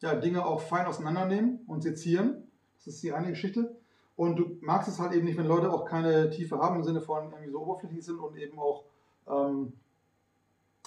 Speaker 2: ja, Dinge auch fein auseinandernehmen und sezieren. Das ist die eine Geschichte. Und du magst es halt eben nicht, wenn Leute auch keine Tiefe haben, im Sinne von irgendwie so oberflächlich sind und eben auch ähm,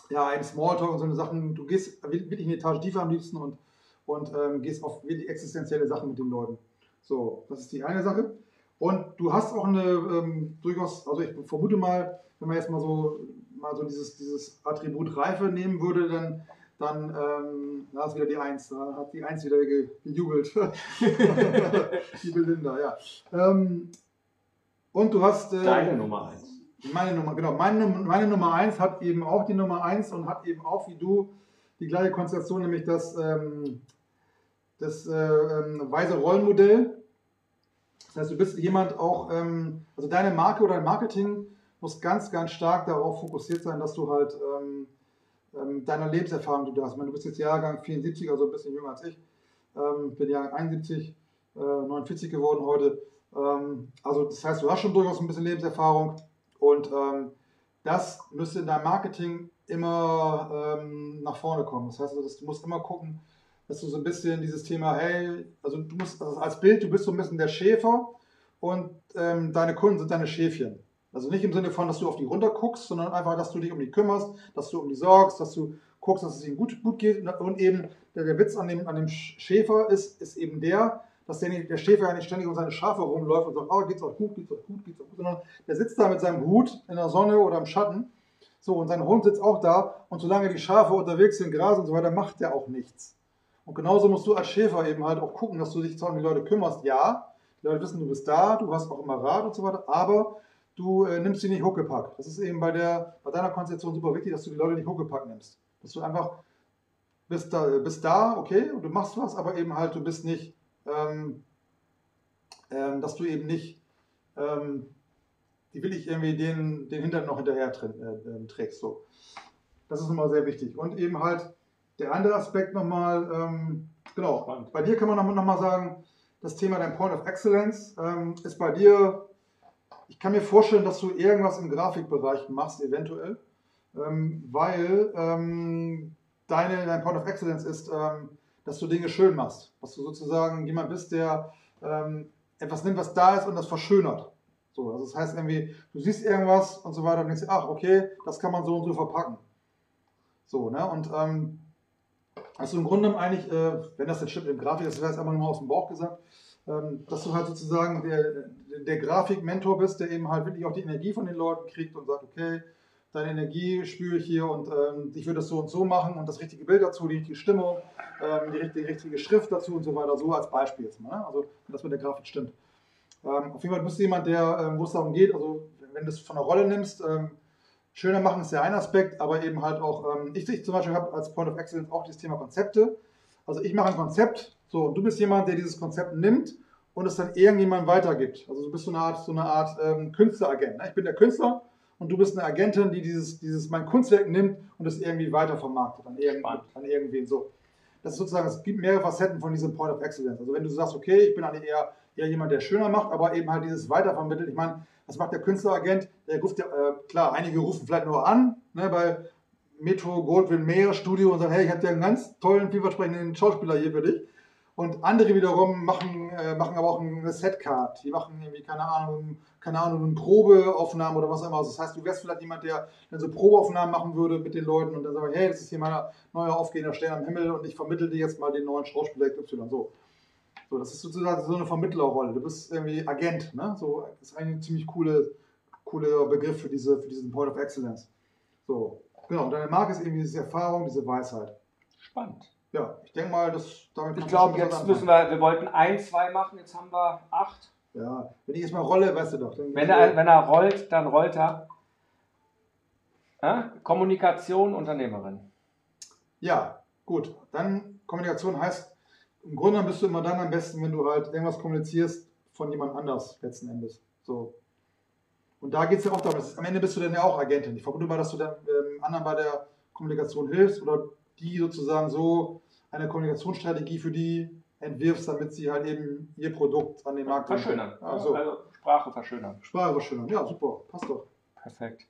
Speaker 2: ja, im Smalltalk und so eine Sachen, du gehst wirklich eine Etage tiefer am liebsten und, und ähm, gehst auf wirklich existenzielle Sachen mit den Leuten. So, das ist die eine Sache. Und du hast auch eine ähm, durchaus, also ich vermute mal, wenn man jetzt mal so mal so dieses, dieses Attribut Reife nehmen würde, dann, dann ähm, da ist wieder die Eins, da hat die Eins wieder ge, gejubelt. <laughs> die Belinda, ja. Ähm, und du hast.
Speaker 1: Äh, Deine Nummer 1.
Speaker 2: Meine Nummer, genau. Meine, meine Nummer 1 hat eben auch die Nummer 1 und hat eben auch wie du die gleiche Konstellation, nämlich das, ähm, das äh, ähm, weise Rollenmodell. Das heißt, du bist jemand auch, ähm, also deine Marke oder dein Marketing muss ganz, ganz stark darauf fokussiert sein, dass du halt ähm, ähm deiner Lebenserfahrung, die du hast. Ich meine, du bist jetzt Jahrgang 74, also ein bisschen jünger als ich. Ähm, bin Jahrgang 71, äh, 49 geworden heute. Ähm, also das heißt, du hast schon durchaus ein bisschen Lebenserfahrung und ähm, das müsste in deinem Marketing immer ähm, nach vorne kommen. Das heißt, also, du musst immer gucken, dass du so ein bisschen dieses Thema, hey, also du musst also als Bild, du bist so ein bisschen der Schäfer und ähm, deine Kunden sind deine Schäfchen. Also nicht im Sinne von, dass du auf die runter guckst, sondern einfach, dass du dich um die kümmerst, dass du um die sorgst, dass du guckst, dass es ihnen gut, gut geht. Und eben der, der Witz an dem, an dem Schäfer ist, ist eben der, dass der, der Schäfer ja nicht ständig um seine Schafe rumläuft und sagt, oh, geht's auch gut, geht's auch gut, geht's auch gut, sondern der sitzt da mit seinem Hut in der Sonne oder im Schatten. So, und sein Hund sitzt auch da und solange die Schafe unterwegs sind, Gras und so weiter, macht der auch nichts. Und genauso musst du als Schäfer eben halt auch gucken, dass du dich zwar um die Leute kümmerst. Ja, die Leute wissen, du bist da, du hast auch immer Rat und so weiter, aber du äh, nimmst sie nicht Huckepack. Das ist eben bei, der, bei deiner Konzeption super wichtig, dass du die Leute nicht Huckepack nimmst. Dass du einfach bist da, bist da okay, und du machst was, aber eben halt, du bist nicht, ähm, ähm, dass du eben nicht, ähm, die will ich irgendwie den, den Hintern noch hinterher äh, ähm, trägst. So. Das ist nochmal sehr wichtig. Und eben halt, der andere Aspekt nochmal, ähm, genau, Spannend. bei dir kann man nochmal noch sagen, das Thema dein Point of Excellence ähm, ist bei dir, ich kann mir vorstellen, dass du irgendwas im Grafikbereich machst, eventuell, ähm, weil ähm, deine, dein Point of Excellence ist, ähm, dass du Dinge schön machst, dass du sozusagen jemand bist, der ähm, etwas nimmt, was da ist und das verschönert. So, also das heißt irgendwie, du siehst irgendwas und so weiter und denkst, ach, okay, das kann man so und so verpacken. So, ne? Und ähm, also im Grunde eigentlich, äh, wenn das jetzt stimmt im Grafik, das wäre jetzt einfach nur aus dem Bauch gesagt, dass du halt sozusagen der, der Grafikmentor bist, der eben halt wirklich auch die Energie von den Leuten kriegt und sagt, okay, deine Energie spüre ich hier und ähm, ich würde das so und so machen und das richtige Bild dazu, die richtige Stimmung, ähm, die, richtige, die, richtige, Schrift dazu und so weiter, so als Beispiel jetzt mal. Ne? Also, wenn das mit der Grafik stimmt. Ähm, auf jeden Fall bist du jemand, der, ähm, wo es darum geht, also wenn du es von der Rolle nimmst, ähm, Schöner machen ist ja ein Aspekt, aber eben halt auch, ähm, ich, ich zum Beispiel habe als Point of Excellence auch das Thema Konzepte. Also ich mache ein Konzept, so, und du bist jemand, der dieses Konzept nimmt und es dann irgendjemand weitergibt. Also du bist so eine Art, so eine Art ähm, Künstleragent. Ne? Ich bin der Künstler und du bist eine Agentin, die dieses, dieses mein Kunstwerk nimmt und es irgendwie weiter vermarktet an, irgend, an irgendwen. So. Das ist sozusagen, es gibt mehrere Facetten von diesem Point of Excellence. Also wenn du sagst, okay, ich bin eigentlich eher, eher jemand, der schöner macht, aber eben halt dieses Weitervermittelt. Ich meine, was macht der Künstleragent? Der ruft ja, äh, klar, einige rufen vielleicht nur an, ne, bei Metro Goldwyn Mayer Studio und sagen, hey, ich habe ja einen ganz tollen, vielversprechenden Schauspieler hier für dich. Und andere wiederum machen, äh, machen aber auch eine Setcard. Die machen irgendwie, keine Ahnung, keine Ahnung, eine Probeaufnahme oder was auch immer. Also das heißt, du wärst vielleicht jemand, der dann so Probeaufnahmen machen würde mit den Leuten und dann sagt, hey, das ist hier mein neuer aufgehender Stern am Himmel und ich vermittle dir jetzt mal den neuen Schauspieler Y. So. So, das ist sozusagen so eine Vermittlerrolle. Du bist irgendwie Agent, ne? So, das ist ein ziemlich coole, cooler Begriff für, diese, für diesen Point of Excellence. So, genau. Und deine Marke ist irgendwie diese Erfahrung, diese Weisheit.
Speaker 1: Spannend.
Speaker 2: Ja, ich denke mal, dass
Speaker 1: damit. Ich glaube, jetzt müssen wir, wir wollten ein, zwei machen, jetzt haben wir acht.
Speaker 2: Ja, wenn ich jetzt mal rolle, weißt du doch.
Speaker 1: Wenn er, wenn er rollt, dann rollt er. Ja? Kommunikation, Unternehmerin.
Speaker 2: Ja, gut. Dann Kommunikation heißt, im Grunde bist du immer dann am besten, wenn du halt irgendwas kommunizierst von jemand anders letzten Endes. So. Und da geht es ja auch darum, ist, am Ende bist du dann ja auch Agentin. Ich vermute mal, dass du dann ähm, anderen bei der Kommunikation hilfst oder die sozusagen so eine Kommunikationsstrategie für die entwirfst, damit sie halt eben ihr Produkt an den Markt
Speaker 1: bringen. Verschönern. Also, also Sprache verschönern.
Speaker 2: Sprache verschönern, ja, super, passt doch.
Speaker 1: Perfekt.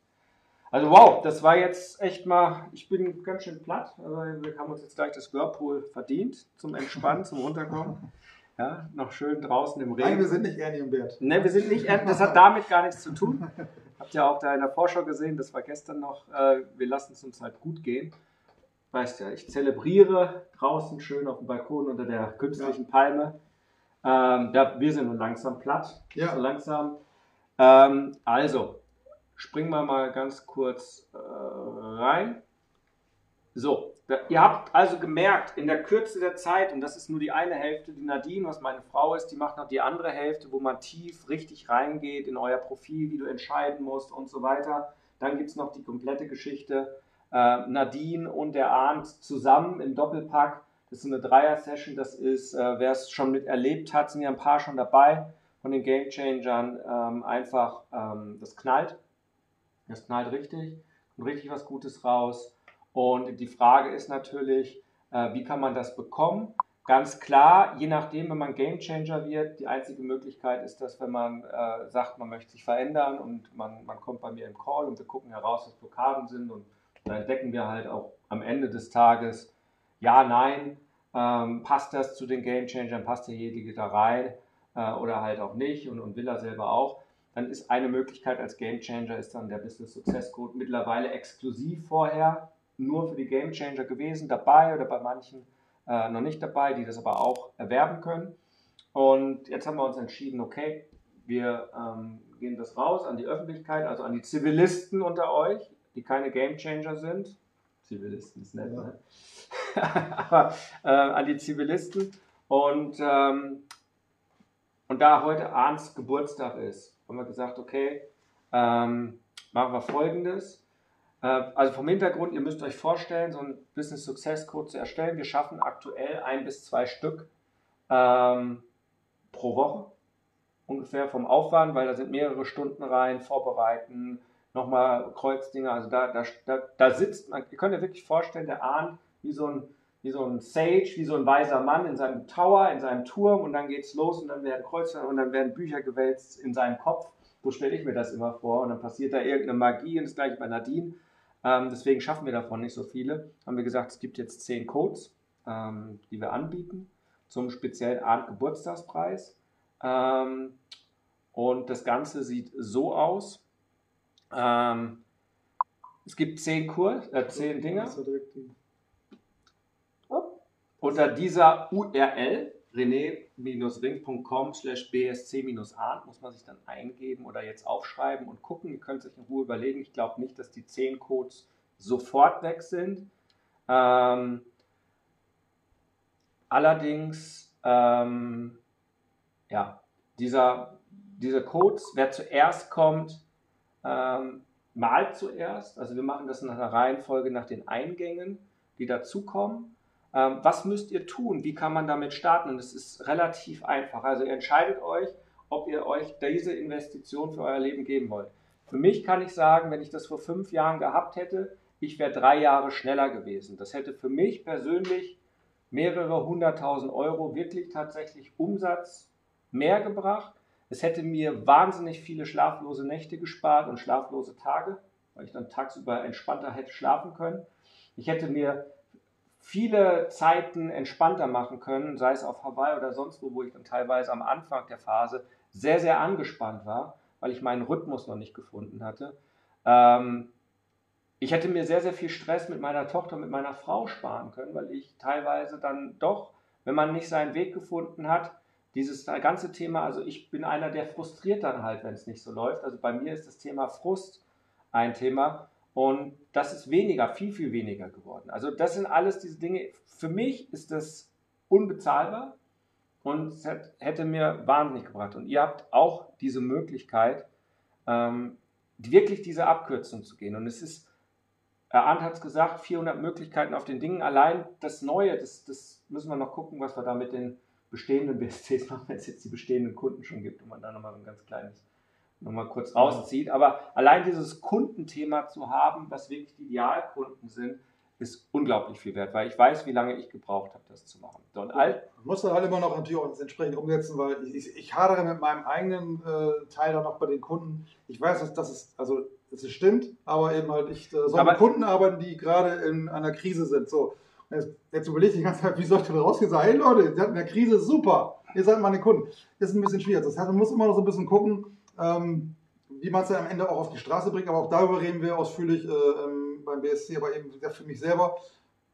Speaker 1: Also wow, das war jetzt echt mal, ich bin ganz schön platt. Also wir haben uns jetzt gleich das Whirlpool verdient zum Entspannen, zum Runterkommen. <laughs> Ja, noch schön draußen im Regen.
Speaker 2: Nein, wir sind nicht Ernie und Bert.
Speaker 1: Ne, wir sind nicht Ernie, das hat damit gar nichts zu tun. <laughs> Habt ihr auch da in der Vorschau gesehen, das war gestern noch, äh, wir lassen es uns halt gut gehen. Weißt ja, ich zelebriere draußen schön auf dem Balkon unter der künstlichen ja. Palme. Ähm, da, wir sind nun langsam platt.
Speaker 2: Ja.
Speaker 1: So langsam. Ähm, also, springen wir mal ganz kurz äh, rein. So, ihr habt also gemerkt, in der Kürze der Zeit, und das ist nur die eine Hälfte, die Nadine, was meine Frau ist, die macht noch die andere Hälfte, wo man tief richtig reingeht in euer Profil, wie du entscheiden musst und so weiter. Dann gibt es noch die komplette Geschichte. Äh, Nadine und der Arndt zusammen im Doppelpack. Das ist eine Dreier-Session. Das ist, äh, wer es schon mit erlebt hat, sind ja ein paar schon dabei von den Game Changern. Ähm, einfach, ähm, das knallt. Das knallt richtig, kommt richtig was Gutes raus. Und die Frage ist natürlich, äh, wie kann man das bekommen? Ganz klar, je nachdem, wenn man Game Changer wird, die einzige Möglichkeit ist, dass wenn man äh, sagt, man möchte sich verändern und man, man kommt bei mir im Call und wir gucken heraus, was Blockaden sind und Da entdecken wir halt auch am Ende des Tages, ja, nein, ähm, passt das zu den Game Changern, passt derjenige da rein äh, oder halt auch nicht und, und will er selber auch. Dann ist eine Möglichkeit als Game Changer ist dann der Business Success Code mittlerweile exklusiv vorher nur für die Game Changer gewesen, dabei oder bei manchen äh, noch nicht dabei, die das aber auch erwerben können. Und jetzt haben wir uns entschieden, okay, wir ähm, gehen das raus an die Öffentlichkeit, also an die Zivilisten unter euch, die keine Game Changer sind. Zivilisten ist nett, ja. ne? <laughs> aber äh, an die Zivilisten. Und, ähm, und da heute Arns Geburtstag ist, haben wir gesagt, okay, ähm, machen wir folgendes. Äh, also vom Hintergrund, ihr müsst euch vorstellen, so ein Business Success Code zu erstellen. Wir schaffen aktuell ein bis zwei Stück ähm, pro Woche ungefähr vom Aufwand, weil da sind mehrere Stunden rein, vorbereiten, nochmal Kreuzdinger, also da, da, da, da sitzt man, ihr könnt euch wirklich vorstellen, der ahnt wie so ein wie so ein Sage, wie so ein weiser Mann in seinem Tower, in seinem Turm und dann geht's los und dann werden Kreuze und dann werden Bücher gewälzt in seinem Kopf. So stelle ich mir das immer vor und dann passiert da irgendeine Magie und das gleiche bei Nadine. Ähm, deswegen schaffen wir davon nicht so viele. Haben wir gesagt, es gibt jetzt zehn Codes, ähm, die wir anbieten zum speziellen Abend Geburtstagspreis. Ähm, und das Ganze sieht so aus. Ähm, es gibt zehn Kurs, äh, zehn Dinge. Unter dieser URL rené-ring.com slash bsc-ahn muss man sich dann eingeben oder jetzt aufschreiben und gucken. Ihr könnt sich in Ruhe überlegen. Ich glaube nicht, dass die 10 Codes sofort weg sind. Ähm, allerdings, ähm, ja, dieser, diese Codes, wer zuerst kommt, ähm, malt zuerst. Also wir machen das nach einer Reihenfolge nach den Eingängen, die dazukommen. Ähm, was müsst ihr tun? Wie kann man damit starten? Und es ist relativ einfach. Also ihr entscheidet euch, ob ihr euch diese Investition für euer Leben geben wollt. Für mich kann ich sagen, wenn ich das vor fünf Jahren gehabt hätte, ich wäre drei Jahre schneller gewesen. Das hätte für mich persönlich mehrere hunderttausend Euro wirklich tatsächlich Umsatz mehr gebracht. Es hätte mir wahnsinnig viele schlaflose Nächte gespart und schlaflose Tage, weil ich dann tagsüber entspannter hätte schlafen können. Ich hätte mir viele Zeiten entspannter machen können, sei es auf Hawaii oder sonst wo, wo ich dann teilweise am Anfang der Phase sehr, sehr angespannt war, weil ich meinen Rhythmus noch nicht gefunden hatte. Ähm, ich hätte mir sehr, sehr viel Stress mit meiner Tochter, mit meiner Frau sparen können, weil ich teilweise dann doch, wenn man nicht seinen Weg gefunden hat, dieses ganze Thema, also ich bin einer, der frustriert dann halt, wenn es nicht so läuft. Also bei mir ist das Thema Frust ein Thema und das ist weniger, viel, viel weniger geworden. Also das sind alles diese Dinge. Für mich ist das unbezahlbar und es hätte mir wahnsinnig gebracht. Und ihr habt auch diese Möglichkeit, ähm, wirklich diese Abkürzung zu gehen. Und es ist, Arndt hat es gesagt, 400 Möglichkeiten auf den Dingen. Allein das Neue, das, das müssen wir noch gucken, was wir da mit den bestehenden BSCs machen, wenn es jetzt die bestehenden Kunden schon gibt und man da nochmal so ein ganz kleines nochmal kurz rauszieht. Aber allein dieses Kundenthema zu haben, was wirklich die Idealkunden sind, ist unglaublich viel wert, weil ich weiß, wie lange ich gebraucht habe, das zu machen.
Speaker 2: So, und all man muss dann halt immer noch natürlich auch entsprechend umsetzen, weil ich, ich hadere mit meinem eigenen äh, Teil dann noch bei den Kunden. Ich weiß, dass das ist, also es stimmt, aber eben halt ich äh, soll mit Kunden arbeiten, die gerade in einer Krise sind. So, jetzt, überlege ich die ganze Zeit, wie soll ich da rausgehen? Sagen, hey Leute, ihr habt eine Krise, super, ihr seid meine Kunden. Ist ein bisschen schwierig. Das heißt, man muss immer noch so ein bisschen gucken, ähm, wie man es dann am Ende auch auf die Straße bringt. Aber auch darüber reden wir ausführlich äh, ähm, beim BSC, aber eben für mich selber.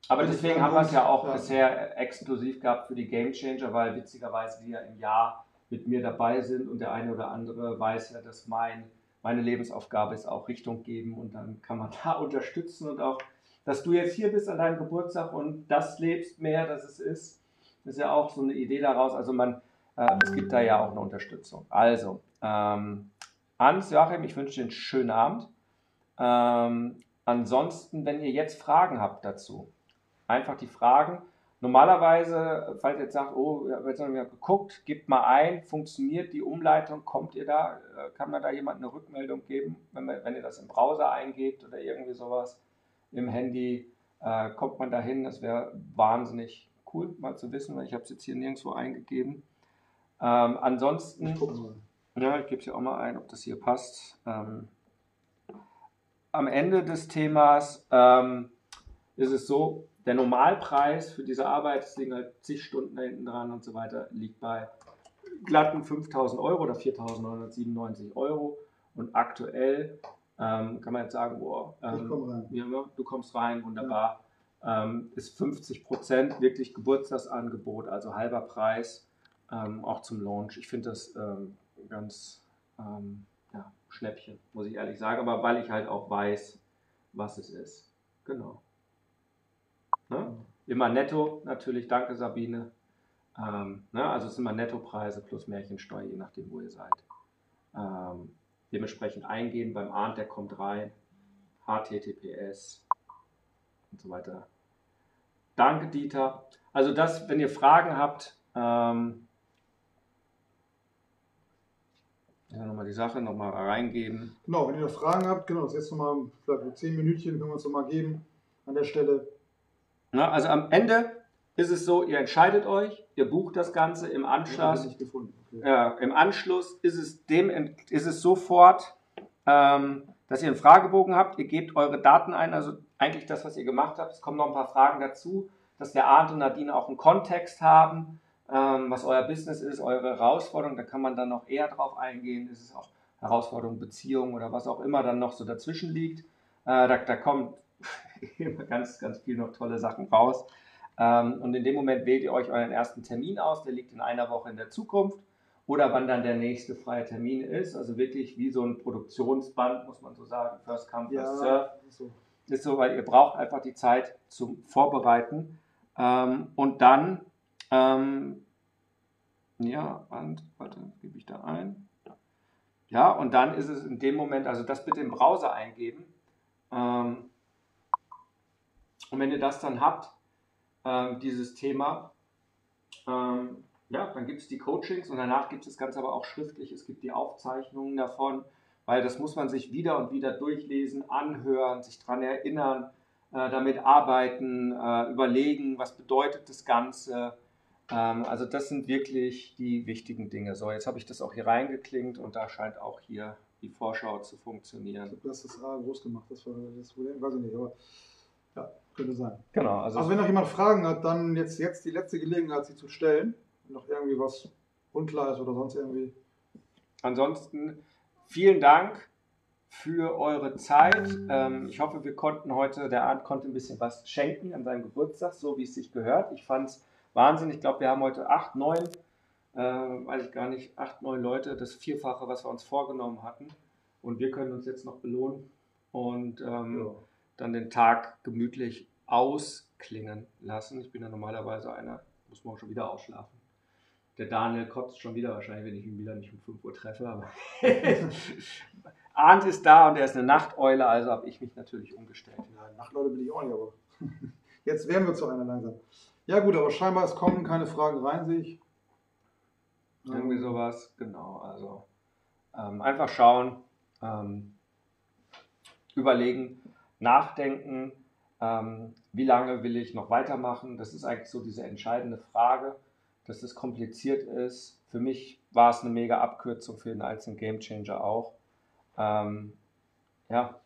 Speaker 1: Aber deswegen haben wir es ja auch ja. bisher exklusiv gehabt für die Game Changer, weil witzigerweise die ja im Jahr mit mir dabei sind und der eine oder andere weiß ja, dass mein, meine Lebensaufgabe ist auch Richtung geben und dann kann man <laughs> da unterstützen und auch, dass du jetzt hier bist an deinem Geburtstag und das lebst mehr, dass es ist, ist ja auch so eine Idee daraus. Also man, äh, es gibt da ja auch eine Unterstützung. Also, ähm, Hans, Joachim, ich wünsche dir einen schönen Abend. Ähm, ansonsten, wenn ihr jetzt Fragen habt dazu, einfach die Fragen. Normalerweise, falls ihr jetzt sagt, oh, wir haben jetzt noch nicht geguckt, gebt mal ein, funktioniert die Umleitung, kommt ihr da, äh, kann man da jemand eine Rückmeldung geben, wenn, man, wenn ihr das im Browser eingebt oder irgendwie sowas im Handy, äh, kommt man da hin, das wäre wahnsinnig cool, mal zu wissen, weil ich habe es jetzt hier nirgendwo eingegeben. Ähm, ansonsten, ja, ich gebe es hier auch mal ein, ob das hier passt. Ähm, am Ende des Themas ähm, ist es so, der Normalpreis für diese Arbeit, es liegen halt zig Stunden da hinten dran und so weiter, liegt bei glatten 5000 Euro oder 4997 Euro. Und aktuell ähm, kann man jetzt sagen, boah, ähm. Ja, du kommst rein, wunderbar. Ähm, ist 50 Prozent wirklich Geburtstagsangebot, also halber Preis, ähm, auch zum Launch. Ich finde das ähm, ganz ähm, ja, Schnäppchen, muss ich ehrlich sagen, aber weil ich halt auch weiß, was es ist. Genau. Ne? Immer netto, natürlich, danke Sabine. Ne? Also es sind immer Nettopreise plus Märchensteuer, je nachdem, wo ihr seid. Dementsprechend eingehen beim Ahnt, der kommt rein. HTTPS und so weiter. Danke, Dieter. Also das, wenn ihr Fragen habt, ähm, ja, nochmal die Sache nochmal reingeben.
Speaker 2: Genau, wenn ihr noch Fragen habt, genau, das jetzt nochmal, vielleicht zehn Minütchen können wir uns nochmal geben an der Stelle.
Speaker 1: Na, also am Ende ist es so, ihr entscheidet euch, ihr bucht das Ganze im Anschluss.
Speaker 2: Nicht gefunden.
Speaker 1: Ja, Im Anschluss ist es, dem, ist es sofort, ähm, dass ihr einen Fragebogen habt, ihr gebt eure Daten ein, also eigentlich das, was ihr gemacht habt. Es kommen noch ein paar Fragen dazu, dass der Arndt und Nadine auch einen Kontext haben, ähm, was euer Business ist, eure Herausforderung. Da kann man dann noch eher drauf eingehen. Ist es auch Herausforderung, Beziehung oder was auch immer dann noch so dazwischen liegt. Äh, da, da kommt <laughs> immer ganz, ganz viel noch tolle Sachen raus. Ähm, und in dem Moment wählt ihr euch euren ersten Termin aus, der liegt in einer Woche in der Zukunft oder wann dann der nächste freie Termin ist. Also wirklich wie so ein Produktionsband, muss man so sagen. First come, first
Speaker 2: Ja,
Speaker 1: serve.
Speaker 2: so.
Speaker 1: Ist so, weil ihr braucht einfach die Zeit zum Vorbereiten. Ähm, und dann, ähm, ja, und, warte, gebe ich da ein. Ja, und dann ist es in dem Moment, also das bitte im Browser eingeben. Ähm, und wenn ihr das dann habt, ähm, dieses Thema, ähm, ja, dann gibt es die Coachings und danach gibt es das Ganze aber auch schriftlich. Es gibt die Aufzeichnungen davon, weil das muss man sich wieder und wieder durchlesen, anhören, sich daran erinnern, äh, damit arbeiten, äh, überlegen, was bedeutet das Ganze. Ähm, also das sind wirklich die wichtigen Dinge. So, jetzt habe ich das auch hier reingeklinkt und da scheint auch hier die Vorschau zu funktionieren.
Speaker 2: Du hast das A groß gemacht, das war das Problem, weiß ich nicht, aber ja, könnte sein.
Speaker 1: Genau, also,
Speaker 2: Also wenn noch jemand Fragen hat, dann jetzt, jetzt die letzte Gelegenheit, sie zu stellen. Noch irgendwie was unklar ist oder sonst irgendwie.
Speaker 1: Ansonsten vielen Dank für eure Zeit. Ähm, ich hoffe, wir konnten heute, der Arndt konnte ein bisschen was schenken an seinem Geburtstag, so wie es sich gehört. Ich fand es Wahnsinn. Ich glaube, wir haben heute acht, neun, äh, weiß ich gar nicht, acht, neun Leute, das Vierfache, was wir uns vorgenommen hatten. Und wir können uns jetzt noch belohnen und ähm, dann den Tag gemütlich ausklingen lassen. Ich bin ja normalerweise einer, muss morgen schon wieder ausschlafen. Der Daniel kotzt schon wieder wahrscheinlich, wenn ich ihn wieder nicht um 5 Uhr treffe. Aber <laughs> Arndt ist da und er ist eine Nachteule, also habe ich mich natürlich umgestellt.
Speaker 2: Ja, Nachtleute bin ich auch nicht, aber <laughs> jetzt werden wir zu einer langsam. Ja gut, aber scheinbar es kommen keine Fragen rein, sehe ich.
Speaker 1: Irgendwie sowas, genau. Also ähm, einfach schauen, ähm, überlegen, nachdenken, ähm, wie lange will ich noch weitermachen. Das ist eigentlich so diese entscheidende Frage, dass es kompliziert ist. Für mich war es eine mega Abkürzung für den einzelnen Gamechanger auch. Ähm, ja,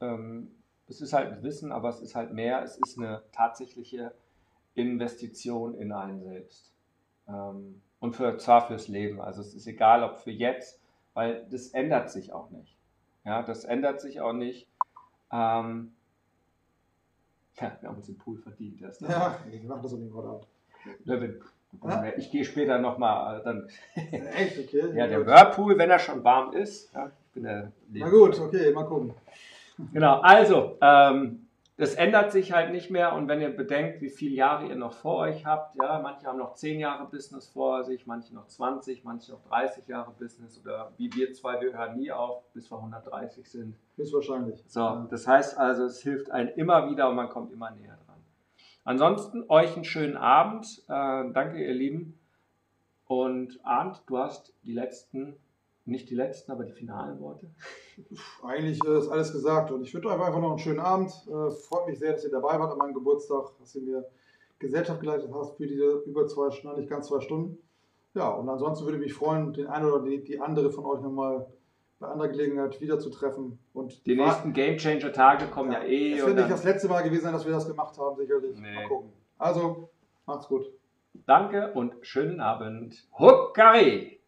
Speaker 1: ähm, es ist halt ein Wissen, aber es ist halt mehr. Es ist eine tatsächliche Investition in einen selbst. Ähm, und für, zwar fürs Leben. Also es ist egal, ob für jetzt, weil das ändert sich auch nicht. Ja, das ändert sich auch nicht. Ähm, ja, <laughs> wir haben uns den Pool verdient. Erst
Speaker 2: Ja, ich mache das unbedingt heute Abend.
Speaker 1: Löwin,
Speaker 2: Ja?
Speaker 1: Ich gehe später nochmal, dann, <laughs>
Speaker 2: Echt, okay.
Speaker 1: ja, der Whirlpool, wenn er schon warm ist. Ja,
Speaker 2: Na gut, okay, mal gucken.
Speaker 1: Genau, also, ähm, das ändert sich halt nicht mehr und wenn ihr bedenkt, wie viele Jahre ihr noch vor euch habt, ja, manche haben noch 10 Jahre Business vor sich, manche noch 20, manche noch 30 Jahre Business oder wie wir zwei, wir hören nie auf, bis wir 130 sind.
Speaker 2: Höchstwahrscheinlich.
Speaker 1: So,
Speaker 2: Ja.
Speaker 1: das heißt also, es hilft einem immer wieder und man kommt immer näher. Ansonsten euch einen schönen Abend. Äh, danke, ihr Lieben. Und Arndt, du hast die letzten, nicht die letzten, aber die finalen Worte.
Speaker 2: Eigentlich äh, ist alles gesagt und ich wünsche euch einfach noch einen schönen Abend. Äh, freut mich sehr, dass ihr dabei wart an meinem Geburtstag, dass ihr mir Gesellschaft geleitet hast für diese über zwei Stunden, nicht ganz zwei Stunden. Ja, und ansonsten würde ich mich freuen, den einen oder die, die andere von euch nochmal bei anderer Gelegenheit wiederzutreffen. Und
Speaker 1: Die nächsten Game Changer Tage kommen ja, eh.
Speaker 2: Es
Speaker 1: und
Speaker 2: wird nicht das letzte Mal gewesen sein, dass wir das gemacht haben, sicherlich.
Speaker 1: Nee.
Speaker 2: Mal gucken. Also, macht's gut.
Speaker 1: Danke und schönen Abend. Huckari!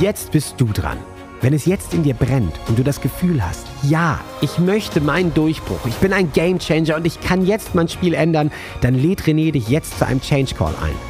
Speaker 3: Jetzt bist du dran. Wenn es jetzt in dir brennt und du das Gefühl hast, ja, ich möchte meinen Durchbruch, ich bin ein Gamechanger und ich kann jetzt mein Spiel ändern, dann lädt René dich jetzt zu einem Change Call ein.